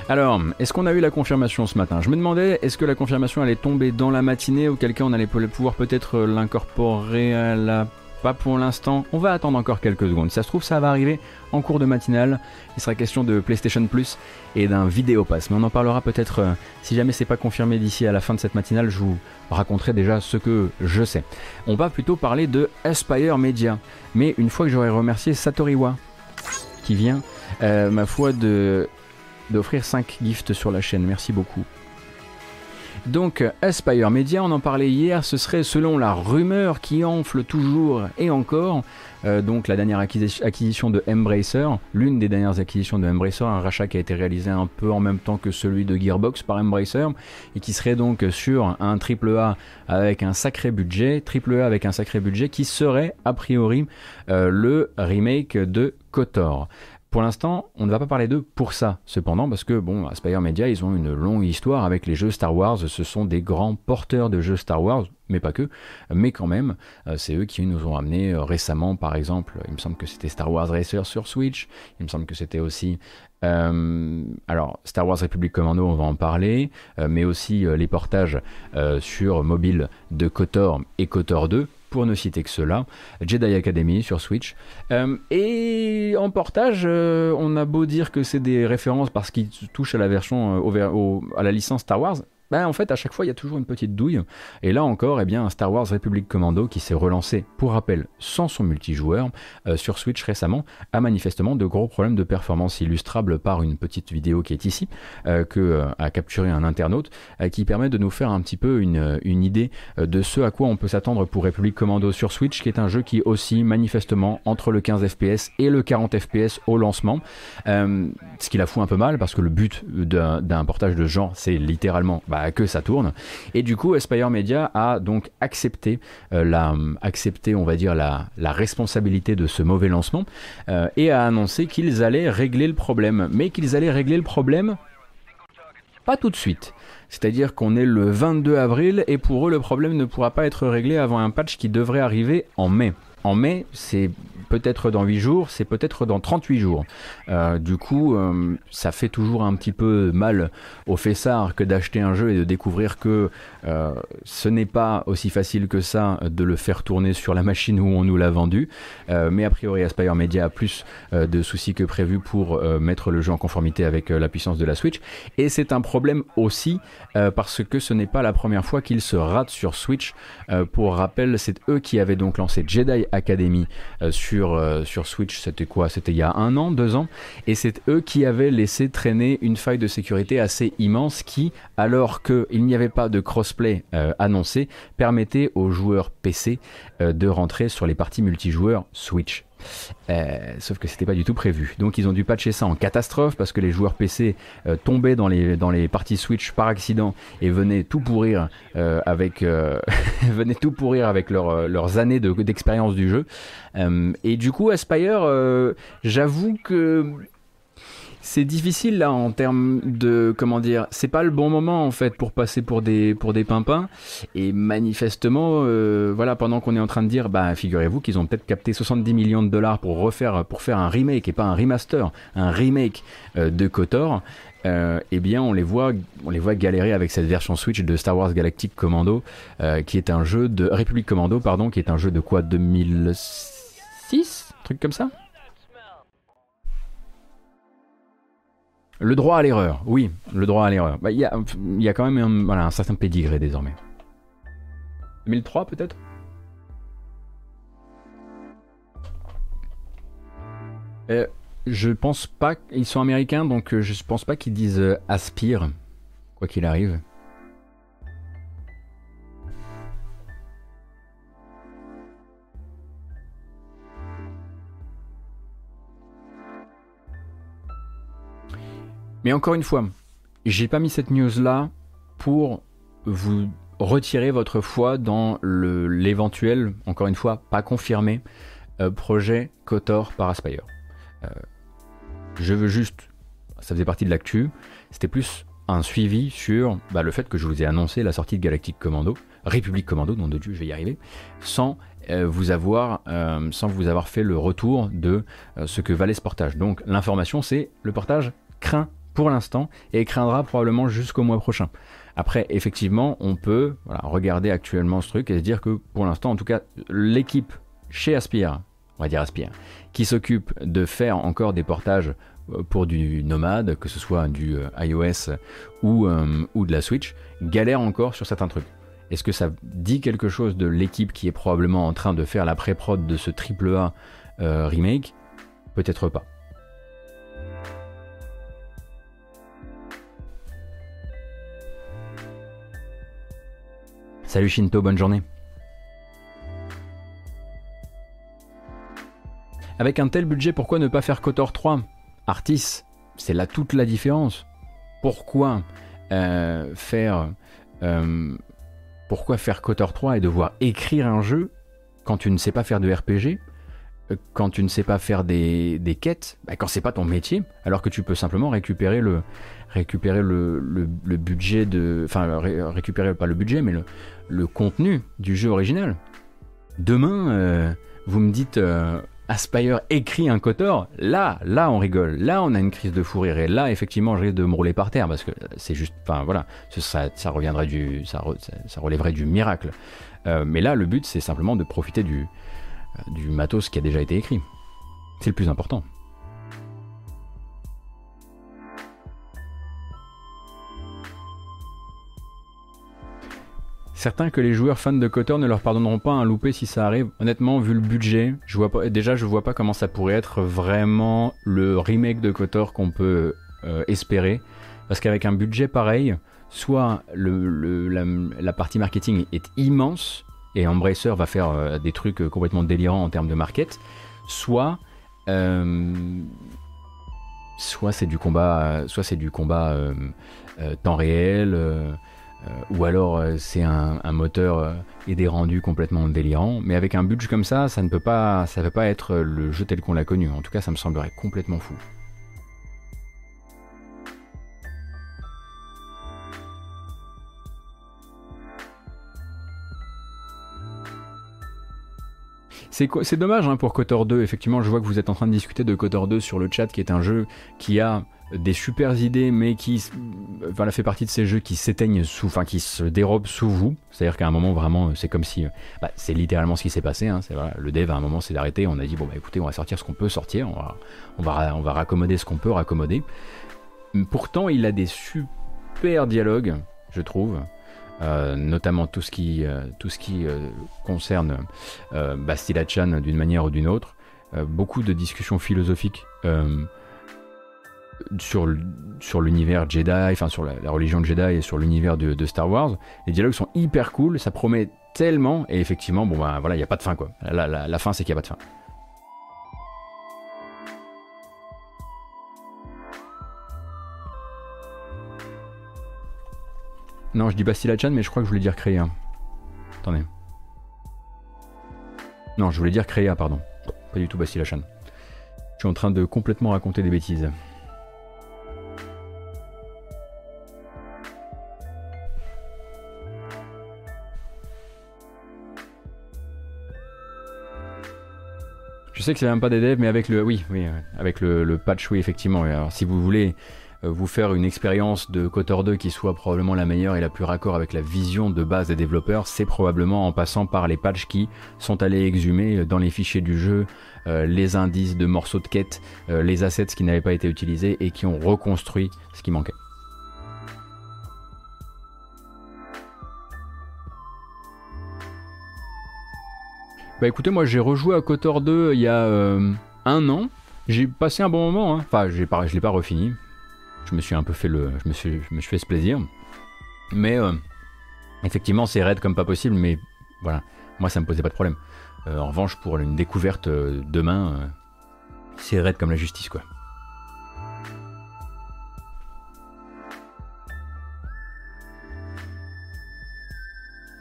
Alors, est-ce qu'on a eu la confirmation ce matin? Je me demandais, est-ce que la confirmation allait tomber dans la matinée ou quelqu'un on allait pouvoir peut-être l'incorporer à la pas pour l'instant. On va attendre encore quelques secondes. ça se trouve, ça va arriver en cours de matinale. Il sera question de PlayStation Plus et d'un vidéo pass. Mais on en parlera peut-être euh, si jamais c'est pas confirmé d'ici à la fin de cette matinale. Je vous raconterai déjà ce que je sais. On va plutôt parler de Aspire Media. Mais une fois que j'aurai remercié Satoriwa, qui vient, euh, ma foi, de d'offrir 5 gifts sur la chaîne. Merci beaucoup. Donc Aspire Media, on en parlait hier, ce serait selon la rumeur qui enfle toujours et encore, euh, donc la dernière acquisition de Embracer, l'une des dernières acquisitions de Embracer, un rachat qui a été réalisé un peu en même temps que celui de Gearbox par Embracer, et qui serait donc sur un AAA avec un sacré budget, AAA avec un sacré budget, qui serait a priori euh, le remake de KOTOR. Pour l'instant, on ne va pas parler d'eux pour ça, cependant, parce que, bon, Aspire Media, ils ont une longue histoire avec les jeux Star Wars. Ce sont des grands porteurs de jeux Star Wars, mais pas que. Mais quand même, euh, c'est eux qui nous ont amené euh, récemment, par exemple, il me semble que c'était Star Wars Racer sur Switch. Il me semble que c'était aussi euh, alors, Star Wars Republic Commando, on va en parler, mais aussi les portages sur mobile de KOTOR et KOTOR 2, pour ne citer que cela, Jedi Academy sur Switch. Euh, et en portage, euh, on a beau dire que c'est des références parce qu'ils touchent à la version, euh, à la licence Star Wars, bah, en fait, à chaque fois, il y a toujours une petite douille. Et là encore, eh bien, un Star Wars Republic Commando qui s'est relancé, pour rappel, sans son multijoueur, euh, sur Switch récemment, a manifestement de gros problèmes de performance illustrables par une petite vidéo qui est ici, euh, que euh, a capturé un internaute, qui permet de nous faire un petit peu une, une idée de ce à quoi on peut s'attendre pour Republic Commando sur Switch, qui est un jeu qui aussi manifestement entre le 15 FPS et le 40 FPS au lancement, ce qui la fout un peu mal parce que le but d'un portage de genre, c'est littéralement bah, que ça tourne. Et du coup, Aspire Media a donc accepté, euh, la, accepté on va dire, la, la, responsabilité de ce mauvais lancement euh, et a annoncé qu'ils allaient régler le problème. Mais qu'ils allaient régler le problème pas tout de suite. C'est-à-dire qu'on est le 22 avril et pour eux le problème ne pourra pas être réglé avant un patch qui devrait arriver en mai. En mai, c'est peut-être dans 8 jours, c'est peut-être dans 38 jours. Euh, du coup, euh, ça fait toujours un petit peu mal au fessard que d'acheter un jeu et de découvrir que euh, ce n'est pas aussi facile que ça de le faire tourner sur la machine où on nous l'a vendu. mais a priori, Aspire Media a plus de soucis que prévu pour mettre le jeu en conformité avec la puissance de la Switch. Et c'est un problème aussi parce que ce n'est pas la première fois qu'il se rate sur Switch. pour rappel, c'est eux qui avaient donc lancé Jedi Academy sur euh, sur, Switch, c'était quoi? C'était il y a un an, deux ans, et c'est eux qui avaient laissé traîner une faille de sécurité assez immense qui, alors qu'il n'y avait pas de crossplay euh, annoncé, permettait aux joueurs PC euh, de rentrer sur les parties multijoueurs Switch. Euh, sauf que c'était pas du tout prévu. Donc ils ont dû patcher ça en catastrophe parce que les joueurs PC euh, tombaient dans les, parties Switch par accident et venaient tout pourrir euh, avec venaient tout pourrir avec leurs années d'expérience du jeu. et du coup Aspire, j'avoue que c'est difficile là en termes de comment dire c'est pas le bon moment en fait pour passer pour des pour des pimpins. Et manifestement euh, voilà pendant qu'on est en train de dire bah figurez-vous qu'ils ont peut-être capté 70 millions de dollars pour refaire pour faire un remake et pas un remaster un remake euh, de Kotor euh, eh bien on les voit on les voit galérer avec cette version Switch de Star Wars Galactic Commando qui est un jeu de République Commando pardon qui est un jeu de quoi 2006 truc comme ça? Le droit à l'erreur, oui, le droit à l'erreur. Bah, il y, a, quand même un, certain pédigré désormais. 2003 peut-être? Euh, Je pense pas. Ils sont américains, donc euh, je pense pas qu'ils disent euh, aspire, quoi qu'il arrive. Mais encore une fois, j'ai pas mis cette news là pour vous retirer votre foi dans l'éventuel, encore une fois, pas confirmé, euh, projet Kotor par Aspire. Euh, je veux juste, ça faisait partie de l'actu, c'était plus un suivi sur bah, le fait que je vous ai annoncé la sortie de Galactic Commando, République Commando, nom de Dieu, je vais y arriver, sans euh, vous avoir, sans vous avoir fait le retour de ce que valait ce portage. Donc l'information, c'est le portage craint pour l'instant et craindra probablement jusqu'au mois prochain. Après, effectivement, on peut regarder actuellement ce truc et se dire que pour l'instant, en tout cas, l'équipe chez Aspire, on va dire Aspire, qui s'occupe de faire encore des portages euh, pour du nomade, que ce soit du euh, iOS ou, euh, ou de la Switch, galère encore sur certains trucs. Est-ce que ça dit quelque chose de l'équipe qui est probablement en train de faire la pré-prod de ce triple A remake? Peut-être pas. Salut Shinto, bonne journée. Avec un tel budget, pourquoi ne pas faire KOTOR 3 Artis, c'est là toute la différence. Pourquoi euh, faire euh, pourquoi faire KOTOR 3 et devoir écrire un jeu quand tu ne sais pas faire de RPG quand tu ne sais pas faire des, quêtes, bah quand c'est pas ton métier, alors que tu peux simplement récupérer le, récupérer le, budget de. Enfin, récupérer pas le budget, mais le, contenu du jeu original. Demain, euh, vous me dites euh, Aspire écrit un Kotor, là, là on rigole, là on a une crise de fou rire, et là effectivement je risque de me rouler par terre parce que c'est juste. Enfin voilà, ça, ça reviendrait du. Ça, ça, relèverait du miracle. Euh, mais là, le but c'est simplement de profiter du, du matos qui a déjà été écrit. C'est le plus important. Certains que les joueurs fans de Kotor ne leur pardonneront pas un loupé si ça arrive. Honnêtement, vu le budget, déjà je vois pas comment ça pourrait être vraiment le remake de Kotor qu'on peut euh, espérer. Parce qu'avec un budget pareil, soit la, partie marketing est immense et Embracer va faire euh, des trucs euh, complètement délirants en termes de market, soit soit c'est du combat, soit c'est du combat temps réel euh, ou alors euh, c'est un, moteur euh, et des rendus complètement délirants. Mais avec un budget comme ça, ça ne peut pas, ça peut pas être le jeu tel qu'on l'a connu. En tout cas, ça me semblerait complètement fou. C'est dommage hein, pour KOTOR 2. Effectivement, je vois que vous êtes en train de discuter de KOTOR 2 sur le chat, qui est un jeu qui a des super idées, mais qui fait partie de ces jeux qui s'éteignent sous, enfin qui se dérobent sous vous. C'est-à-dire qu'à un moment vraiment, c'est comme si, bah, c'est littéralement ce qui s'est passé. Hein. le dev à un moment s'est arrêté. On a dit bon bah écoutez, on va sortir ce qu'on peut sortir, on va, on va, on va raccommoder ce qu'on peut raccommoder. Pourtant, il a des super dialogues, je trouve. Euh, notamment tout ce qui, euh, tout ce qui euh, concerne Bastila Chan d'une manière ou d'une autre. beaucoup de discussions philosophiques sur, sur l'univers Jedi, enfin sur la, religion Jedi et sur l'univers de, Star Wars. Les dialogues sont hyper cool, ça promet tellement, et effectivement, bon ben voilà, il n'y a pas de fin quoi. La, la, fin, c'est qu'il n'y a pas de fin. Non, je dis Bastila Chan, mais je crois que je voulais dire Créa. Attendez. Non, je voulais dire Créa, pardon. Pas du tout Bastila Chan. Je suis en train de complètement raconter des bêtises. Je sais que c'est même pas des devs, mais avec le, oui, oui, avec le, patch, oui, effectivement. Alors, si vous voulez vous faire une expérience de KOTOR 2 qui soit probablement la meilleure et la plus raccord avec la vision de base des développeurs, c'est probablement en passant par les patchs qui sont allés exhumer dans les fichiers du jeu euh, les indices de morceaux de quête, euh, les assets qui n'avaient pas été utilisés et qui ont reconstruit ce qui manquait. Bah écoutez, moi j'ai rejoué à KOTOR 2 il y a euh, un an. J'ai passé un bon moment. Hein. Enfin, j'ai pas, je l'ai pas refini. Je me suis un peu fait le, je me suis, je me fait ce plaisir. Mais euh, effectivement, c'est raide comme pas possible. Mais voilà, moi ça me posait pas de problème. Euh, en revanche, pour une découverte demain, c'est raide comme la justice, quoi.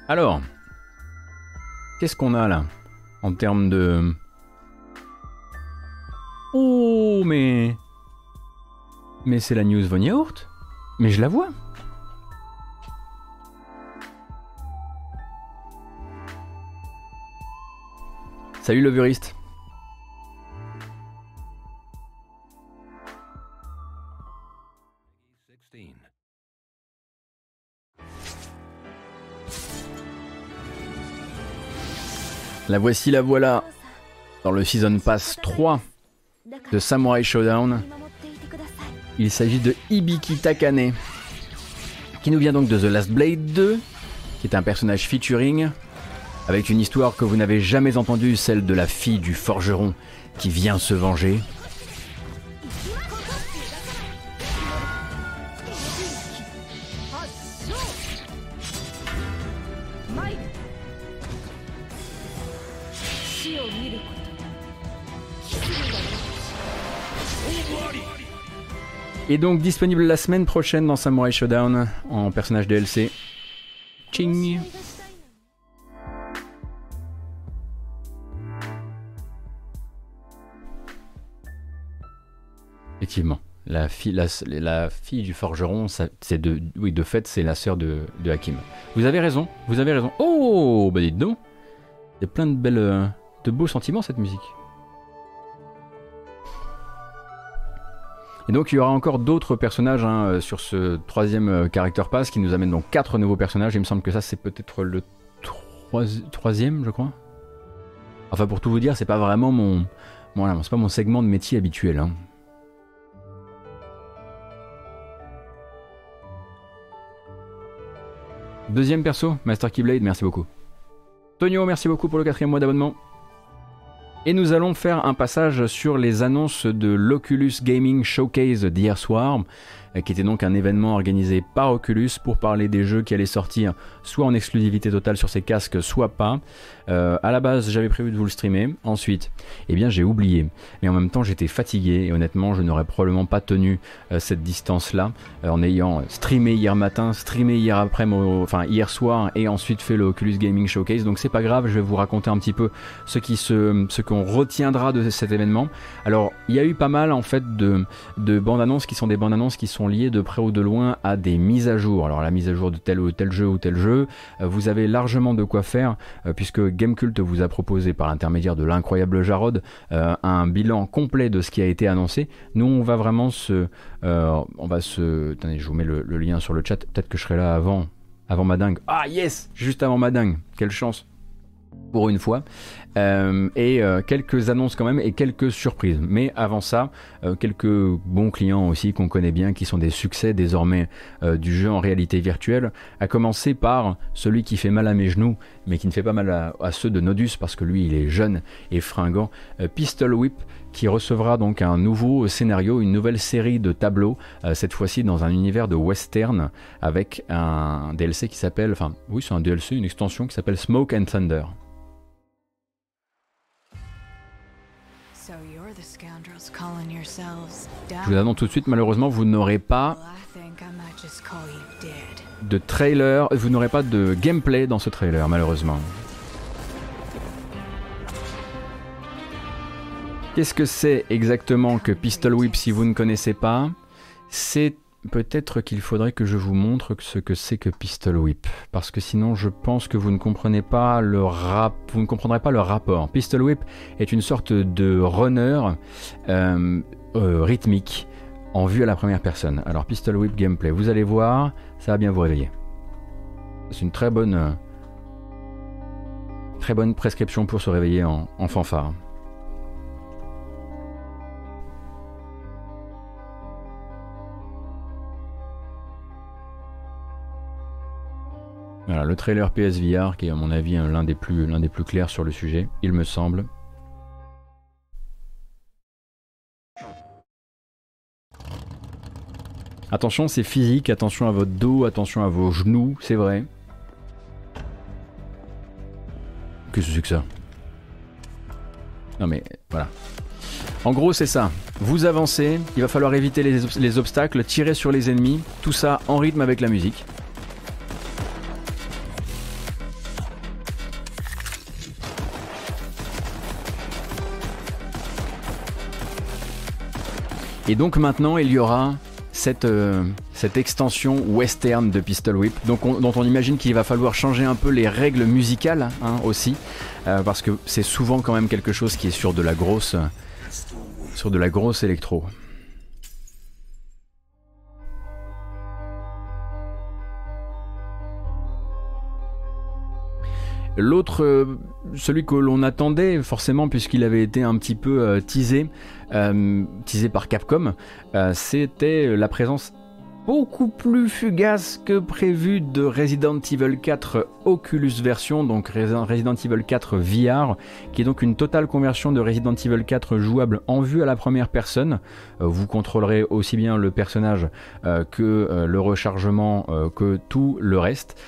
Alors, qu'est-ce qu'on a là en termes de... Oh, mais... Mais c'est la news Von Yaourt. Mais je la vois. Salut Lovuriste. La voici, la voilà. Dans le Season Pass 3 de Samurai Showdown. Il s'agit de Ibiki Takane, qui nous vient donc de The Last Blade 2, qui est un personnage featuring, avec une histoire que vous n'avez jamais entendue, celle de la fille du forgeron qui vient se venger. Et donc disponible la semaine prochaine dans Samurai Showdown en personnage DLC. Ching Effectivement, la fille, du forgeron, c'est de, oui, de fait, c'est la sœur de, de, Hakim. Vous avez raison, vous avez raison. Oh, bah dites donc, il y a plein de belles, euh, de beaux sentiments cette musique. Et donc il y aura encore d'autres personnages hein, euh, sur ce troisième euh, character pass qui nous amène donc quatre nouveaux personnages. Il me semble que ça c'est peut-être le troisième, je crois. Enfin pour tout vous dire, c'est pas vraiment mon, voilà, c'est pas mon segment de métier habituel. Hein. Deuxième perso, Master Keyblade, merci beaucoup. Tonio, merci beaucoup pour le quatrième mois d'abonnement. Et nous allons faire un passage sur les annonces de l'Oculus Gaming Showcase d'hier soir. Euh, qui était donc un événement organisé par Oculus pour parler des jeux qui allaient sortir soit en exclusivité totale sur ces casques, soit pas. Euh, à la base, j'avais prévu de vous le streamer. Ensuite, eh bien, j'ai oublié. Mais en même temps, j'étais fatigué et honnêtement, je n'aurais probablement pas tenu euh, cette distance-là en ayant streamé hier matin, streamé hier après, enfin hier soir et ensuite fait le Oculus Gaming Showcase. Donc c'est pas grave, je vais vous raconter un petit peu ce qu'on retiendra de cet événement. Alors, il y a eu pas mal en fait de, de bandes annonces qui sont des bandes annonces qui sont liées de près ou de loin à des mises à jour. Alors la mise à jour de tel ou tel jeu ou tel jeu, euh, vous avez largement de quoi faire euh, puisque Gamecult vous a proposé par l'intermédiaire de l'incroyable Jarod euh, un bilan complet de ce qui a été annoncé. Nous on va vraiment se... on va se... Attendez, je vous mets le, le lien sur le chat. Peut-être que je serai là avant, avant ma dingue. Ah yes Juste avant ma dingue. Quelle chance pour une fois. Euh, et euh, quelques annonces quand même et quelques surprises. Mais avant ça, euh, quelques bons clients aussi qu'on connaît bien, qui sont des succès désormais du jeu en réalité virtuelle. À commencer par celui qui fait mal à mes genoux, mais qui ne fait pas mal à, ceux de Nodus parce que lui il est jeune et fringant. Pistol Whip qui recevra donc un nouveau scénario, une nouvelle série de tableaux, cette fois-ci dans un univers de western avec un DLC qui s'appelle, enfin oui c'est un DLC, une extension qui s'appelle Smoke and Thunder. Je vous annonce tout de suite, malheureusement, vous n'aurez pas de trailer, vous n'aurez pas de gameplay dans ce trailer, malheureusement. Qu'est-ce que c'est exactement que Pistol Whip si vous ne connaissez pas? C'est peut-être qu'il faudrait que je vous montre ce que c'est que Pistol Whip, parce que sinon je pense que vous ne comprenez pas le rap, vous ne comprendrez pas le rapport. Pistol Whip est une sorte de runner euh, euh, rythmique en vue à la première personne. Alors Pistol Whip gameplay, vous allez voir, ça va bien vous réveiller. C'est une très bonne, très bonne prescription pour se réveiller en fanfare. Voilà, le trailer PSVR qui est à mon avis l'un des, plus, clairs sur le sujet, il me semble. Attention, c'est physique, attention à votre dos, attention à vos genoux, c'est vrai. Qu'est-ce que c'est que ça? Non mais voilà. En gros, c'est ça. Vous avancez, il va falloir éviter les obstacles, tirer sur les ennemis, tout ça en rythme avec la musique. Et donc maintenant, il y aura cette, euh, extension western de Pistol Whip, dont on imagine qu'il va falloir changer un peu les règles musicales hein, aussi, euh, parce que c'est souvent quand même quelque chose qui est sur de la grosse, sur de la grosse électro. L'autre, euh, celui que l'on attendait forcément puisqu'il avait été un petit peu teasé, teasé par Capcom, c'était la présence beaucoup plus fugace que prévu de Resident Evil 4 Oculus version, donc Resident Evil 4 VR, qui est donc une totale conversion de Resident Evil 4 jouable en vue à la première personne. Euh, vous contrôlerez aussi bien le personnage euh, que euh, le rechargement, que tout le reste.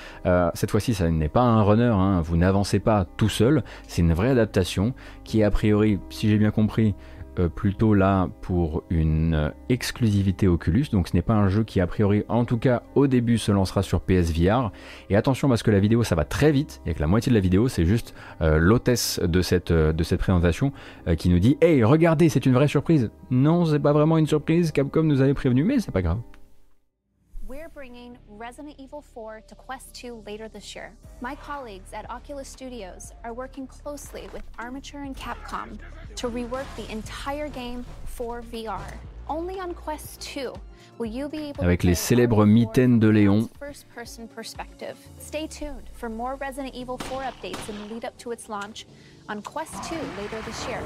cette fois-ci, ça n'est pas un runner, hein. vous n'avancez pas tout seul, c'est une vraie adaptation qui est a priori, si j'ai bien compris, euh, plutôt là pour une euh, exclusivité Oculus, donc ce n'est pas un jeu qui a priori, en tout cas au début, se lancera sur PSVR. Et attention parce que la vidéo ça va très vite, et que la moitié de la vidéo c'est juste euh, l'hôtesse de cette, de cette présentation qui nous dit Hey regardez c'est une vraie surprise. Non c'est pas vraiment une surprise, Capcom nous avait prévenu mais c'est pas grave. bringing Resident Evil 4 to Quest 2 later this year. My colleagues Oculus Studios are working closely with Armature and Capcom to rework the entire game for VR. Only on Quest 2 will you be able Avec les célèbres mitaines de Léon. First person perspective. Stay tuned for more Resident Evil 4 updates in the lead up to its launch on Quest 2 later this year.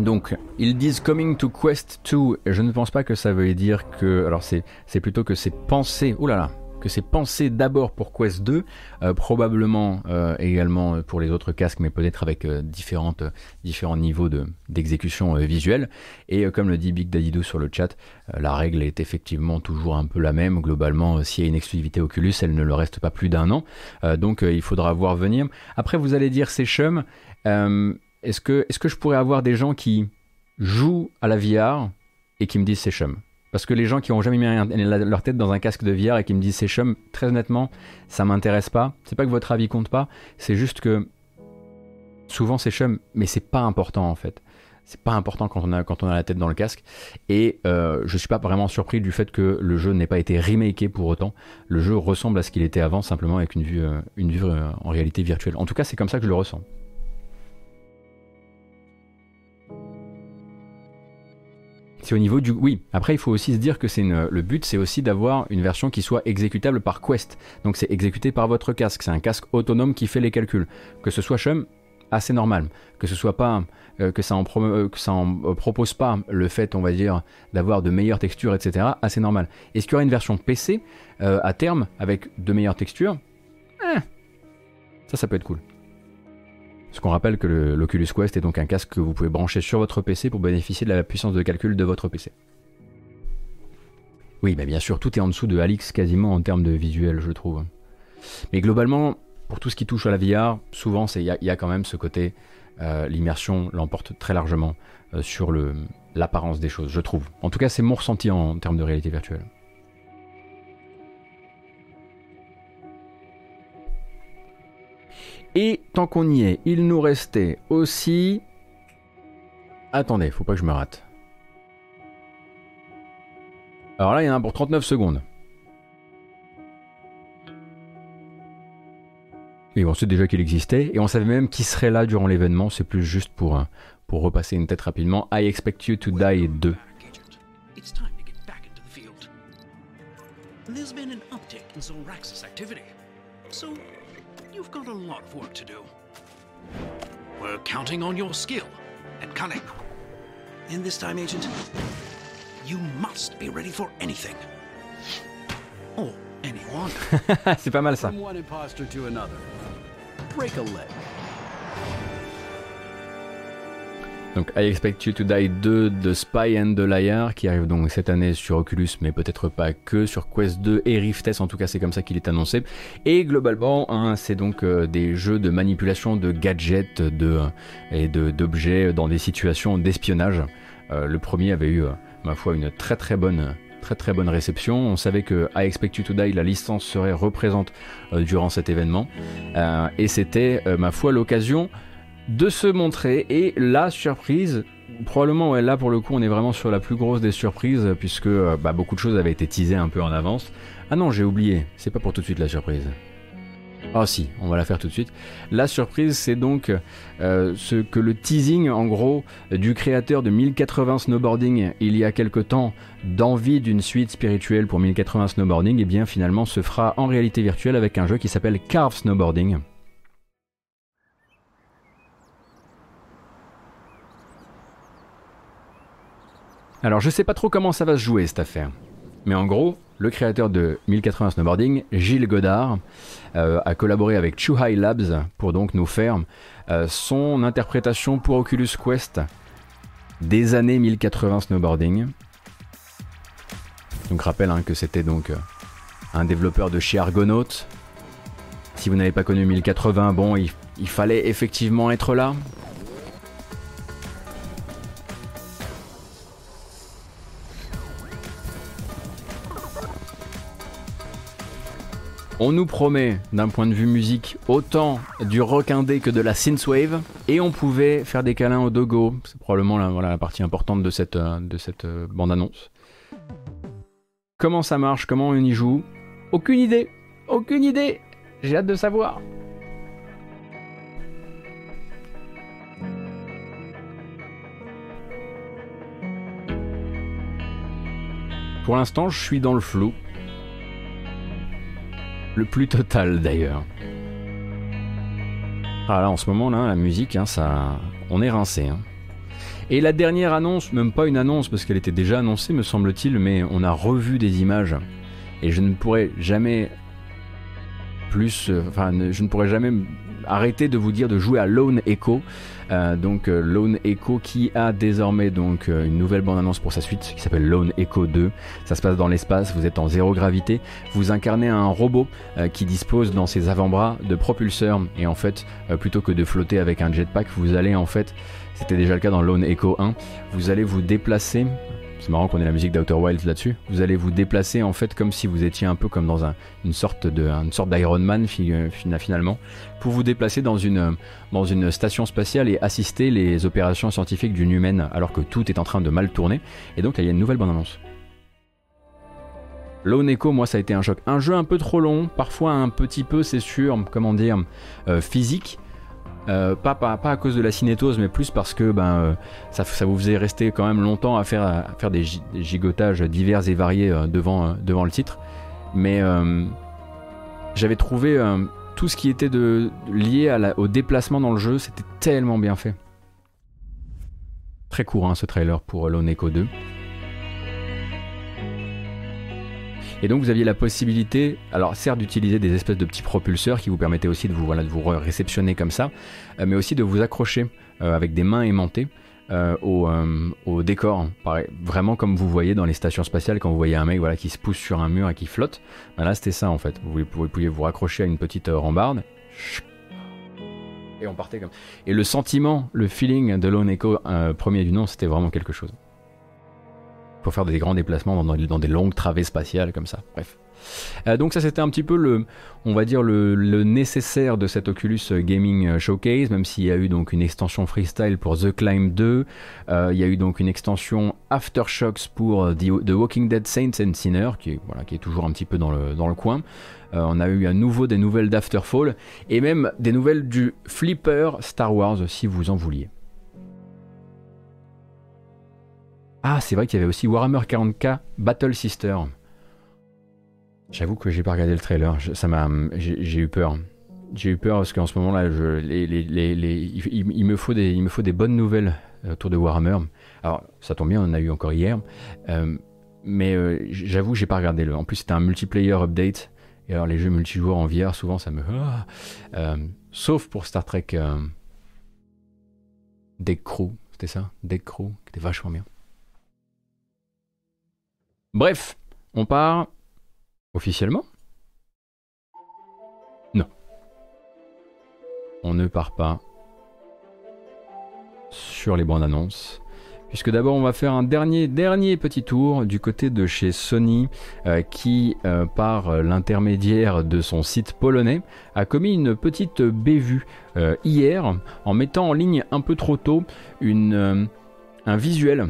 Donc, ils disent Coming to Quest 2, et je ne pense pas que ça veut dire que. Alors, c'est plutôt que c'est pensé. Là là que c'est pensé d'abord pour Quest 2, euh, probablement euh, également pour les autres casques, mais peut-être avec euh, différents niveaux d'exécution visuelle. Et comme le dit Big Daddy sur le chat, la règle est effectivement toujours un peu la même. Globalement, s'il y a une exclusivité Oculus, elle ne le reste pas plus d'un an. donc il faudra voir venir. Après, vous allez dire c'est chum. Est-ce que, est que je pourrais avoir des gens qui jouent à la VR et qui me disent c'est chum? Parce que les gens qui ont jamais mis leur tête dans un casque de VR et qui me disent c'est chum, très honnêtement, ça m'intéresse pas. C'est pas que votre avis compte pas, c'est juste que souvent c'est chum, mais c'est pas important en fait. C'est pas important quand on, a, la tête dans le casque. Et euh, je suis pas vraiment surpris du fait que le jeu n'ait pas été remaké pour autant. Le jeu ressemble à ce qu'il était avant, simplement avec une vue, euh, euh, en réalité virtuelle. En tout cas, c'est comme ça que je le ressens. C'est au niveau du. Oui, après, il faut aussi se dire que c'est le but, c'est aussi d'avoir une version qui soit exécutable par Quest. Donc, c'est exécuté par votre casque. C'est un casque autonome qui fait les calculs. Que ce soit Chum, assez normal. Que ce soit pas. Euh, que ça en, euh, euh, propose pas le fait, on va dire, d'avoir de meilleures textures, etc. Assez normal. Est-ce qu'il y aura une version PC à terme avec de meilleures textures? Eh, Ça, ça peut être cool. Parce qu'on rappelle que l'Oculus Quest est donc un casque que vous pouvez brancher sur votre PC pour bénéficier de la puissance de calcul de votre PC. Oui, mais bien sûr, tout est en dessous de Alix quasiment en termes de visuel, je trouve. Mais globalement, pour tout ce qui touche à la VR, souvent il y, a quand même ce côté, euh, l'immersion l'emporte très largement euh, sur l'apparence des choses, je trouve. En tout cas, c'est mon ressenti en termes de réalité virtuelle. Et tant qu'on y est, il nous restait aussi... Attendez, faut pas que je me rate. Alors là, il y en a pour 39 secondes. Et on sait déjà qu'il existait, et on savait même qui serait là durant l'événement, c'est plus juste pour, pour repasser une tête rapidement. I Expect You to Die 2. You've got a lot of work to do. We're counting on your skill and cunning. In this time, Agent, you must be ready for anything. Or anyone. C'est pas mal ça. From one imposter to another. Break a leg. Donc I Expect You to Die 2 de Spy and the Liar qui arrive donc cette année sur Oculus mais peut-être pas que sur Quest 2 et Rift S en tout cas c'est comme ça qu'il est annoncé et globalement hein, c'est donc euh, des jeux de manipulation de gadgets de, et d'objets dans des situations d'espionnage. Euh, le premier avait eu euh, ma foi une très très bonne très très bonne réception. On savait que I Expect You to Die, la licence serait représente durant cet événement. et c'était, ma foi, l'occasion de se montrer. Et la surprise, probablement ouais, là pour le coup on est vraiment sur la plus grosse des surprises puisque euh, bah, beaucoup de choses avaient été teasées un peu en avance. Ah non j'ai oublié, c'est pas pour tout de suite la surprise. Ah si, on va la faire tout de suite. La surprise, c'est donc euh, ce que le teasing, en gros, du créateur de 1080 Snowboarding il y a quelque temps, d'envie d'une suite spirituelle pour 1080 Snowboarding, et eh bien finalement se fera en réalité virtuelle avec un jeu qui s'appelle Carve Snowboarding. Alors je sais pas trop comment ça va se jouer cette affaire. Mais en gros, le créateur de 1080 Snowboarding, Gilles Godard, euh, a collaboré avec Chuhai Labs pour donc nous faire euh, son interprétation pour Oculus Quest des années 1080 Snowboarding. Donc rappelle hein, que c'était donc euh, un développeur de chez Argonaut. Si vous n'avez pas connu 1080, bon, il fallait effectivement être là. On nous promet, d'un point de vue musique, autant du rock indé que de la synthwave, et on pouvait faire des câlins au dogo. C'est probablement la, partie importante de cette, euh, euh, bande-annonce. Comment ça marche? Comment on y joue? Aucune idée Aucune idée J'ai hâte de savoir. Pour l'instant, je suis dans le flou plus total d'ailleurs. Ah là, en ce moment là, la musique, hein, ça, on est rincé. Hein. Et la dernière annonce, même pas une annonce parce qu'elle était déjà annoncée, me semble-t-il, mais on a revu des images. Et je ne pourrais jamais plus, euh, enfin, je ne pourrais jamais arrêter de vous dire de jouer à Lone Echo. Euh, donc euh, Lone Echo qui a désormais donc euh, une nouvelle bande-annonce pour sa suite qui s'appelle Lone Echo 2. Ça se passe dans l'espace, vous êtes en zéro gravité, vous incarnez un robot qui dispose dans ses avant-bras de propulseurs et en fait plutôt que de flotter avec un jetpack, vous allez en fait, c'était déjà le cas dans Lone Echo 1, vous allez vous déplacer c'est marrant qu'on ait la musique d'Outer Wilds là-dessus. Vous allez vous déplacer en fait comme si vous étiez un peu comme dans une sorte de d'Iron Man finalement pour vous déplacer dans une station spatiale et assister les opérations scientifiques d'une humaine alors que tout est en train de mal tourner. Et donc là, il y a une nouvelle bande annonce. Lone Echo, moi ça a été un choc. Un jeu un peu trop long, parfois un petit peu, c'est sûr, comment dire, euh, physique, euh, pas, pas, pas, à cause de la cinétose, mais plus parce que ben, euh, ça, ça, vous faisait rester quand même longtemps à faire, à faire des, gigotages divers et variés euh, devant, devant le titre. Mais j'avais trouvé tout ce qui était de, lié au déplacement dans le jeu, c'était tellement bien fait. Très court hein, ce trailer pour Lone Echo 2. Et donc vous aviez la possibilité, alors certes d'utiliser des espèces de petits propulseurs qui vous permettaient aussi de vous, voilà, de vous réceptionner comme ça, euh, mais aussi de vous accrocher euh, avec des mains aimantées euh, au, décor. vraiment comme vous voyez dans les stations spatiales quand vous voyez un mec voilà, qui se pousse sur un mur et qui flotte. Ben là c'était ça en fait. Vous, pouviez vous raccrocher à une petite rambarde. Et on partait comme. Et le sentiment, le feeling de Lone Echo, premier du nom, c'était vraiment quelque chose pour faire des grands déplacements dans, des longues travées spatiales comme ça. Bref. Euh, donc ça c'était un petit peu le, on va dire le, nécessaire de cet Oculus Gaming Showcase, même s'il y a eu donc une extension freestyle pour The Climb 2, euh, il y a eu donc une extension Aftershocks pour The, Walking Dead Saints and Sinners, qui est, voilà, qui est toujours un petit peu dans le, dans le coin. Euh, on a eu à nouveau des nouvelles d'Afterfall, et même des nouvelles du Flipper Star Wars si vous en vouliez. Ah, c'est vrai qu'il y avait aussi Warhammer 40k Battle Sister. J'avoue que j'ai pas regardé le trailer, ça m'a, j'ai eu peur. J'ai eu peur parce qu'en ce moment-là, il, me faut des, il me faut des bonnes nouvelles autour de Warhammer. Alors, ça tombe bien, on en a eu encore hier. Euh, mais euh, j'avoue, j'ai pas regardé le. En plus, c'était un multiplayer update. Et alors, les jeux multijoueurs en VR, souvent, ça me. Ah, euh, sauf pour Star Trek Deck Crew, c'était ça? Deck Crew, qui était vachement bien. Bref, on part officiellement Non. On ne part pas sur les bandes annonces. Puisque d'abord on va faire un dernier, dernier petit tour du côté de chez Sony euh, qui, euh, par l'intermédiaire de son site polonais, a commis une petite bévue euh, hier en mettant en ligne un peu trop tôt une, un visuel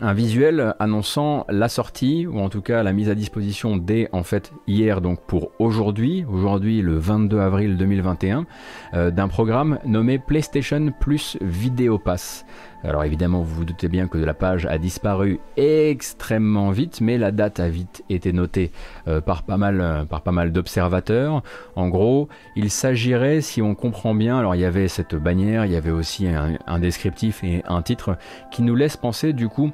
un visuel annonçant la sortie, ou en tout cas la mise à disposition dès en fait hier, donc pour aujourd'hui, aujourd'hui le 22 avril 2021, euh, d'un programme nommé PlayStation Plus Video Pass. Alors évidemment, vous vous doutez bien que la page a disparu extrêmement vite, mais la date a vite été notée euh, par pas mal, euh, par pas mal d'observateurs. En gros, il s'agirait, si on comprend bien, alors il y avait cette bannière, il y avait aussi un descriptif et un titre qui nous laisse penser du coup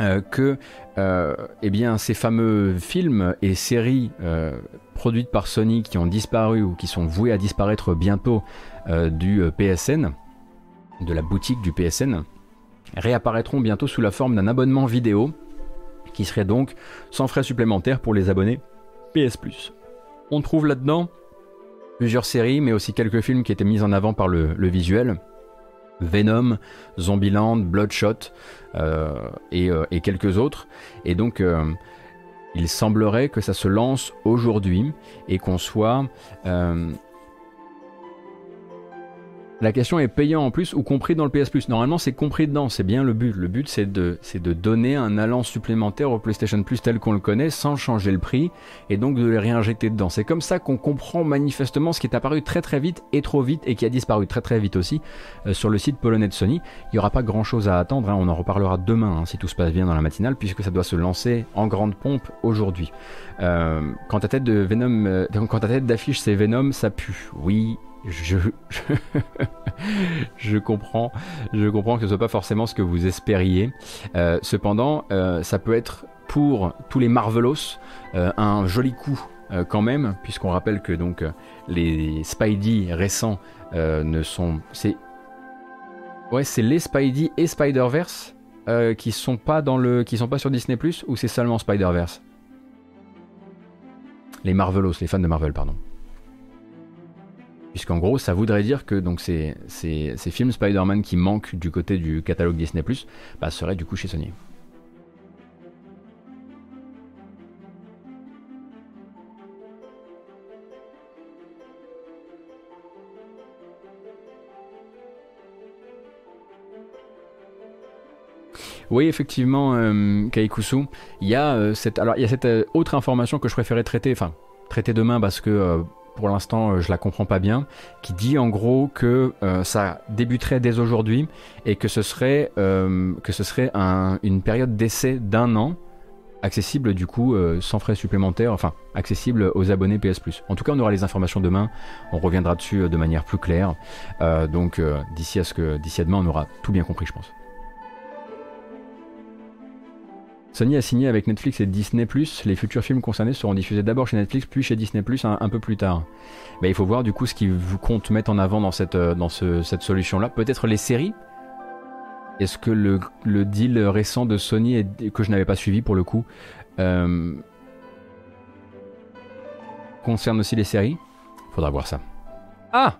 euh, que euh, eh ces fameux films et séries euh, produites par Sony qui ont disparu ou qui sont voués à disparaître bientôt du PSN, de la boutique du PSN, réapparaîtront bientôt sous la forme d'un abonnement vidéo qui serait donc sans frais supplémentaires pour les abonnés PS. On trouve là-dedans plusieurs séries, mais aussi quelques films qui étaient mis en avant par le visuel. Venom, Zombieland, Bloodshot euh, euh, et, quelques autres. Et donc, euh, il semblerait que ça se lance aujourd'hui et qu'on soit la question est payant en plus ou compris dans le PS Plus. Normalement, c'est compris dedans, c'est bien le but. Le but, c'est de, donner un allant supplémentaire au PlayStation Plus tel qu'on le connaît sans changer le prix et donc de les réinjecter dedans. C'est comme ça qu'on comprend manifestement ce qui est apparu très très vite et trop vite et qui a disparu très très vite aussi euh, sur le site polonais de Sony. Il n'y aura pas grand chose à attendre, hein. on en reparlera demain hein, si tout se passe bien dans la matinale puisque ça doit se lancer en grande pompe aujourd'hui. Euh, quand ta tête de euh, quand ta tête d'affiche c'est Venom, ça pue. Oui, je, comprends, que ce soit pas forcément ce que vous espériez. Euh, cependant, euh, ça peut être pour tous les Marvelos euh, un joli coup quand même, puisqu'on rappelle que donc les Spidey récents ne sont, c'est, ouais, c'est les Spidey et Spider Verse qui sont pas dans le, sont pas sur Disney ou c'est seulement Spider Verse. Les Marvelos, les fans de Marvel, pardon. Puisqu'en gros, ça voudrait dire que donc ces, films Spider-Man qui manquent du côté du catalogue Disney bah, seraient du coup chez Sony. Oui, effectivement, euh, Kaikusu, il y a euh, cette, alors y a cette euh, autre information que je préférais traiter, enfin traiter demain parce que euh, pour l'instant euh, je la comprends pas bien, qui dit en gros que euh, ça débuterait dès aujourd'hui et que ce serait, euh, une période d'essai d'un an, accessible du coup sans frais supplémentaires, enfin accessible aux abonnés PS Plus. En tout cas on aura les informations demain, on reviendra dessus de manière plus claire. donc d'ici à ce que d'ici à demain on aura tout bien compris je pense. Sony a signé avec Netflix et Disney ⁇ les futurs films concernés seront diffusés d'abord chez Netflix puis chez Disney ⁇ un, un peu plus tard. Ben, il faut voir du coup ce qu'ils vous comptent mettre en avant dans cette, euh, cette solution-là. Peut-être les séries? Est-ce que le, deal récent de Sony, que je n'avais pas suivi pour le coup, euh, concerne aussi les séries? Faudra voir ça. Ah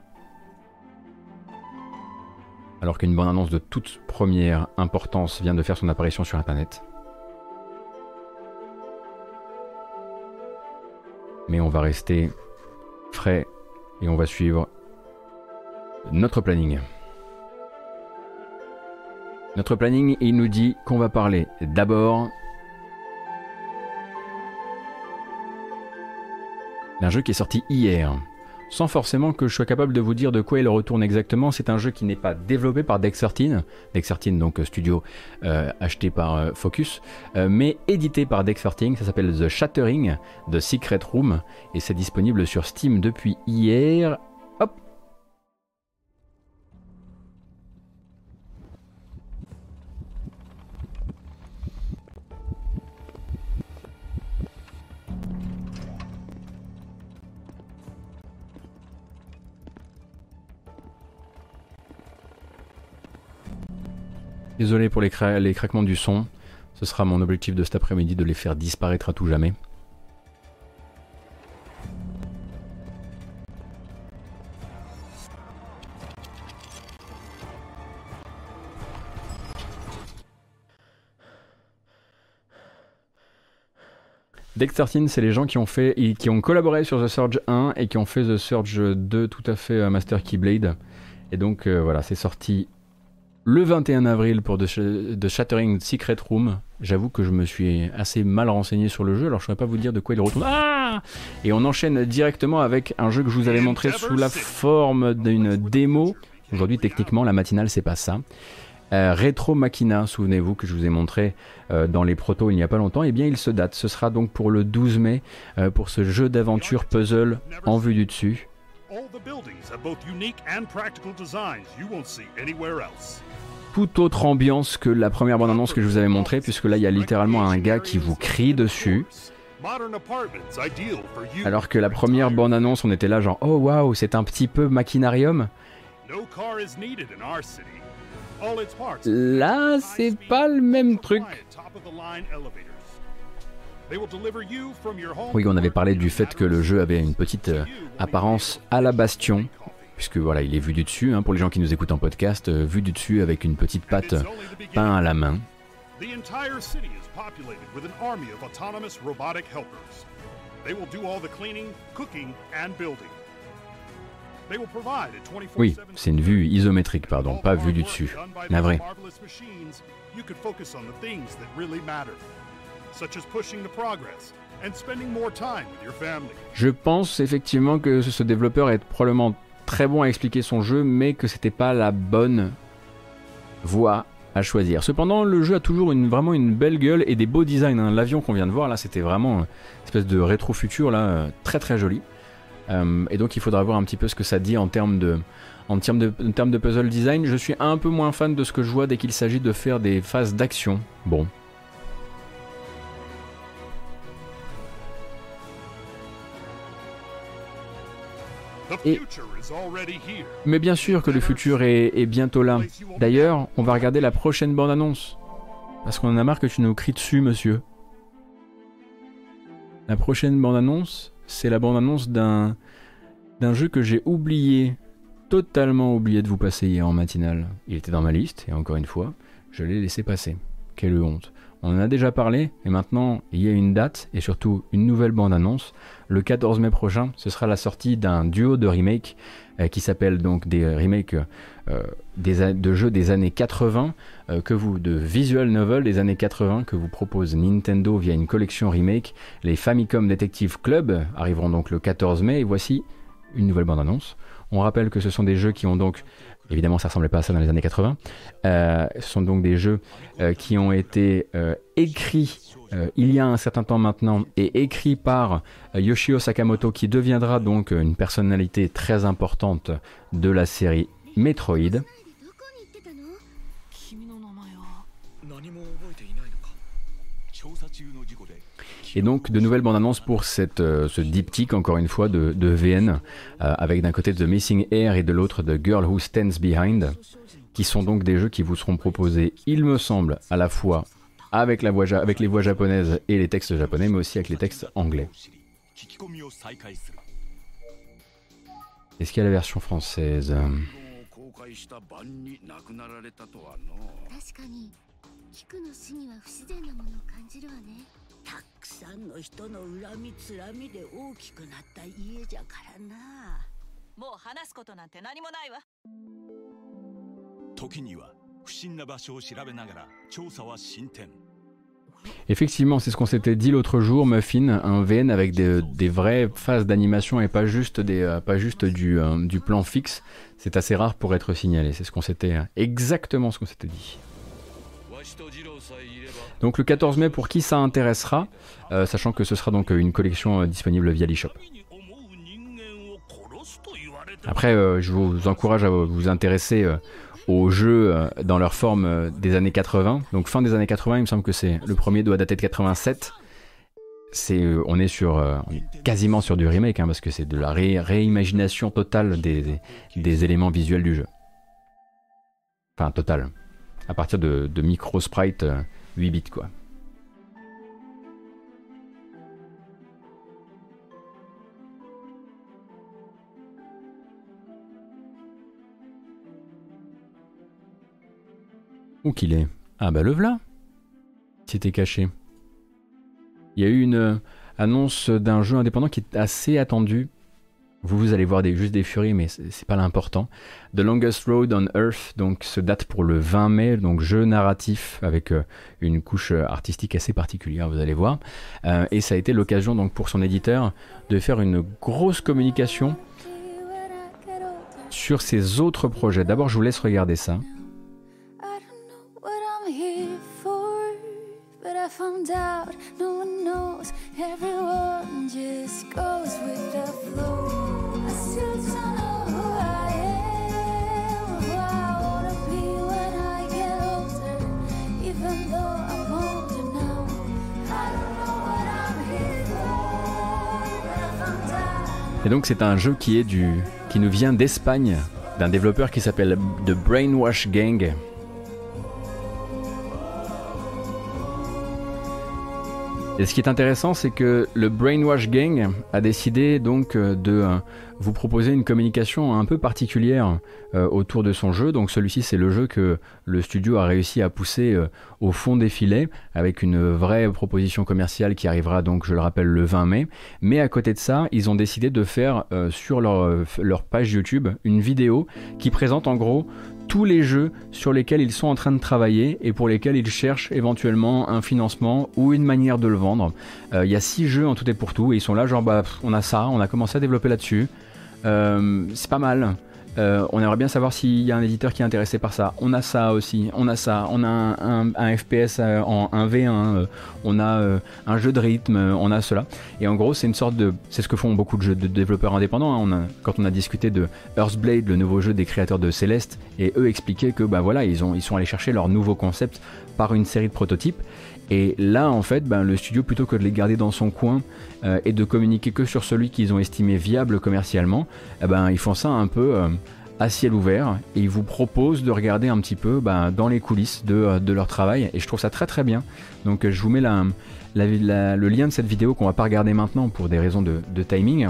alors qu'une bonne annonce de toute première importance vient de faire son apparition sur Internet. Mais on va rester frais et on va suivre notre planning. Notre planning, il nous dit qu'on va parler d'abord d'un jeu qui est sorti hier sans forcément que je sois capable de vous dire de quoi il retourne exactement. C'est un jeu qui n'est pas développé par Dex13, Dex13 donc euh, studio euh, acheté par euh, Focus, mais édité par Dex13. Ça s'appelle The Shattering, The Secret Room, et c'est disponible sur Steam depuis hier. Désolé pour les, craquements du son. Ce sera mon objectif de cet après-midi de les faire disparaître à tout jamais. Deck 13, c'est les gens qui ont fait, qui ont collaboré sur The Surge 1 et qui ont fait The Surge 2 tout à fait euh, Master Keyblade. Et donc euh, voilà, c'est sorti le 21 avril pour The, Shattering Secret Room. J'avoue que je me suis assez mal renseigné sur le jeu, alors je ne saurais pas vous dire de quoi il retourne. Ah Et on enchaîne directement avec un jeu que je vous avais montré sous la forme d'une démo. Aujourd'hui, techniquement, la matinale, c'est pas ça. Euh, Retro Machina, souvenez-vous que je vous ai montré euh, dans les protos il n'y a pas longtemps, et eh bien il se date. Ce sera donc pour le 12 mai euh, pour ce jeu d'aventure puzzle en vue du dessus. Tout autre ambiance que la première bande-annonce que je vous avais montrée, puisque là il y a littéralement un gars qui vous crie dessus. Alors que la première bande-annonce, on était là genre oh waouh, c'est un petit peu machinarium. Là, c'est pas le même truc. Oui, on avait parlé du fait que le jeu avait une petite euh, apparence à la Bastion, puisque voilà, il est vu du dessus, hein, pour les gens qui nous écoutent en podcast, euh, vu du dessus avec une petite patte peint à la main. Oui, c'est une vue isométrique, pardon, pas vue du dessus. Navré. Je pense effectivement que ce développeur est probablement très bon à expliquer son jeu, mais que c'était pas la bonne voie à choisir. Cependant, le jeu a toujours vraiment une belle gueule et des beaux designs. Hein. L'avion qu'on vient de voir là, c'était vraiment une espèce de rétro futur là, très très joli. Euh, et donc il faudra voir un petit peu ce que ça dit en termes de, en en termes de puzzle design. Je suis un peu moins fan de ce que je vois dès qu'il s'agit de faire des phases d'action. Bon. Mais bien sûr que le futur est, bientôt là. D'ailleurs, on va regarder la prochaine bande-annonce. Parce qu'on en a marre que tu nous cries dessus, monsieur. La prochaine bande-annonce, c'est la bande-annonce d'un d'un jeu que j'ai oublié, totalement oublié de vous passer hier en matinale. Il était dans ma liste, et encore une fois, je l'ai laissé passer. Quelle honte. On en a déjà parlé, et maintenant il y a une date et surtout une nouvelle bande-annonce. Le 14 mai prochain, ce sera la sortie d'un duo de remake euh, qui s'appelle donc des remakes euh, de jeux des années 80 euh, que vous de visual novel des années 80 que vous propose Nintendo via une collection remake. Les Famicom Detective Club arriveront donc le 14 mai et voici une nouvelle bande-annonce. On rappelle que ce sont des jeux qui ont donc Évidemment, ça ressemblait pas à ça dans les années 80. ce sont donc des jeux qui ont été écrits euh, il y a un certain temps maintenant et écrit par euh, Yoshio Sakamoto qui deviendra donc une personnalité très importante de la série Metroid. Et donc de nouvelles bandes annonces pour cette, euh, ce diptyque, encore une fois, de, VN, avec d'un côté The Missing Air et de l'autre The Girl Who Stands Behind, qui sont donc des jeux qui vous seront proposés, il me semble, à la fois avec, la voix, avec les voix japonaises et les textes japonais, mais aussi avec les textes anglais. Est-ce qu'il y a la version française? 時には不審な場所を調べながら調査は進展 Effectivement, c'est ce qu'on s'était dit l'autre jour, Muffin, un VN avec des, vraies phases d'animation et pas juste, des, euh, pas juste du, euh, du plan fixe. C'est assez rare pour être signalé. C'est ce qu'on s'était exactement ce qu'on s'était dit. Donc le 14 mai, pour qui ça intéressera, euh, sachant que ce sera donc une collection disponible via l'eShop. Après, je vous encourage à vous intéresser aux jeux euh, dans leur forme euh, des années 80. Donc fin des années 80, il me semble que c'est le premier doit dater de 87. C'est, euh, on est sur quasiment sur du remake hein, parce que c'est de la réimagination totale des, éléments visuels du jeu. Enfin total. À partir de, de micro sprite 8 bits quoi. Où qu'il est Ah bah le voilà C'était caché. Il y a eu une euh, annonce d'un jeu indépendant qui est assez attendu. Vous, vous allez voir juste des furies, mais c'est pas l'important. The Longest Road on Earth, donc se date pour le 20 mai, donc jeu narratif avec euh, une couche euh, artistique assez particulière, vous allez voir. Euh, et ça a été l'occasion donc pour son éditeur de faire une grosse communication sur ses autres projets. D'abord, je vous laisse regarder ça. Et donc c'est un jeu qui est du qui nous vient d'Espagne d'un développeur qui s'appelle The Brainwash Gang. Et ce qui est intéressant, c'est que le Brainwash Gang a décidé donc euh, de euh, vous proposer une communication un peu particulière euh, autour de son jeu. Donc celui-ci, c'est le jeu que le studio a réussi à pousser au fond des filets avec une vraie proposition commerciale qui arrivera donc, je le rappelle, le 20 mai. Mais à côté de ça, ils ont décidé de faire sur leur, leur page YouTube une vidéo qui présente en gros tous les jeux sur lesquels ils sont en train de travailler et pour lesquels ils cherchent éventuellement un financement ou une manière de le vendre. Euh, il y a six jeux en tout et pour tout et ils sont là genre bah on a ça, on a commencé à développer là-dessus. Euh, c'est pas mal. Euh, on aimerait bien savoir s'il y a un éditeur qui est intéressé par ça. On a ça aussi, on a ça, on a un, FPS euh, en 1v1, euh, on a un jeu de rythme, on a cela. Et en gros, c'est une sorte de. C'est ce que font beaucoup de, jeux de développeurs indépendants. Hein. Quand on a discuté de Earthblade, le nouveau jeu des créateurs de Celeste, et eux expliquaient que bah voilà, ils sont allés chercher leur nouveau concept par une série de prototypes. Et là, en fait, ben, le studio, plutôt que de les garder dans son coin euh, et de communiquer que sur celui qu'ils ont estimé viable commercialement, eh ben, ils font ça un peu euh, à ciel ouvert et ils vous proposent de regarder un petit peu ben, dans les coulisses euh, de, leur travail. Et je trouve ça très très bien. Donc, je vous mets le lien de cette vidéo qu'on va pas regarder maintenant pour des raisons de, timing.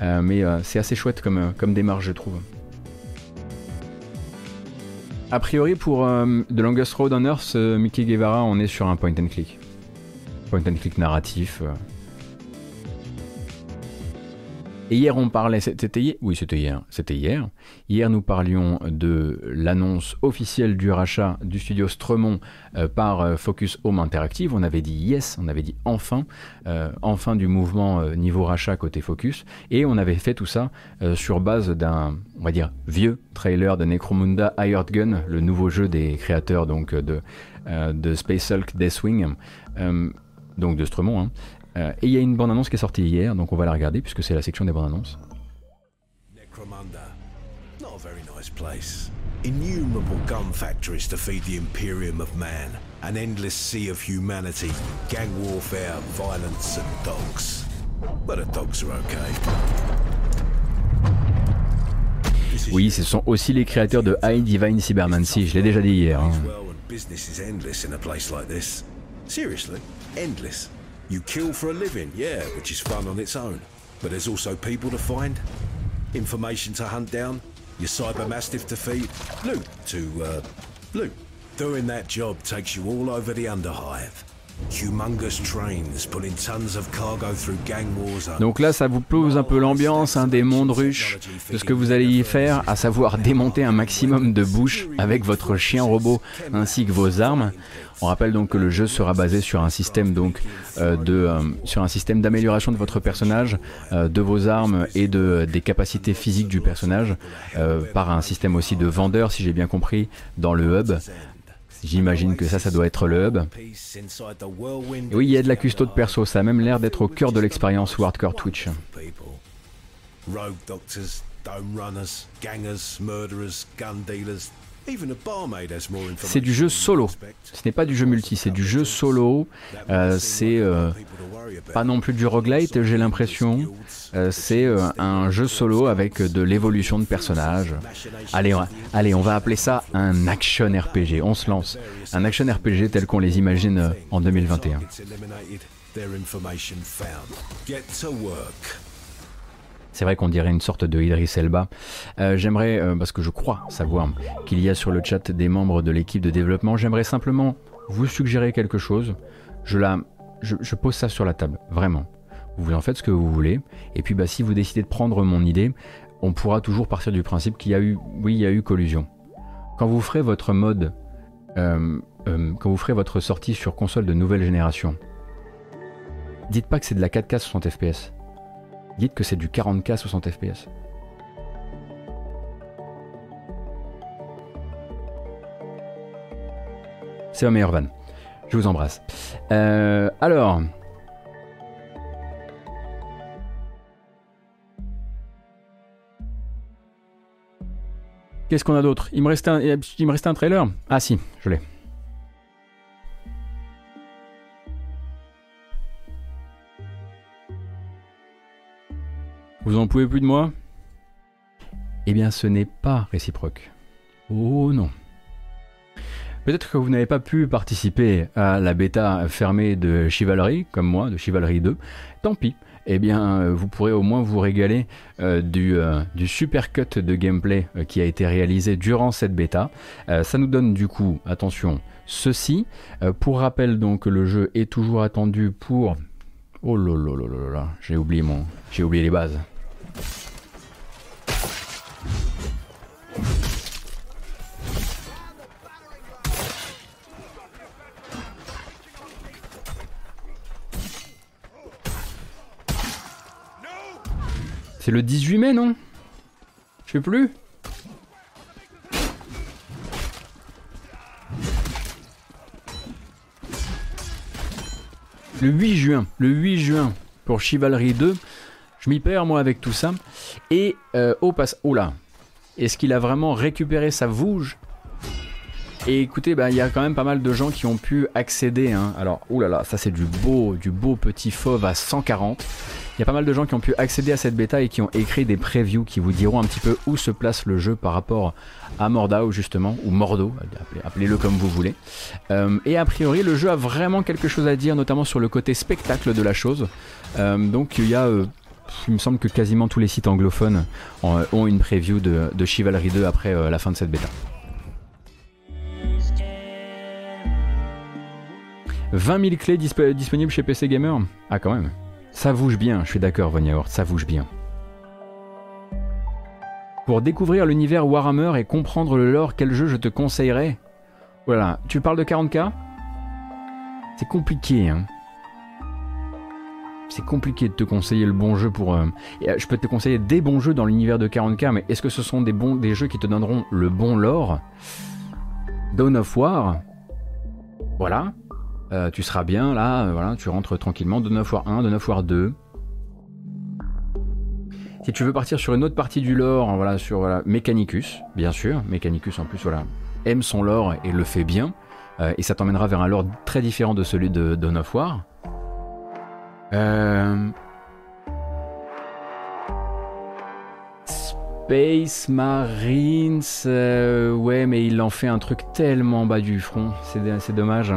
mais c'est assez chouette comme démarche, je trouve. A priori, pour euh, The Longest Road on Earth, euh, Mickey Guevara, on est sur un point and click. Point and click narratif. Et hier, on parlait. C'était hier Oui, c'était hier. C'était hier. Hier, nous parlions de l'annonce officielle du rachat du studio Stremont euh, par euh, Focus Home Interactive. On avait dit yes, on avait dit enfin, euh, enfin du mouvement niveau rachat côté Focus. Et on avait fait tout ça sur base d'un, on va dire, vieux trailer de Necromunda Hired Gun, le nouveau jeu des créateurs donc de, de Space Hulk Deathwing, donc de Stremont. Hein. Euh, et il y a une bande-annonce qui est sortie hier, donc on va la regarder puisque c'est la section des bandes-annonces. Necromunda, not a very nice place. Innumerable gun factories to feed the imperium of man. An endless sea of humanity, gang warfare, violence and dogs. But the dogs are okay. Oui, ce sont aussi les créateurs de High Divine Cybermancy, je l'ai déjà dit hier. Hein. You kill for a living, yeah, which is fun on its own. But there's also people to find, information to hunt down, your cyber mastiff to feed, loot to, uh, loot. Doing that job takes you all over the underhive. Donc là, ça vous pose un peu l'ambiance hein, des mondes ruches, de ce que vous allez y faire, à savoir démonter un maximum de bouches avec votre chien robot ainsi que vos armes. On rappelle donc que le jeu sera basé sur un système donc euh, de euh, sur un système d'amélioration de votre personnage, euh, de vos armes et de des capacités physiques du personnage par un système aussi de vendeur si j'ai bien compris dans le hub J'imagine que ça, ça doit être le hub. oui, il y a de la custo de perso, ça a même l'air d'être au cœur de l'expérience Hardcore Twitch. C'est du jeu solo. Ce n'est pas du jeu multi, c'est du jeu solo. Euh, c'est euh, pas non plus du roguelite, j'ai l'impression. Euh, c'est un jeu solo avec de l'évolution de personnages. Allez, on, allez, on va appeler ça un action RPG. On se lance. Un action RPG tel qu'on les imagine en 2021. C'est vrai qu'on dirait une sorte de Idris Elba. Euh, j'aimerais, euh, parce que je crois savoir qu'il y a sur le chat des membres de l'équipe de développement, j'aimerais simplement vous suggérer quelque chose. Je, la, je, pose ça sur la table, vraiment. vous en faites ce que vous voulez. Et puis bah, si vous décidez de prendre mon idée, on pourra toujours partir du principe qu'il y a eu, oui, il y a eu collusion. Quand vous ferez votre mode, euh, quand vous ferez votre sortie sur console de nouvelle génération, dites pas que c'est de la 4K 60 FPS. Dites que c'est du 40K 60 FPS. C'est ma meilleure vanne. Je vous embrasse. Euh, alors. Qu'est-ce qu'on a d'autre? Il, me restait un, il me restait un trailer? Ah si, je l'ai. Vous en pouvez plus de moi? Eh bien, ce n'est pas réciproque. Oh non. Peut-être que vous n'avez pas pu participer à la bêta fermée de Chivalry, comme moi, de Chivalry 2. Tant pis. Eh bien, euh, vous pourrez au moins vous régaler euh, du, euh, du, super cut de gameplay qui a été réalisé durant cette bêta. ça nous donne du coup, attention, ceci. pour rappel, donc, le jeu est toujours attendu pour. Oh là là là là là, j'ai oublié mon, j'ai oublié les bases. C'est le 18 mai, non? Je sais plus. Le 8 juin, le 8 juin pour Chivalry 2. Je m'y perds moi avec tout ça. Et euh, au passe. Oh là Est-ce qu'il a vraiment récupéré sa vouge? Et écoutez, bah, il y a quand même pas mal de gens qui ont pu accéder. Hein. Alors, oulala, ça c'est du beau, du beau petit fauve à 140. Il y a pas mal de gens qui ont pu accéder à cette bêta et qui ont écrit des previews qui vous diront un petit peu où se place le jeu par rapport à Mordao justement, ou Mordo, appelez-le comme vous voulez. Euh, et a priori, le jeu a vraiment quelque chose à dire, notamment sur le côté spectacle de la chose. Euh, donc il y a... Euh, il me semble que quasiment tous les sites anglophones ont une preview de, Chivalry 2 après la fin de cette bêta. 20 000 clés disponibles chez PC Gamer? Ah quand même. Ça bouge bien, je suis d'accord, Von ça bouge bien. Pour découvrir l'univers Warhammer et comprendre le lore, quel jeu je te conseillerais? Voilà, tu parles de 40k C'est compliqué, hein. C'est compliqué de te conseiller le bon jeu pour. Euh, euh, je peux te conseiller des bons jeux dans l'univers de 40k, mais est-ce que ce sont des, bons, jeux qui te donneront le bon lore? Dawn of War Voilà, euh, tu seras bien là, voilà, tu rentres tranquillement de 9 War 1, de 9 War 2. Si tu veux partir sur une autre partie du lore, voilà, sur Mechanicus, bien sûr, Mechanicus en plus voilà, aime son lore et le fait bien, et ça t'emmènera vers un lore très différent de celui de Dawn of War. Space Marines, ouais, mais il en fait un truc tellement bas du front, c'est dommage.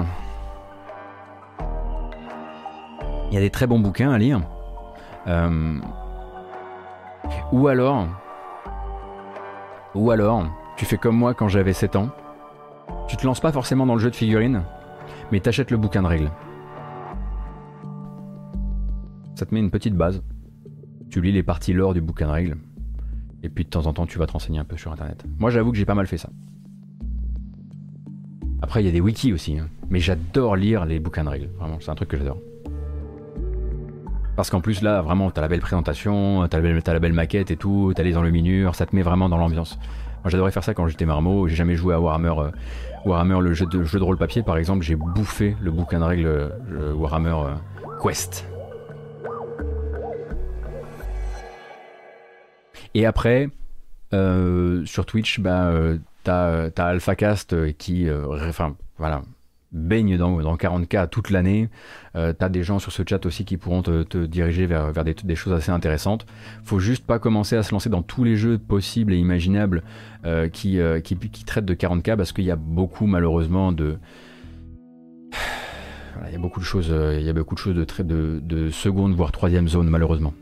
Il y a des très bons bouquins à lire. Euh, ou alors, ou alors, tu fais comme moi quand j'avais 7 ans. Tu te lances pas forcément dans le jeu de figurines, mais t'achètes le bouquin de règles. Ça te met une petite base. Tu lis les parties lore du bouquin de règles. Et puis de temps en temps, tu vas te renseigner un peu sur internet. Moi, j'avoue que j'ai pas mal fait ça. Après, il y a des wikis aussi. Hein. Mais j'adore lire les bouquins de règles. Vraiment, c'est un truc que j'adore. Parce qu'en plus là, vraiment, t'as la belle présentation, t'as la, la belle maquette et tout, t'as les enluminures, ça te met vraiment dans l'ambiance. Moi j'adorais faire ça quand j'étais marmot, j'ai jamais joué à Warhammer, euh, Warhammer le jeu de, jeu de rôle papier par exemple, j'ai bouffé le bouquin de règles euh, Warhammer euh, Quest. Et après, sur Twitch, bah, t'as as AlphaCast qui, enfin voilà, baigne dans, dans 40K toute l'année. Euh, tu as des gens sur ce chat aussi qui pourront te, diriger vers, vers des, choses assez intéressantes. Faut juste pas commencer à se lancer dans tous les jeux possibles et imaginables euh, qui, euh, qui, traitent de 40K parce qu'il y a beaucoup malheureusement de... il y a beaucoup de choses, il y a beaucoup de choses de, de seconde voire troisième zone malheureusement.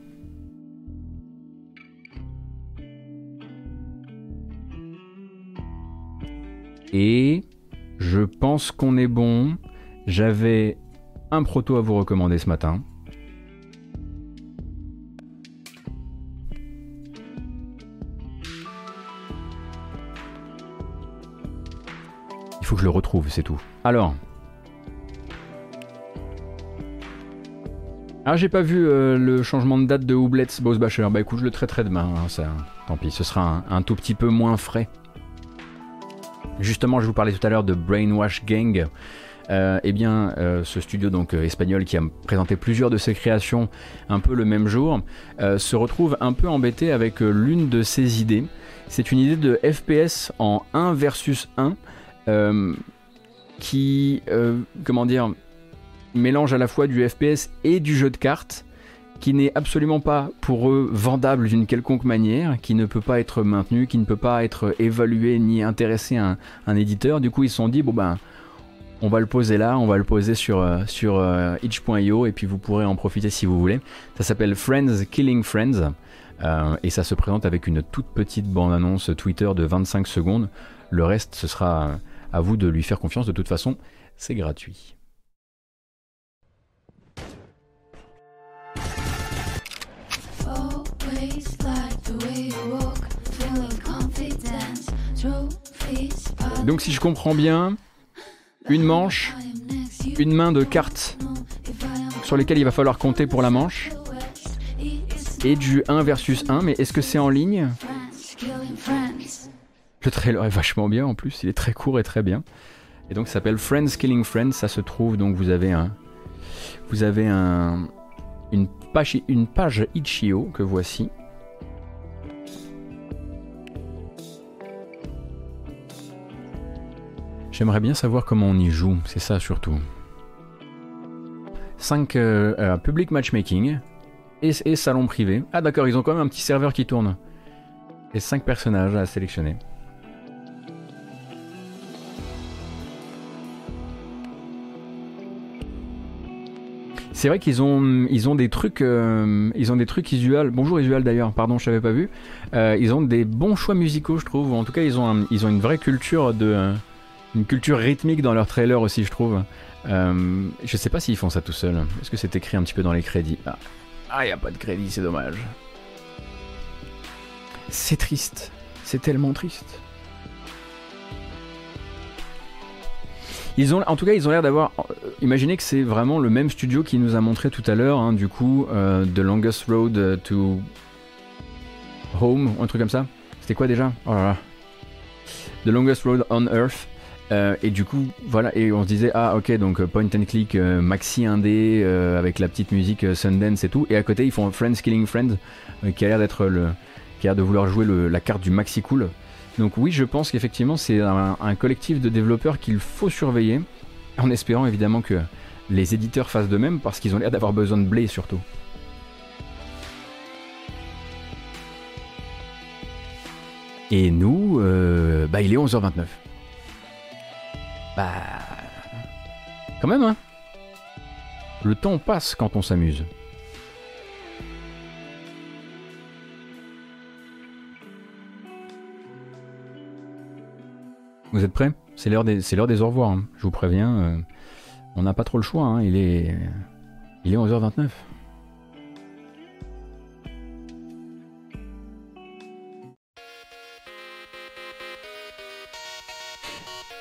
Et je pense qu'on est bon. J'avais un proto à vous recommander ce matin. Il faut que je le retrouve, c'est tout. Alors. Ah, j'ai pas vu euh, le changement de date de Houblets Boss Bachelor. Bah écoute, je le traiterai demain. Hein, Tant pis, ce sera un tout petit peu moins frais. Justement, je vous parlais tout à l'heure de Brainwash Gang. Euh, eh bien, euh, ce studio donc espagnol qui a présenté plusieurs de ses créations un peu le même jour, se retrouve un peu embêté avec l'une de ses idées. C'est une idée de FPS en 1 versus 1 euh, qui, euh, comment dire, mélange à la fois du FPS et du jeu de cartes, qui n'est absolument pas pour eux vendable d'une quelconque manière, qui ne peut pas être maintenu, qui ne peut pas être évalué ni intéressé un, un éditeur. Du coup, ils se sont dit, bon ben, on va le poser là, on va le poser sur, euh, sur itch.io et puis vous pourrez en profiter si vous voulez. Ça s'appelle Friends Killing Friends et ça se présente avec une toute petite bande-annonce Twitter de 25 secondes. Le reste, ce sera à vous de lui faire confiance. De toute façon, c'est gratuit. Donc si je comprends bien, une manche, une main de cartes sur lesquelles il va falloir compter pour la manche, et du 1 versus 1, mais est-ce que c'est en ligne? Le trailer est vachement bien en plus, il est très court et très bien. Et donc ça s'appelle Friends Killing Friends, ça se trouve donc vous avez un vous avez un une page une page Itch.io que voici. J'aimerais bien savoir comment on y joue, c'est ça surtout. 5 euh, euh, public matchmaking et, salon privé. Ah d'accord, ils ont quand même un petit serveur qui tourne. Et 5 personnages à sélectionner. C'est vrai qu'ils ont, ils ont des trucs, euh, ils ont des trucs visuels. Bonjour visual d'ailleurs, pardon, je n'avais pas vu. Ils ont des bons choix musicaux, je trouve. En tout cas, ils ont, ils ont une vraie culture de, une culture rythmique dans leurs trailers aussi, je trouve. Euh, je sais pas s'ils font ça tout seuls. Est-ce que c'est écrit un petit peu dans les crédits Ah, il ah, n'y a pas de crédit, c'est dommage. C'est triste. C'est tellement triste. Ils ont, en tout cas, ils ont l'air d'avoir. Euh, imaginez que c'est vraiment le même studio qui nous a montré tout à l'heure, hein, du coup, euh, The Longest Road to Home, un truc comme ça. C'était quoi déjà? Oh. The Longest Road on Earth. Euh, et du coup, voilà, et on se disait, ah ok, donc point and click, maxi indé, avec la petite musique Sundance et tout. Et à côté, ils font Friends Killing Friends, qui a l'air d'être le. qui a l'air de vouloir jouer la carte du maxi cool. Donc oui, je pense qu'effectivement c'est un, collectif de développeurs qu'il faut surveiller, en espérant évidemment que les éditeurs fassent de même, parce qu'ils ont l'air d'avoir besoin de blé surtout. Et nous, euh, bah il est 11h29. Bah... Quand même, hein Le temps passe quand on s'amuse. Vous êtes prêts? C'est l'heure des, des au revoir. Hein. Je vous préviens, euh, on n'a pas trop le choix. Hein. Il, est, il est 11h29.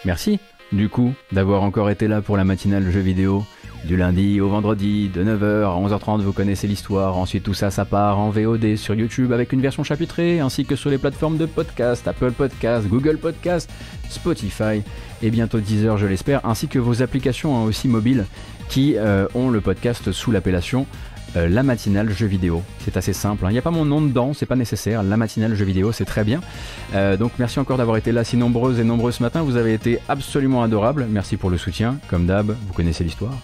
Merci, du coup, d'avoir encore été là pour la matinale jeu vidéo. Du lundi au vendredi, de 9h à 11h30, vous connaissez l'histoire. Ensuite, tout ça, ça part en VOD sur YouTube avec une version chapitrée, ainsi que sur les plateformes de podcast, Apple Podcast, Google Podcast, Spotify et bientôt Deezer, je l'espère, ainsi que vos applications hein, aussi mobiles qui euh, ont le podcast sous l'appellation euh, La Matinale Jeux Vidéo. C'est assez simple, hein. il n'y a pas mon nom dedans, c'est pas nécessaire. La Matinale Jeux Vidéo, c'est très bien. Euh, donc merci encore d'avoir été là si nombreuses et nombreux ce matin. Vous avez été absolument adorables. Merci pour le soutien. Comme d'hab, vous connaissez l'histoire.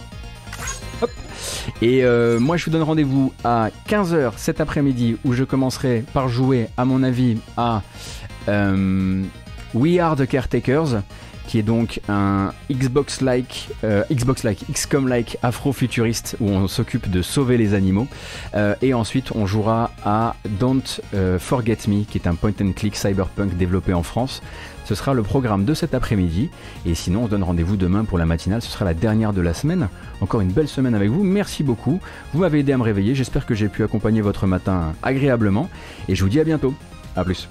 Et euh, moi, je vous donne rendez-vous à 15h cet après-midi où je commencerai par jouer, à mon avis, à We Are the Caretakers qui est donc un Xbox-like, euh, Xbox-like, XCOM-like afro-futuriste où on s'occupe de sauver les animaux. et ensuite, on jouera à Don't Forget Me, qui est un point-and-click cyberpunk développé en France. Ce sera le programme de cet après-midi. Et sinon, on se donne rendez-vous demain pour la matinale. Ce sera la dernière de la semaine. Encore une belle semaine avec vous. Merci beaucoup. Vous m'avez aidé à me réveiller. J'espère que j'ai pu accompagner votre matin agréablement. Et je vous dis à bientôt. A plus.